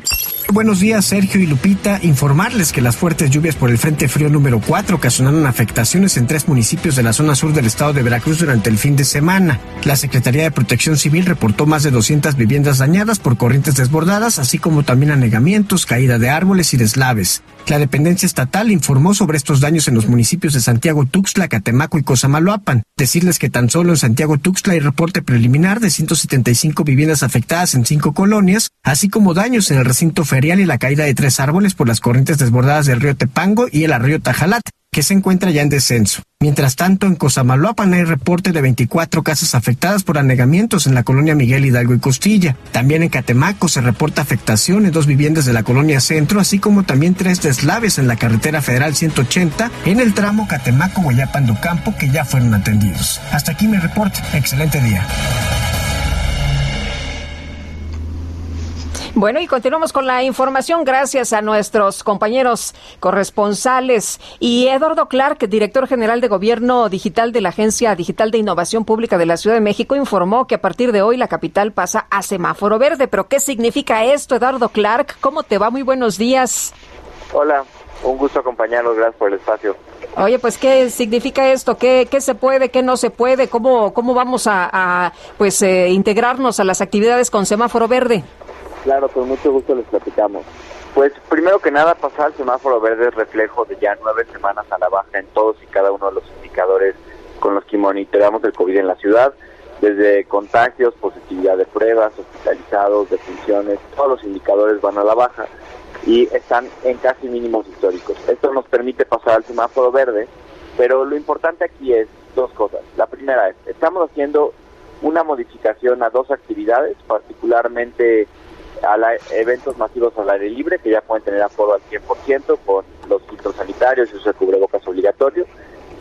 Buenos días, Sergio y Lupita. Informarles que las fuertes lluvias por el Frente Frío número 4 ocasionaron afectaciones en tres municipios de la zona sur del estado de Veracruz durante el fin de semana. La Secretaría de Protección Civil reportó más de 200 viviendas dañadas por corrientes desbordadas, así como también anegamientos, caída de árboles y deslaves. La dependencia estatal informó sobre estos daños en los municipios de Santiago Tuxtla, Catemaco y Cosamaloapan. Decirles que tan solo en Santiago Tuxtla hay reporte preliminar de 175 viviendas afectadas en cinco colonias, así como daños en el recinto ferial y la caída de tres árboles por las corrientes desbordadas del río Tepango y el arroyo Tajalat que se encuentra ya en descenso. Mientras tanto, en Cosamaloapan hay reporte de 24 casas afectadas por anegamientos en la colonia Miguel Hidalgo y Costilla. También en Catemaco se reporta afectación en dos viviendas de la colonia Centro, así como también tres deslaves en la carretera federal 180 en el tramo Catemaco-Guayapan do Campo que ya fueron atendidos. Hasta aquí mi reporte. Excelente día. Bueno, y continuamos con la información gracias a nuestros compañeros corresponsales. Y Eduardo Clark, director general de Gobierno Digital de la Agencia Digital de Innovación Pública de la Ciudad de México, informó que a partir de hoy la capital pasa a semáforo verde. ¿Pero qué significa esto, Eduardo Clark? ¿Cómo te va? Muy buenos días. Hola, un gusto acompañarlos. Gracias por el espacio. Oye, pues, ¿qué significa esto? ¿Qué, qué se puede, qué no se puede? ¿Cómo, cómo vamos a, a pues, eh, integrarnos a las actividades con semáforo verde? Claro, con mucho gusto les platicamos. Pues primero que nada, pasar al semáforo verde reflejo de ya nueve semanas a la baja en todos y cada uno de los indicadores con los que monitoreamos el COVID en la ciudad, desde contagios, positividad de pruebas, hospitalizados, defunciones, todos los indicadores van a la baja y están en casi mínimos históricos. Esto nos permite pasar al semáforo verde, pero lo importante aquí es dos cosas. La primera es, estamos haciendo una modificación a dos actividades, particularmente a la, eventos masivos al aire libre, que ya pueden tener aforo al 100% con los filtros sanitarios y uso de cubrebocas obligatorio.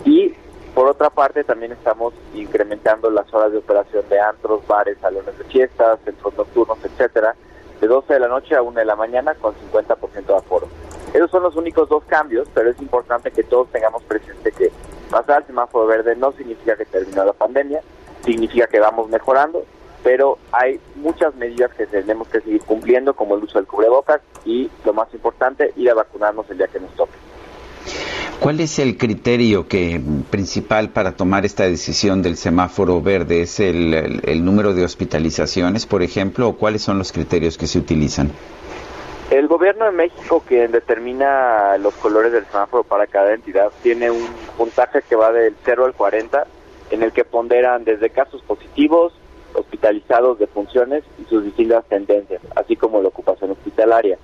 Y por otra parte, también estamos incrementando las horas de operación de antros, bares, salones de fiestas, centros nocturnos, etcétera, de 12 de la noche a 1 de la mañana con 50% de aforo. Esos son los únicos dos cambios, pero es importante que todos tengamos presente que pasar al semáforo verde no significa que terminó la pandemia, significa que vamos mejorando pero hay muchas medidas que tenemos que seguir cumpliendo, como el uso del cubrebocas y, lo más importante, ir a vacunarnos el día que nos toque. ¿Cuál es el criterio que principal para tomar esta decisión del semáforo verde? ¿Es el, el, número de hospitalizaciones, por ejemplo, o cuáles son los criterios que se utilizan? El gobierno de México, quien determina los colores del semáforo para cada entidad, tiene un puntaje que va del 0 al 40 en el que ponderan desde casos positivos, hospitalizados de funciones y sus distintas tendencias, así como la ocupación hospitalaria.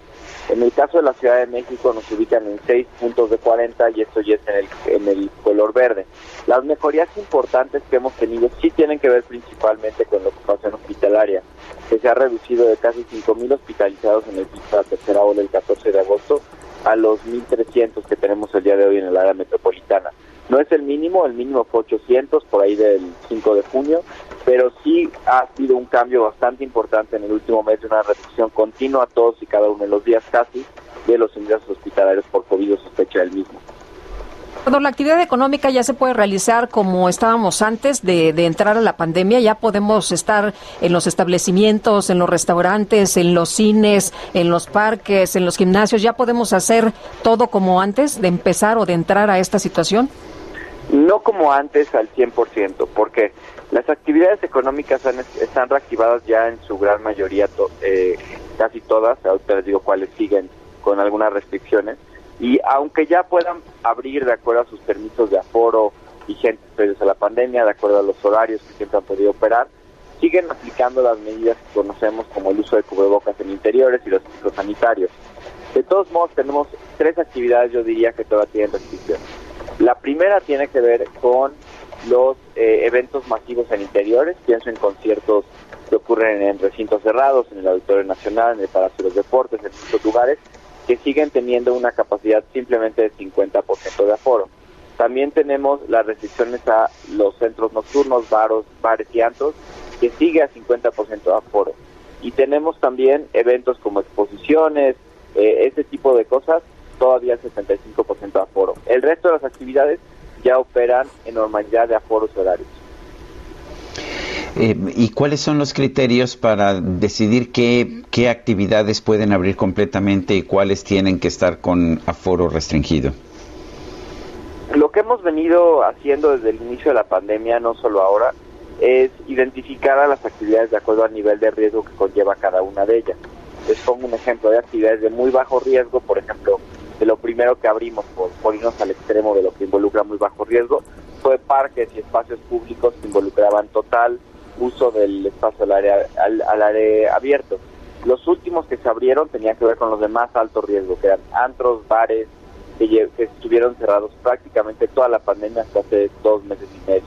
En el caso de la Ciudad de México nos ubican en 6 puntos de 40 y esto ya es en el, en el color verde. Las mejorías importantes que hemos tenido sí tienen que ver principalmente con la ocupación hospitalaria, que se ha reducido de casi 5.000 hospitalizados en el la tercera ola el 14 de agosto a los 1.300 que tenemos el día de hoy en el área metropolitana. No es el mínimo, el mínimo fue 800 por ahí del 5 de junio, pero sí ha sido un cambio bastante importante en el último mes de una reducción continua todos y cada uno de los días casi de los ingresos hospitalarios por COVID o sospecha del mismo. Cuando la actividad económica ya se puede realizar como estábamos antes de, de, entrar a la pandemia, ya podemos estar en los establecimientos, en los restaurantes, en los cines, en los parques, en los gimnasios, ya podemos hacer todo como antes de empezar o de entrar a esta situación. No como antes al 100%, porque las actividades económicas han, están reactivadas ya en su gran mayoría, eh, casi todas, ahorita les digo cuáles siguen con algunas restricciones, y aunque ya puedan abrir de acuerdo a sus permisos de aforo vigentes previos a la pandemia, de acuerdo a los horarios que siempre han podido operar, siguen aplicando las medidas que conocemos como el uso de cubrebocas en interiores y los ciclos sanitarios. De todos modos, tenemos tres actividades, yo diría, que todavía tienen restricciones. La primera tiene que ver con los eh, eventos masivos en interiores, pienso en conciertos que ocurren en recintos cerrados, en el Auditorio Nacional, en el Palacio de los Deportes, en muchos lugares, que siguen teniendo una capacidad simplemente de 50% de aforo. También tenemos las restricciones a los centros nocturnos, baros, bares y antros, que sigue a 50% de aforo. Y tenemos también eventos como exposiciones, eh, ese tipo de cosas, todavía 75% de aforo. El resto de las actividades ya operan en normalidad de aforos horarios. Eh, ¿Y cuáles son los criterios para decidir qué, qué actividades pueden abrir completamente y cuáles tienen que estar con aforo restringido? Lo que hemos venido haciendo desde el inicio de la pandemia, no solo ahora, es identificar a las actividades de acuerdo al nivel de riesgo que conlleva cada una de ellas. Les pongo un ejemplo de actividades de muy bajo riesgo, por ejemplo, de lo primero que abrimos por, por irnos al extremo de lo que involucra muy bajo riesgo, fue parques y espacios públicos que involucraban total uso del espacio al área, al, área abierto. Los últimos que se abrieron tenían que ver con los de más alto riesgo, que eran antros, bares, que, que estuvieron cerrados prácticamente toda la pandemia hasta hace dos meses y medio.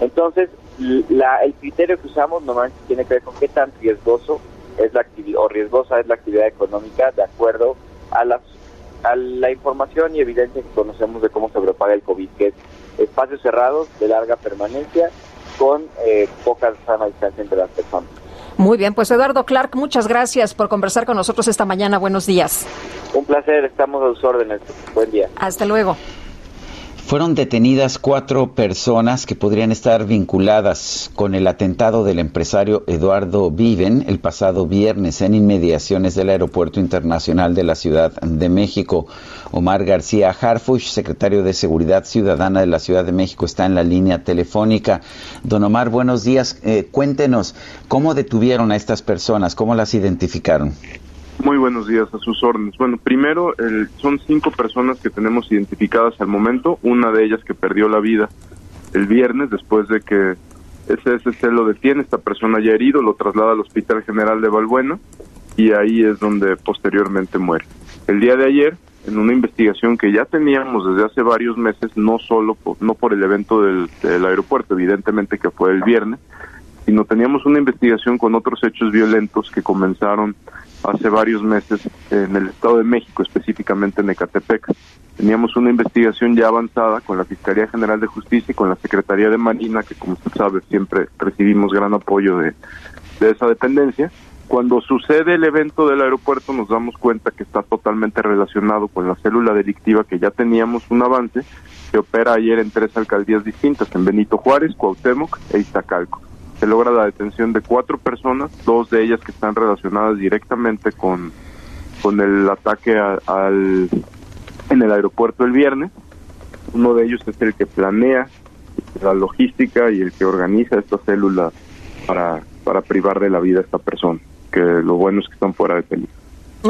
Entonces, la, el criterio que usamos normalmente tiene que ver con qué tan riesgoso es la actividad o riesgosa es la actividad económica de acuerdo a las a la información y evidencia que conocemos de cómo se propaga el COVID, que es espacios cerrados de larga permanencia con eh, poca sana distancia entre las personas. Muy bien, pues Eduardo Clark, muchas gracias por conversar con nosotros esta mañana. Buenos días. Un placer, estamos a sus órdenes. Buen día. Hasta luego. Fueron detenidas cuatro personas que podrían estar vinculadas con el atentado del empresario Eduardo Viven el pasado viernes en inmediaciones del Aeropuerto Internacional de la Ciudad de México. Omar García Harfush, secretario de Seguridad Ciudadana de la Ciudad de México, está en la línea telefónica. Don Omar, buenos días. Eh, cuéntenos, ¿cómo detuvieron a estas personas? ¿Cómo las identificaron? Muy buenos días, a sus órdenes. Bueno, primero, el, son cinco personas que tenemos identificadas al momento, una de ellas que perdió la vida el viernes después de que SSC lo detiene, esta persona ya herido, lo traslada al Hospital General de Valbuena y ahí es donde posteriormente muere. El día de ayer, en una investigación que ya teníamos desde hace varios meses, no solo por, no por el evento del, del aeropuerto, evidentemente que fue el viernes, sino teníamos una investigación con otros hechos violentos que comenzaron hace varios meses en el Estado de México, específicamente en Ecatepec. Teníamos una investigación ya avanzada con la Fiscalía General de Justicia y con la Secretaría de Marina, que como usted sabe siempre recibimos gran apoyo de, esa dependencia. Cuando sucede el evento del aeropuerto nos damos cuenta que está totalmente relacionado con la célula delictiva que ya teníamos un avance, que opera ayer en tres alcaldías distintas, en Benito Juárez, Cuauhtémoc e Iztacalco se logra la detención de cuatro personas, dos de ellas que están relacionadas directamente con, con el ataque a, al, en el aeropuerto el viernes. Uno de ellos es el que planea la logística y el que organiza esta célula para, para privar de la vida a esta persona, que lo bueno es que están fuera de peligro.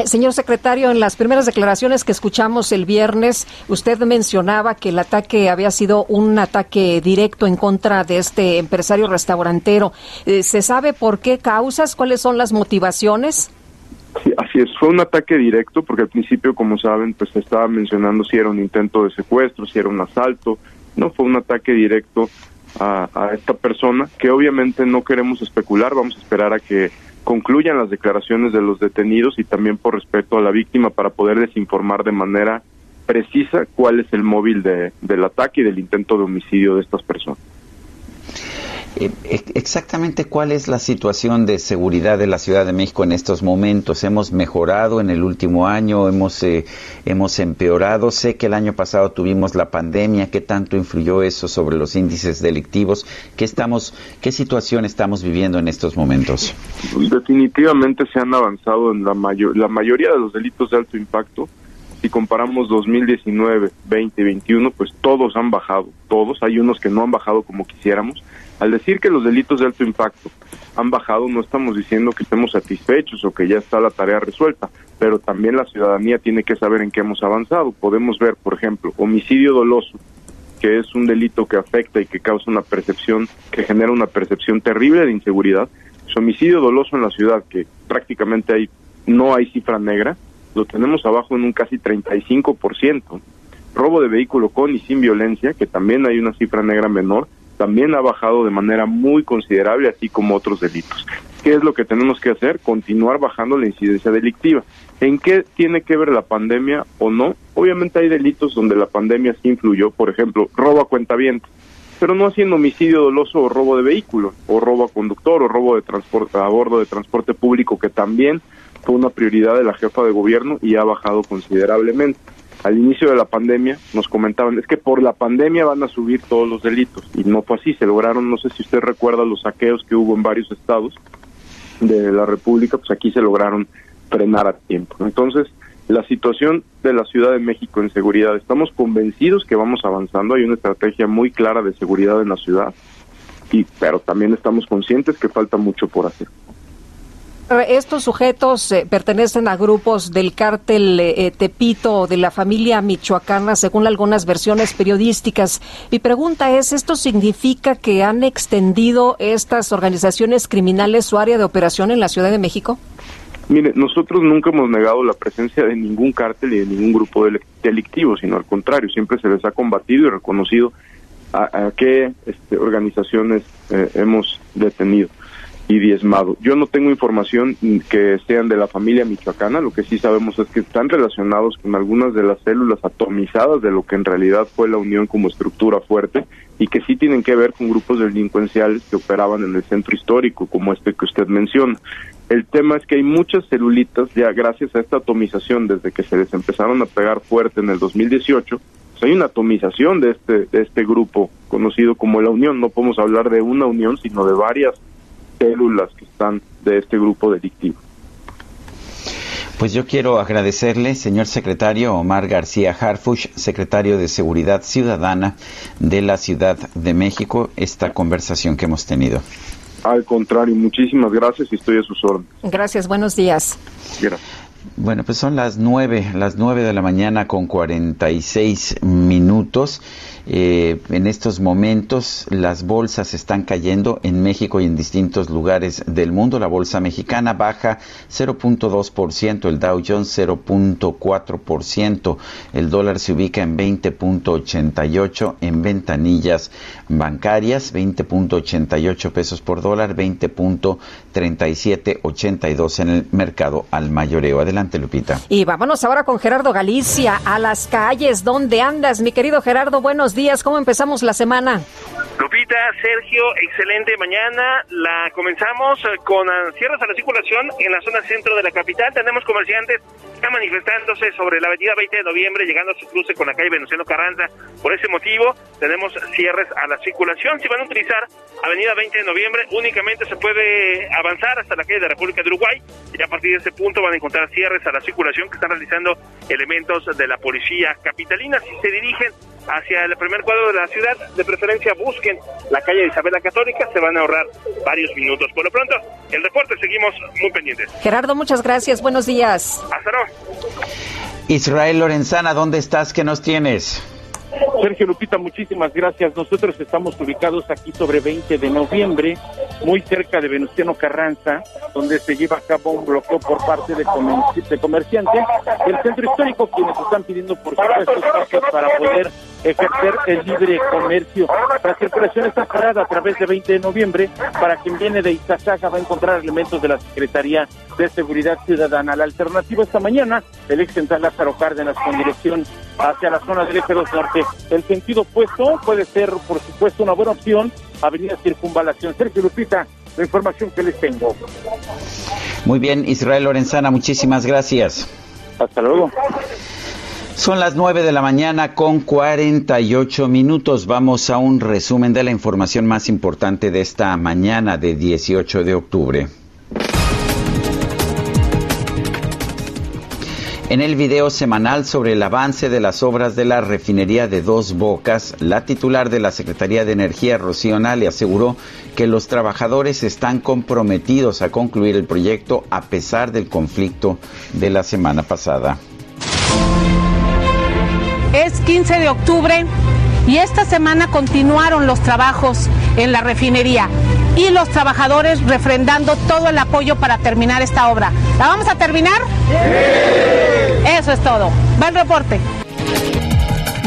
Señor secretario, en las primeras declaraciones que escuchamos el viernes, usted mencionaba que el ataque había sido un ataque directo en contra de este empresario restaurantero. Eh, ¿Se sabe por qué causas? ¿Cuáles son las motivaciones? Sí, así es, fue un ataque directo porque al principio, como saben, pues se estaba mencionando si era un intento de secuestro, si era un asalto, no fue un ataque directo a, a esta persona que obviamente no queremos especular, vamos a esperar a que concluyan las declaraciones de los detenidos y también por respeto a la víctima para poderles informar de manera precisa cuál es el móvil de, del ataque y del intento de homicidio de estas personas. Eh, exactamente cuál es la situación de seguridad de la Ciudad de México en estos momentos. Hemos mejorado en el último año, hemos eh, hemos empeorado. Sé que el año pasado tuvimos la pandemia. ¿Qué tanto influyó eso sobre los índices delictivos? ¿Qué estamos, qué situación estamos viviendo en estos momentos? Definitivamente se han avanzado en la mayor, la mayoría de los delitos de alto impacto. Si comparamos 2019, 20, 21, pues todos han bajado, todos. Hay unos que no han bajado como quisiéramos al decir que los delitos de alto impacto han bajado, no estamos diciendo que estemos satisfechos o que ya está la tarea resuelta, pero también la ciudadanía tiene que saber en qué hemos avanzado. Podemos ver, por ejemplo, homicidio doloso, que es un delito que afecta y que causa una percepción, que genera una percepción terrible de inseguridad. Su homicidio doloso en la ciudad, que prácticamente hay, no hay cifra negra, lo tenemos abajo en un casi 35%. Robo de vehículo con y sin violencia, que también hay una cifra negra menor, también ha bajado de manera muy considerable, así como otros delitos. ¿Qué es lo que tenemos que hacer? Continuar bajando la incidencia delictiva. ¿En qué tiene que ver la pandemia o no? Obviamente hay delitos donde la pandemia sí influyó, por ejemplo, robo a cuentavientes, pero no haciendo homicidio doloso o robo de vehículo, o robo a conductor, o robo de transporte a bordo de transporte público, que también fue una prioridad de la jefa de gobierno y ha bajado considerablemente al inicio de la pandemia nos comentaban, es que por la pandemia van a subir todos los delitos. Y no fue así, se lograron, no sé si usted recuerda los saqueos que hubo en varios estados de la República, pues aquí se lograron frenar a tiempo. Entonces, la situación de la Ciudad de México en seguridad, estamos convencidos que vamos avanzando, hay una estrategia muy clara de seguridad en la ciudad, y, pero también estamos conscientes que falta mucho por hacer. Estos sujetos eh, pertenecen a grupos del cártel eh, Tepito de la familia michoacana, según algunas versiones periodísticas. Mi pregunta es, ¿esto significa que han extendido estas organizaciones criminales su área de operación en la Ciudad de México? Mire, nosotros nunca hemos negado la presencia de ningún cártel y de ningún grupo delictivo, sino al contrario, siempre se les ha combatido y reconocido a, qué este, organizaciones eh, hemos detenido y diezmado. Yo no tengo información que sean de la familia michoacana, lo que sí sabemos es que están relacionados con algunas de las células atomizadas de lo que en realidad fue la Unión como estructura fuerte y que sí tienen que ver con grupos delincuenciales que operaban en el centro histórico, como este que usted menciona. El tema es que hay muchas celulitas ya gracias a esta atomización desde que se les empezaron a pegar fuerte en el 2018, pues hay una atomización de este de este grupo conocido como la Unión, no podemos hablar de una unión, sino de varias células que están de este grupo delictivo. Pues yo quiero agradecerle, señor secretario Omar García Harfush, secretario de Seguridad Ciudadana de la Ciudad de México, esta conversación que hemos tenido. Al contrario, muchísimas gracias y estoy a sus órdenes. Gracias, buenos días. Gracias. Bueno, pues son las nueve, las nueve de la mañana con cuarenta y seis minutos. Eh, en estos momentos las bolsas están cayendo en México y en distintos lugares del mundo. La bolsa mexicana baja 0.2%, el Dow Jones 0.4%, el dólar se ubica en 20.88 en ventanillas bancarias, 20.88 pesos por dólar, 20.3782 en el mercado al mayoreo. Adelante, Lupita. Y vámonos ahora con Gerardo Galicia a las calles. ¿Dónde andas, mi querido Gerardo? Buenos días, ¿cómo empezamos la semana? Lupita, Sergio, excelente mañana. La comenzamos eh, con cierres a la circulación en la zona centro de la capital. Tenemos comerciantes ya manifestándose sobre la avenida 20 de noviembre, llegando a su cruce con la calle Venustiano Carranza. Por ese motivo, tenemos cierres a la circulación. Si van a utilizar avenida 20 de noviembre, únicamente se puede avanzar hasta la calle de República de Uruguay. Y a partir de ese punto van a encontrar cierres a la circulación que están realizando elementos de la policía capitalina. Si se dirigen hacia el primer cuadro de la ciudad, de preferencia busquen la calle de Isabel la Católica, se van a ahorrar varios minutos. Por lo pronto, el reporte seguimos muy pendientes. Gerardo, muchas gracias, buenos días. Hasta luego. Israel Lorenzana, ¿dónde estás? ¿Qué nos tienes? Sergio Lupita, muchísimas gracias. Nosotros estamos ubicados aquí sobre 20 de noviembre, muy cerca de Venustiano Carranza, donde se lleva a cabo un bloqueo por parte de, comerciantes del centro histórico, quienes están pidiendo por supuesto espacios para poder ejercer el libre comercio. La circulación está cerrada a través de 20 de noviembre. Para quien viene de Izazaga va a encontrar elementos de la Secretaría de Seguridad Ciudadana. La alternativa esta mañana, el ex central Lázaro Cárdenas con dirección hacia la zona del eje 2 norte. El sentido opuesto puede ser, por supuesto, una buena opción. Avenida Circunvalación. Sergio Lupita, la información que les tengo. Muy bien, Israel Lorenzana, muchísimas gracias. Hasta luego. Son las 9 de la mañana con 48 minutos. Vamos a un resumen de la información más importante de esta mañana de 18 de octubre. En el video semanal sobre el avance de las obras de la refinería de Dos Bocas, la titular de la Secretaría de Energía, Rocío Nale, aseguró que los trabajadores están comprometidos a concluir el proyecto a pesar del conflicto de la semana pasada. Es 15 de octubre y esta semana continuaron los trabajos en la refinería y los trabajadores refrendando todo el apoyo para terminar esta obra. ¿La vamos a terminar? Sí. Eso es todo. Va el reporte.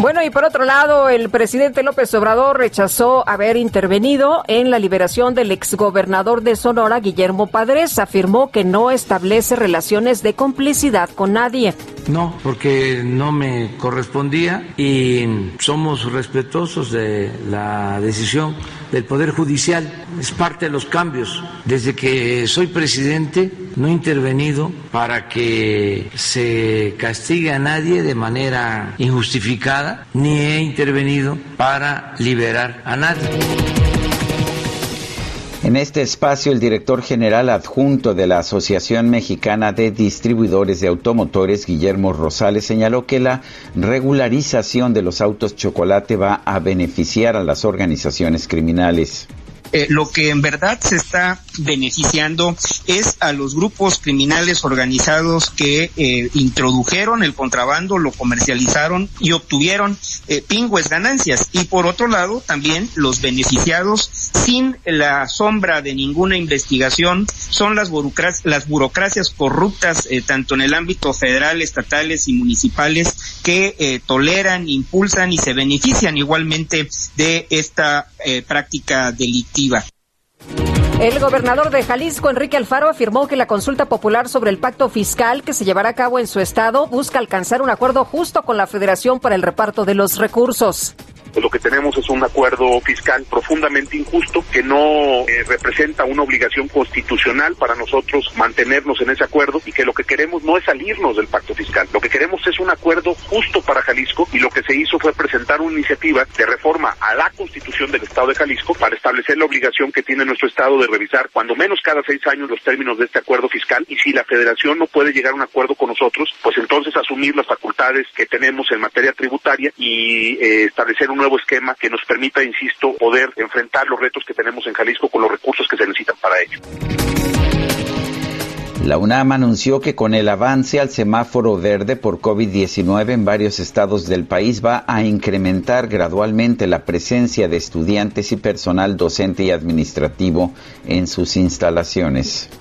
Bueno, y por otro lado, el presidente López Obrador rechazó haber intervenido en la liberación del exgobernador de Sonora, Guillermo Padres. Afirmó que no establece relaciones de complicidad con nadie. No, porque no me correspondía y somos respetuosos de la decisión del Poder Judicial. Es parte de los cambios. Desde que soy presidente no he intervenido para que se castigue a nadie de manera injustificada, ni he intervenido para liberar a nadie. En este espacio, el director general adjunto de la Asociación Mexicana de Distribuidores de Automotores, Guillermo Rosales, señaló que la regularización de los autos chocolate va a beneficiar a las organizaciones criminales. Eh, lo que en verdad se está beneficiando es a los grupos criminales organizados que eh, introdujeron el contrabando, lo comercializaron y obtuvieron eh, pingües ganancias. Y por otro lado, también los beneficiados sin la sombra de ninguna investigación son las, burocracias, las burocracias corruptas, tanto en el ámbito federal, estatales y municipales, que toleran, impulsan y se benefician igualmente de esta práctica delictiva el gobernador de Jalisco, Enrique Alfaro, afirmó que la consulta popular sobre el pacto fiscal que se llevará a cabo en su estado busca alcanzar un acuerdo justo con la Federación para el reparto de los recursos lo que tenemos es un acuerdo fiscal profundamente injusto que no eh, representa una obligación constitucional para nosotros mantenernos en ese acuerdo y que lo que queremos no es salirnos del pacto fiscal. Lo que queremos es un acuerdo justo para Jalisco y lo que se hizo fue presentar una iniciativa de reforma a la constitución del Estado de Jalisco para establecer la obligación que tiene nuestro Estado de revisar cuando menos cada seis años los términos de este acuerdo fiscal y si la federación no puede llegar a un acuerdo con nosotros, pues entonces asumir las facultades que tenemos en materia tributaria y eh, establecer un nuevo esquema que nos permita, insisto, poder enfrentar los retos que tenemos en Jalisco con los recursos que se necesitan para ello. La UNAM anunció que con el avance al semáforo verde por COVID-19 en varios estados del país va a incrementar gradualmente la presencia de estudiantes y personal docente y administrativo en sus instalaciones.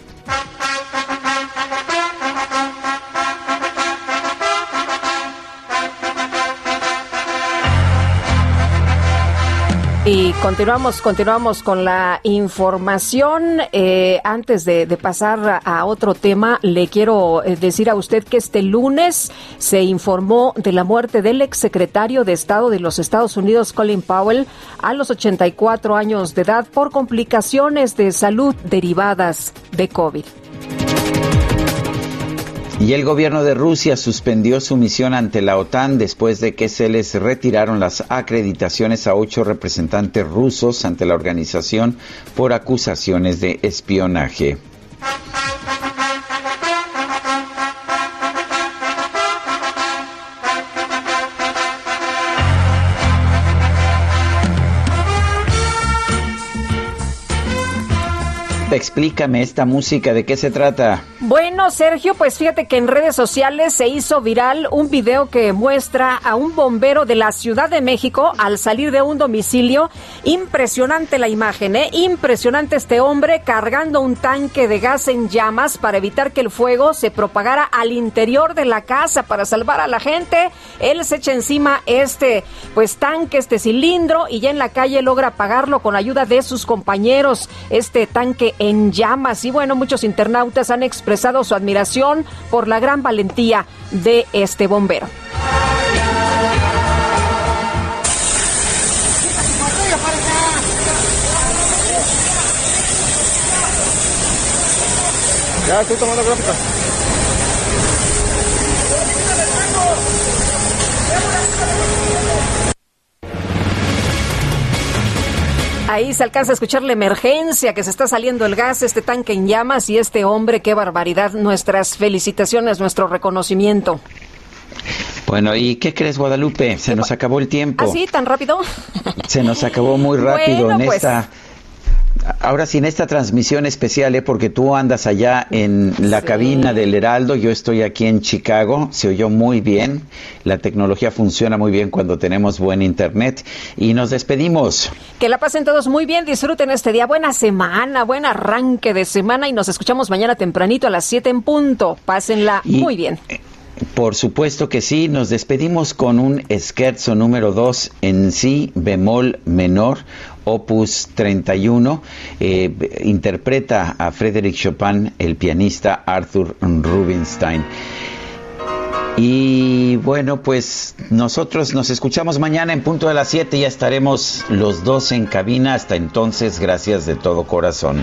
Continuamos, continuamos con la información. Eh, antes de, pasar a otro tema, le quiero eh, decir a usted que este lunes se informó de la muerte del exsecretario de Estado de los Estados Unidos, Colin Powell, a los 84 años de edad por complicaciones de salud derivadas de COVID. Y el gobierno de Rusia suspendió su misión ante la OTAN después de que se les retiraron las acreditaciones a ocho representantes rusos ante la organización por acusaciones de espionaje. Explícame esta música, ¿de qué se trata? Bueno, Sergio, pues fíjate que en redes sociales se hizo viral un video que muestra a un bombero de la Ciudad de México al salir de un domicilio. Impresionante la imagen, ¿eh? Impresionante este hombre cargando un tanque de gas en llamas para evitar que el fuego se propagara al interior de la casa para salvar a la gente. Él se echa encima este pues tanque, este cilindro y ya en la calle logra apagarlo con ayuda de sus compañeros. Este tanque en llamas y bueno, muchos internautas han expresado su admiración por la gran valentía de este bombero. Ya estoy tomando gráfica. Ahí se alcanza a escuchar la emergencia, que se está saliendo el gas, este tanque en llamas y este hombre, qué barbaridad. Nuestras felicitaciones, nuestro reconocimiento. Bueno, ¿y qué crees, Guadalupe? Se nos acabó el tiempo. ¿Así, tan rápido? Se nos acabó muy rápido Bueno, en pues. esta... Ahora sí, en esta transmisión especial, ¿eh? porque tú andas allá en la cabina del Heraldo, yo estoy aquí en Chicago, se oyó muy bien, la tecnología funciona muy bien cuando tenemos buen internet y nos despedimos. Que la pasen todos muy bien, disfruten este día. Buena semana, buen arranque de semana y nos escuchamos mañana tempranito a las 7 en punto. Pásenla Y- muy bien. Por supuesto que sí, nos despedimos con un scherzo número 2 en si bemol menor, opus 31. Eh, interpreta a Frédéric Chopin, el pianista Arthur Rubinstein. Y bueno, pues nosotros nos escuchamos mañana en punto de las 7, ya estaremos los dos en cabina. Hasta entonces, gracias de todo corazón.